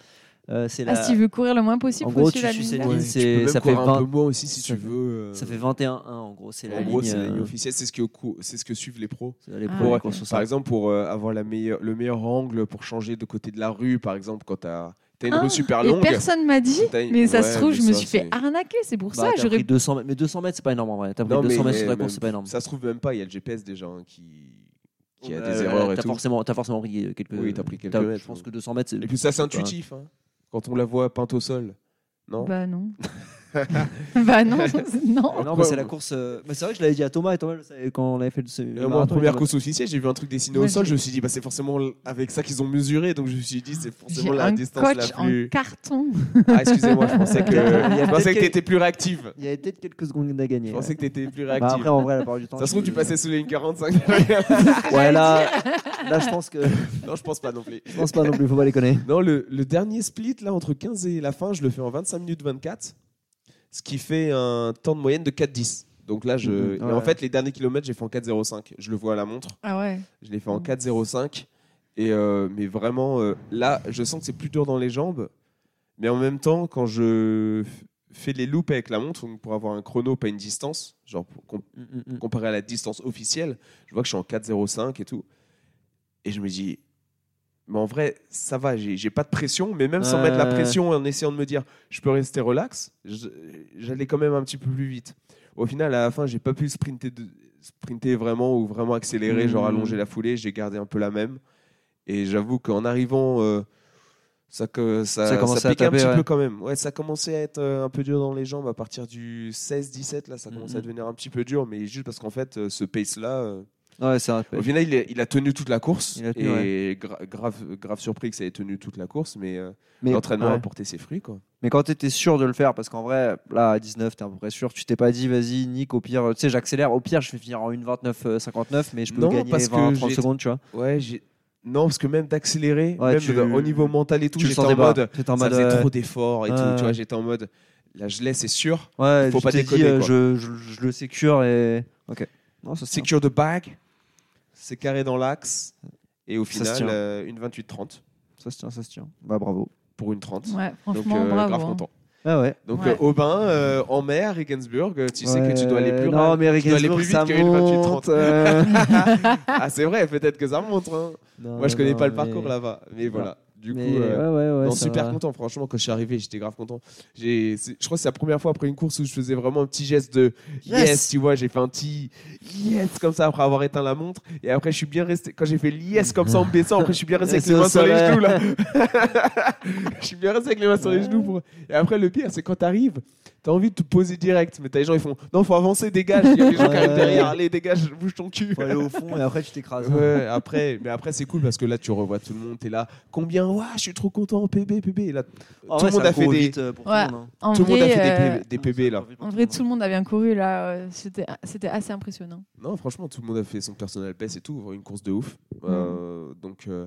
Euh, c'est Ah, la... si tu veux courir le moins possible, En faut gros, suivre tu la suis ligne ligne, Ouais, tu peux même ça fait courir un 20 peu moins aussi si ça tu veux. euh, Ça fait 21-1 en gros. C'est la En ligne. gros, c'est la ligne euh, officielle, c'est ce, que, c'est ce que suivent les pros. les Ah, pros, les ouais. Par exemple, pour euh, avoir la meilleure, le meilleur angle pour changer de côté de la rue, par exemple, quand tu as, une Ah, rue super Et longue. personne m'a dit, T'as une- mais ça ouais, se trouve, je me suis fait arnaquer. C'est pour Bah, ça, t'as j'aurais pris 200 mètres, mais 200 mètres, c'est pas énorme en vrai. T'as pris Non, 200 mais- mètres sur la course, c'est pas énorme. Ça se trouve même pas, il y a le GPS déjà hein, qui, qui a des erreurs et t'as tout. Forcément, t'as forcément pris quelques. Oui, t'as pris quelques t'as- mètres, Je pense que 200 mètres, c'est. Et puis ça, c'est pas- intuitif. Quand on la voit peinte au sol. Non? Bah non. [laughs] [laughs] bah non, [laughs] non. Non, mais c'est la course. euh, Mais c'est vrai que je l'avais dit à Thomas et Thomas le savait quand on avait fait le. le Euh, moi, en marathon, première course officielle, j'ai vu un truc dessiné Ouais, au sol. Je me suis dit, bah, c'est forcément avec ça qu'ils ont mesuré. Donc je me suis dit, c'est J'ai forcément la un distance coach la plus. en carton. Ah, excusez-moi, je pensais que, [laughs] Il y a je pensais que t'étais plus réactive. Il y avait peut-être quelques secondes à gagner. Je pensais que t'étais plus Bah, réactive. après, en vrai, la part du temps. ça se trouve, tu passais sous les 45. Ouais, là, là, je pense que. non, je pense pas non plus. Je pense pas non plus, faut pas les connaître. Non, le, le dernier split, là, entre 15 et la fin, je le fais en 25 minutes 24, ce qui fait un temps de moyenne de 4,10. Donc là, je... Mhm, et en fait, les derniers kilomètres, j'ai fait en 4,05. Je le vois à la montre. Ah ouais. Je l'ai fait en Mhm. 4,05. Et euh, mais vraiment, euh, là, je sens que c'est plus dur dans les jambes. Mais en même temps, quand je fais les loops avec la montre, pour avoir un chrono, pas une distance, genre pour com- Mm, mm, mm. comparé à la distance officielle, je vois que je suis en 4,05 et tout. Et je me dis, mais en vrai, ça va, j'ai pas de pression, mais même sans mettre la pression et en essayant de me dire, je peux rester relax, j'allais quand même un petit peu plus vite. Au final, à la fin, j'ai pas pu sprinter, de- sprinter vraiment ou vraiment accélérer, genre allonger la foulée, j'ai gardé un peu la même. Et j'avoue qu'en arrivant, euh, ça, que, ça, Ça ça, commençait à piquait un taper, petit ouais. peu quand même. Ouais, ça commençait à être euh, un peu dur dans les jambes à partir du 16-17, là, ça commençait à Mhm. devenir un petit peu dur, mais juste parce qu'en fait, euh, ce pace-là, Ouais, vrai. au final, il, a tenu toute la course. Tenu, et gra- grave, grave surpris que ça ait tenu toute la course, mais, euh, Mais, l'entraînement ouais. a porté ses fruits. Quoi. Mais quand tu étais sûr de le faire, parce qu'en vrai, là, à 19, tu es à peu près sûr, tu t'es pas dit, vas-y, Nick, au pire, tu sais, j'accélère, au pire, je vais finir en 1,29,59, mais je peux Non, gagner parce que 20, 30 j'ai- secondes, tu vois. Ouais, j'ai. Non, parce que même d'accélérer, Ouais, même tu- de- au niveau mental et tout, j'étais en mode. En ça mode. faisait euh, trop d'efforts et ouais, tout. Tu vois, j'étais en mode. Là, je laisse, c'est sûr. Ouais, faut pas déconner, dit, euh, quoi. je, je, je le sécure et. Ok. Non, ça. Secure the bag, c'est carré dans l'axe. Et au Ça se final, tient. euh, une 28-30 Ça se tient, ça se tient. Bah, bravo. pour une 30. Ouais, Donc, franchement, euh, bravo. grave hein. content. Ah ouais. Donc, Ouais. euh, Aubin, euh, en mer, Regensburg, euh, tu sais que tu dois aller plus Non, rapide. mais tu dois aller Regensburg, plus vite ça qu'une 28-30. monte. euh. [laughs] ah, c'est vrai, peut-être que ça montre. hein. Non, Moi, je non, connais pas le mais- parcours là-bas. Mais voilà. Du coup, euh, ouais, non, super va. content. Franchement, quand je suis arrivé, j'étais grave content. Je crois que c'est la première fois après une course où je faisais vraiment un petit geste de yes, Yes. tu vois. J'ai fait un petit yes comme ça après avoir éteint la montre. Et après, je suis bien resté. Quand j'ai fait yes comme ça en me baissant, après, je suis bien resté [laughs] avec les mains sur les genoux là. [laughs] [laughs] je suis bien resté avec les mains sur les genoux. Pour... Et après, le pire, c'est quand t'arrives, t'as envie de te poser direct. Mais t'as les gens, ils font non, faut avancer, dégage. Il y a des gens qui arrivent derrière, [laughs] allez, dégage, bouge ton cul. Faut aller au fond et après tu t'écrases. Ouais, après, mais après c'est cool parce que là tu revois tout le monde, t'es là, combien, ouais, je suis trop content, PB, PB. Et là, En tout le vrai, monde a fait des, tout le monde. En tout le monde a fait des PB, là. En vrai, tout le monde a bien couru là. euh, C'était c'était assez impressionnant. Non, franchement, tout le monde a fait son personnel best et tout, une course de ouf. Mm. Euh, donc euh,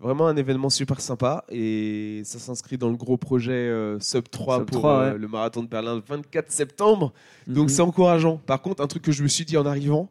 vraiment un événement super sympa et ça s'inscrit dans le gros projet euh, Sub 3 Sub pour 3, euh, ouais. le marathon de Berlin le 24 septembre. Donc Mhm. c'est encourageant. Par contre, un truc que je me suis dit en arrivant,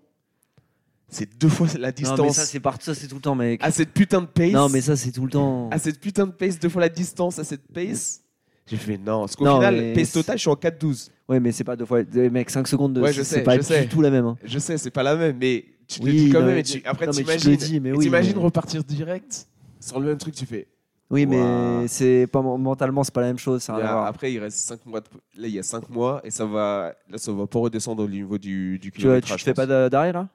c'est deux fois la Non, distance mais ça c'est parti, ça c'est tout le temps, mec. à cette putain de pace. Non, mais ça c'est tout le temps. à cette putain de pace, deux fois la distance à cette pace. J'ai fait non, parce qu'au Non, final, mais pace c'est- totale, je suis en 4-12. Ouais, mais c'est pas deux fois. deux- Mec, 5 secondes de. Ouais, je c'est sais, pas je sais. du tout la même. hein. Je sais, c'est pas la même, mais tu te le Oui, dis quand non, même. mais tu- après, non, t'imagines oui, repartir direct? Sur le même truc, tu fais. Oui, mais c'est pas mentalement, c'est pas la même chose. Ça a après, il reste 5 mois. de- Là, il y a 5 mois et ça va. Là, ça va pas redescendre au niveau du, du Tu, tu fais pas d'arrêt là?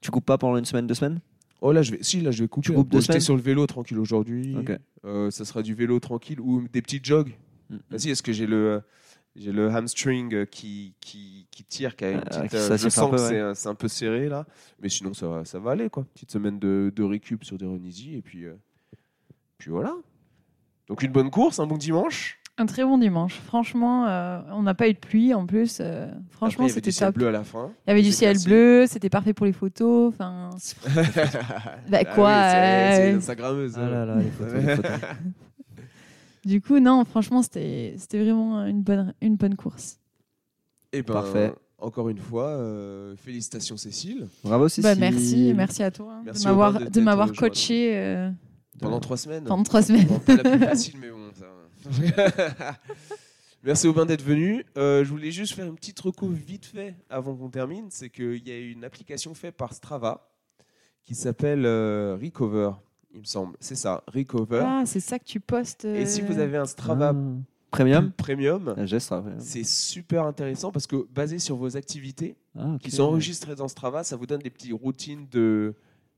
Tu coupes pas pendant une semaine, deux semaines? Oh là, je vais. Si, là, je vais couper. Tu coupes deux semaines? sur le vélo tranquille aujourd'hui. Ok. Euh, ça sera du vélo tranquille ou des petits jogs. Mm. Vas-y, est-ce que j'ai le, j'ai le hamstring euh, qui, qui, qui tire, qui a une Euh, petite. euh, je sens peu, que ouais. c'est un- c'est un peu serré là, mais sinon ça va, ça va aller quoi. Petite semaine de, de récup sur des Renisi et puis, euh, puis voilà. Donc une bonne course, un bon dimanche. Un très bon dimanche. Franchement, euh, on n'a pas eu de pluie en plus. euh, franchement, Après, il y avait du c'était ciel top. bleu à la fin. Il y avait du ciel bleu, c'était parfait pour les photos. Enfin, [laughs] Bah, quoi, oui, c'est- c'est euh, une Instagrammeuse. Ah là là, les photos, les photos. [laughs] du coup, non, franchement, c'était vraiment une bonne, une bonne course. Et ben, Parfait. Encore une fois, euh, félicitations Cécile. Bravo, Cécile. Bah, merci, merci à toi hein, Merci de m'avoir joint. coaché euh, Pendant trois semaines. pendant trois semaines. Bon, pas la plus facile, mais bon. ça- [laughs] Merci Aubin d'être venu. Euh, je voulais juste faire une petite reco vite fait avant qu'on termine. C'est qu'il y a une application faite par Strava qui s'appelle euh, Recover, il me semble. C'est ça, Recover. Ah, c'est ça que tu postes. Et si euh, vous avez un Strava Ah. Premium Premium, Ah, J'ai c'est super intéressant parce que basé sur vos activités Ah, ok. qui sont enregistrées dans Strava, ça vous donne des petites routines de,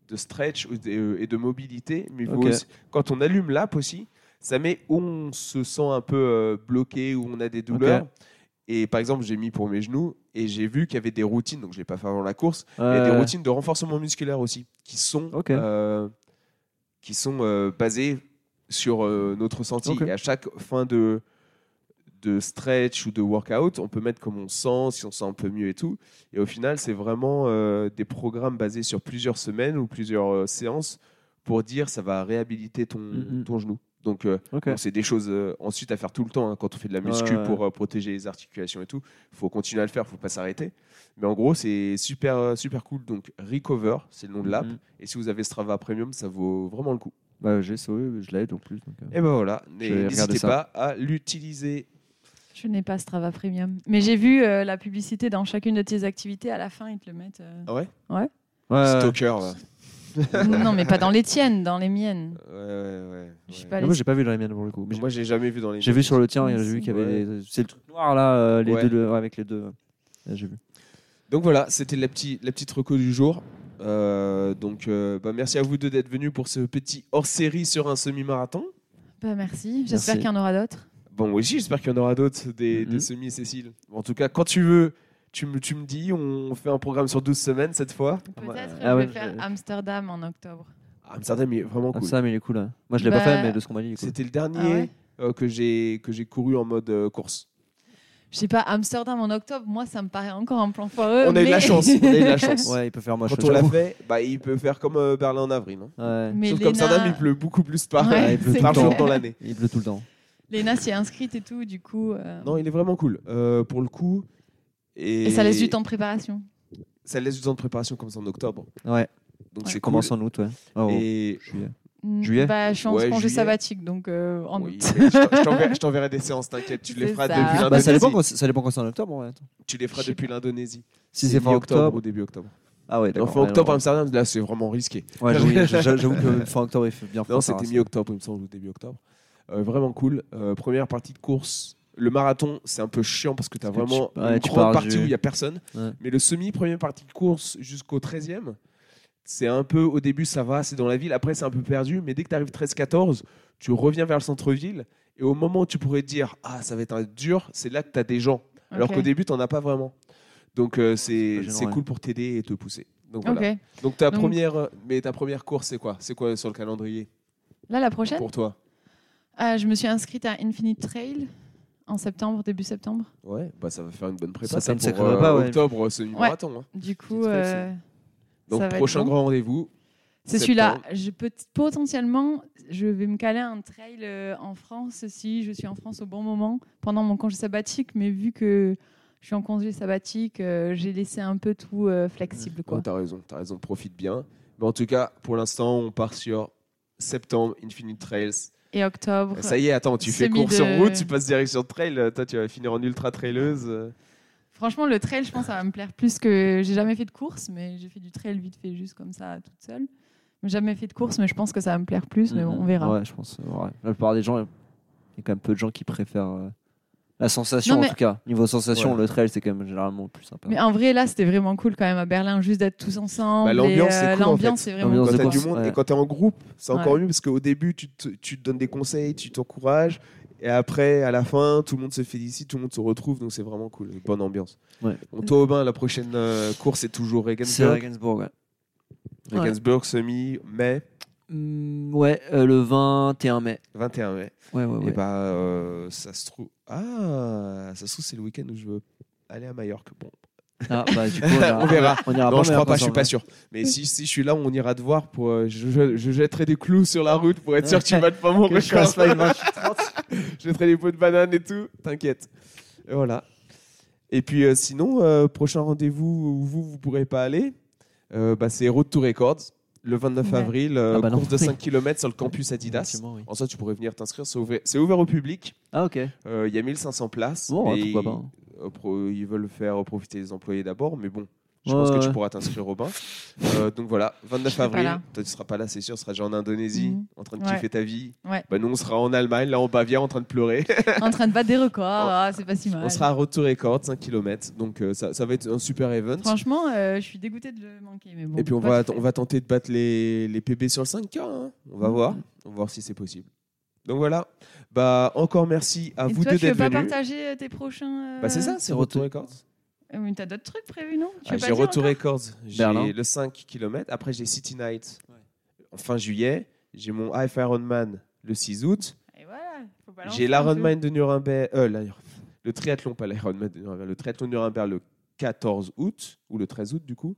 de stretch ou de- euh, et de mobilité. Mais vous Ok. aussi- quand on allume l'app aussi, ça met où on se sent un peu euh, bloqué, où on a des douleurs. Et par exemple, j'ai mis pour mes genoux et j'ai vu qu'il y avait des routines, donc je ne l'ai pas fait avant la course, il y a des Ouais. routines de renforcement musculaire aussi qui sont, Ok. euh, qui sont euh, basées sur euh, notre ressenti. Ok. Et à chaque fin de, de stretch ou de workout, on peut mettre comme on sent, si on sent un peu mieux et tout. Et au final, c'est vraiment euh, des programmes basés sur plusieurs semaines ou plusieurs séances pour dire ça va réhabiliter ton, ton genou. Donc, euh, c'est des choses euh, ensuite à faire tout le temps hein, quand on fait de la muscu Ouais, ouais. pour euh, protéger les articulations et tout. Il faut continuer à le faire, il faut pas s'arrêter. Mais en gros, c'est super, super cool. Donc, Recover, c'est le nom de l'app. Mhm. Et si vous avez Strava Premium, ça vaut vraiment le coup. Bah, j'ai ça, oui, je l'ai donc plus. donc, euh. Et ben voilà, n'hésitez pas à l'utiliser. Je n'ai pas Strava Premium. Mais j'ai vu euh, la publicité dans chacune de tes activités. À la fin, ils te le mettent. euh, Ah ouais? Ouais, ouais. Stalker. [laughs] non, mais pas dans les tiennes, dans les miennes. Ouais, ouais, ouais. Je ouais. pas, les- Moi, j'ai pas vu dans les miennes pour le coup. Moi, j'ai jamais vu dans les. J'ai vu sur le tien, j'ai vu qu'il y Ouais. avait. les- C'est le truc noir là, euh, les Ouais. deux, le- avec les deux. Là, j'ai vu. Donc voilà, c'était la, petite la petite reco du jour. Euh, donc euh, bah, merci à vous deux d'être venus pour ce petit hors-série sur un semi-marathon. Bah, merci. J'espère qu'il y en aura d'autres. Bon, moi aussi, j'espère qu'il y en aura d'autres des, des semis, Cécile. En tout cas, quand tu veux, tu me, tu me dis, on fait un programme sur 12 semaines cette fois. Peut-être Ah ouais, faire Amsterdam en octobre. Amsterdam est vraiment Ah, cool. ça, mais il est cool. hein. Moi, je l'ai Bah, pas fait, mais de ce qu'on m'a dit, il est cool. C'était le Ah dernier ouais euh, que j'ai que j'ai couru en mode euh, course. Je sais pas, Amsterdam en octobre, moi ça me paraît encore un plan foireux. on a eu de la chance. On a eu de la [laughs] chance. Ouais, il peut faire moche. Quand on l'a fait, bah, il peut faire comme euh, Berlin en avril. hein. Ouais. Mais Sauf Léna- qu'Amsterdam, il pleut beaucoup plus par, Ouais, il pleut par jour dans l'année. Il pleut tout le temps. Léna s'y est inscrite et tout, du coup. euh, Non, il est vraiment cool. Euh, pour le coup. Et, Et ça laisse du temps de préparation. Ça laisse du temps de préparation comme c'est en octobre. Ouais, Donc Ouais. c'est commence cool. en août, ouais. Oh, Et juillet. Mm, Juillet bah, Je suis en Ouais, congé juillet. sabbatique, donc euh, en Oui, août. je t'en- [laughs] je t'enverrai- des séances, t'inquiète. Tu les feras ça. depuis Bah, Bah, ça, l'Indonésie. dépend quand, ça dépend quand c'est en octobre. Ouais. Tu les feras depuis l'Indonésie. Si c'est fin octobre. ou début octobre. Ah ouais, d'accord. fin octobre, non. Amsterdam, là, c'est vraiment risqué. Ouais, [laughs] j'avoue, que fin octobre, il fait bien Non, c'était mi-octobre, il me semble, ou début octobre. Euh, vraiment cool. Euh, première partie de course. Le marathon, c'est un peu chiant parce que tu as Parce vraiment tu- ouais, une tu grande pars partie du- où il n'y a personne. Ouais. Mais le semi, première partie de course jusqu'au 13e, c'est un peu, au début, ça va, c'est dans la ville. Après, c'est un peu perdu. Mais dès que tu arrives 13-14, tu reviens vers le centre-ville. Et au moment où tu pourrais te dire, ah, ça va être un dur, c'est là que tu as des gens. Alors qu'au début, tu n'en as pas vraiment. Donc, euh, c'est ouais. cool pour t'aider et te pousser. Donc, voilà. Donc, ta Donc- première, euh, mais ta première course, c'est quoi? C'est quoi sur le calendrier? Là, la prochaine, pour toi Ah, je me suis inscrite à Infinite Trail en septembre, début septembre. Ouais, bah ça va faire une bonne prépa. Ça fait une pour sacrée euh, prépa, ouais. octobre, semi-marathon. hein. Du coup, euh, Donc, prochain bon. grand rendez-vous. C'est celui-là. Je peux potentiellement, je vais me caler un trail euh, en France si je suis en France au bon moment pendant mon congé sabbatique. Mais vu que je suis en congé sabbatique, euh, j'ai laissé un peu tout euh, flexible, quoi. Ouais, t'as raison, t'as raison, profite bien. Mais en tout cas, pour l'instant, on part sur septembre, Infinite Trails. Et octobre. Ça y est, attends, tu fais course sur de- route, tu passes direction de trail, toi tu vas finir en ultra traileuse. Franchement, le trail, je pense, ça va me plaire plus que j'ai jamais fait de course, mais j'ai fait du trail vite fait, juste comme ça, toute seule. J'ai jamais fait de course, mais je pense que ça va me plaire plus, mais bon, on verra. Ouais, je pense. ouais. La plupart des gens, il y a quand même peu de gens qui préfèrent euh, la sensation, Non, mais- en tout cas. Niveau sensation, Ouais. le trail, c'est quand même généralement le plus sympa. Mais en vrai, là, c'était vraiment cool quand même à Berlin, juste d'être tous ensemble. Bah, l'ambiance, et, c'est euh, cool, en L'ambiance, fait. c'est vraiment Quand t'as du monde ouais. et quand t'es en groupe, c'est encore Ouais. mieux parce qu'au début, tu te, tu te donnes des conseils, tu t'encourages. Et après, à la fin, tout le monde se félicite, tout le monde se retrouve, donc c'est vraiment cool, une bonne ambiance. Ouais. Bon, toi, Aubin, la prochaine euh, course, c'est toujours C'est Regensburg. Regensburg, ouais. Regensburg, semi-mai, Mm, ouais, euh, le 21 mai. 21 mai. Ouais, ouais, Et ouais. bah, euh, ça se trouve. Ah, ça se trouve, c'est le week-end où je veux aller à Majorque. Bon, Ah, bah, du coup, on, ira- [laughs] On verra. On ira non, je crois pas, je suis pas sûr. Mais si, si je suis là, on ira te voir. Pour, euh, je, je- je jetterai des clous sur la route pour être sûr que tu battes [laughs] pas mon je record. 28-30. je jetterai des pots de banane et tout. T'inquiète. Et voilà. Et puis euh, sinon, prochain rendez-vous où vous, vous pourrez pas aller, bah, c'est Road to Records, le 29 Ouais. avril, euh, Ah bah course de Oui. 5 km sur le campus Adidas. Oui. En ça, tu pourrais venir t'inscrire. C'est ouvert, au public. Ah, ok. Euh, Il y a 1500 places. Bon, pourquoi pas. hein. euh, pro- ils veulent faire profiter les employés d'abord, mais bon, je Ouais, pense que tu pourras t'inscrire Robin. Euh, donc voilà, 29 serai pas avril. Toi, tu seras pas là, c'est sûr. Tu seras déjà en Indonésie, Mhm. en train de Ouais. kiffer ta vie. Ouais. Bah, nous, on sera en Allemagne, là en Bavière, en train de pleurer. [laughs] en train de battre des records, [laughs] ah, c'est pas si mal. on sera à Road to Record, 5 km. Donc euh, ça, ça va être un super event. Franchement, euh, je suis dégoûtée de le manquer. Mais bon, Et puis on va, on va tenter de battre les, les PB sur le 5K. hein. On va Mhm. voir. On va voir si c'est possible. Donc voilà. Bah, encore merci à Et vous toi, deux tu veux d'être pas venus. partager tes prochains. euh, Bah, c'est ça, c'est Road Road to to- Records. Euh, mais T'as d'autres trucs prévus, non? Tu Ah, pas j'ai dire Road to encore? Records, j'ai le 5 km. Après, j'ai City Night en fin juillet. J'ai mon Half Ironman le 6 août. Et voilà, faut J'ai un peu. l'Ironman de Nuremberg. euh, la- le triathlon, pas l'Ironman de Nuremberg. Le triathlon de Nuremberg le 14 août, ou le 13 août du coup.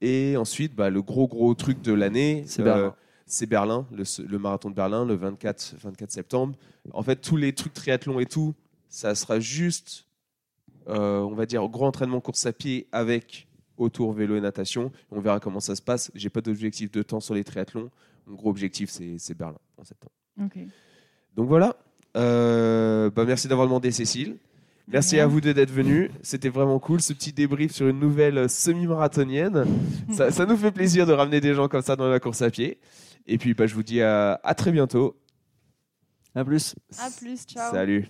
Et ensuite, bah, le gros gros truc de l'année, C'est euh, Berlin. c'est Berlin, le, le marathon de Berlin, le 24, 24 septembre. En fait, tous les trucs triathlon et tout, ça sera juste, euh, on va dire, gros entraînement course à pied avec autour vélo et natation. On verra comment ça se passe. J'ai pas d'objectif de temps sur les triathlons. Mon gros objectif, c'est Berlin en septembre. Ok. Donc voilà. Euh, bah merci d'avoir demandé, Cécile. Merci à vous deux d'être venus. C'était vraiment cool ce petit débrief sur une nouvelle euh, semi-marathonienne. [laughs] ça, ça nous fait plaisir de ramener des gens comme ça dans la course à pied. Et puis bah, je vous dis à, à très bientôt. À plus. À plus, ciao. Salut.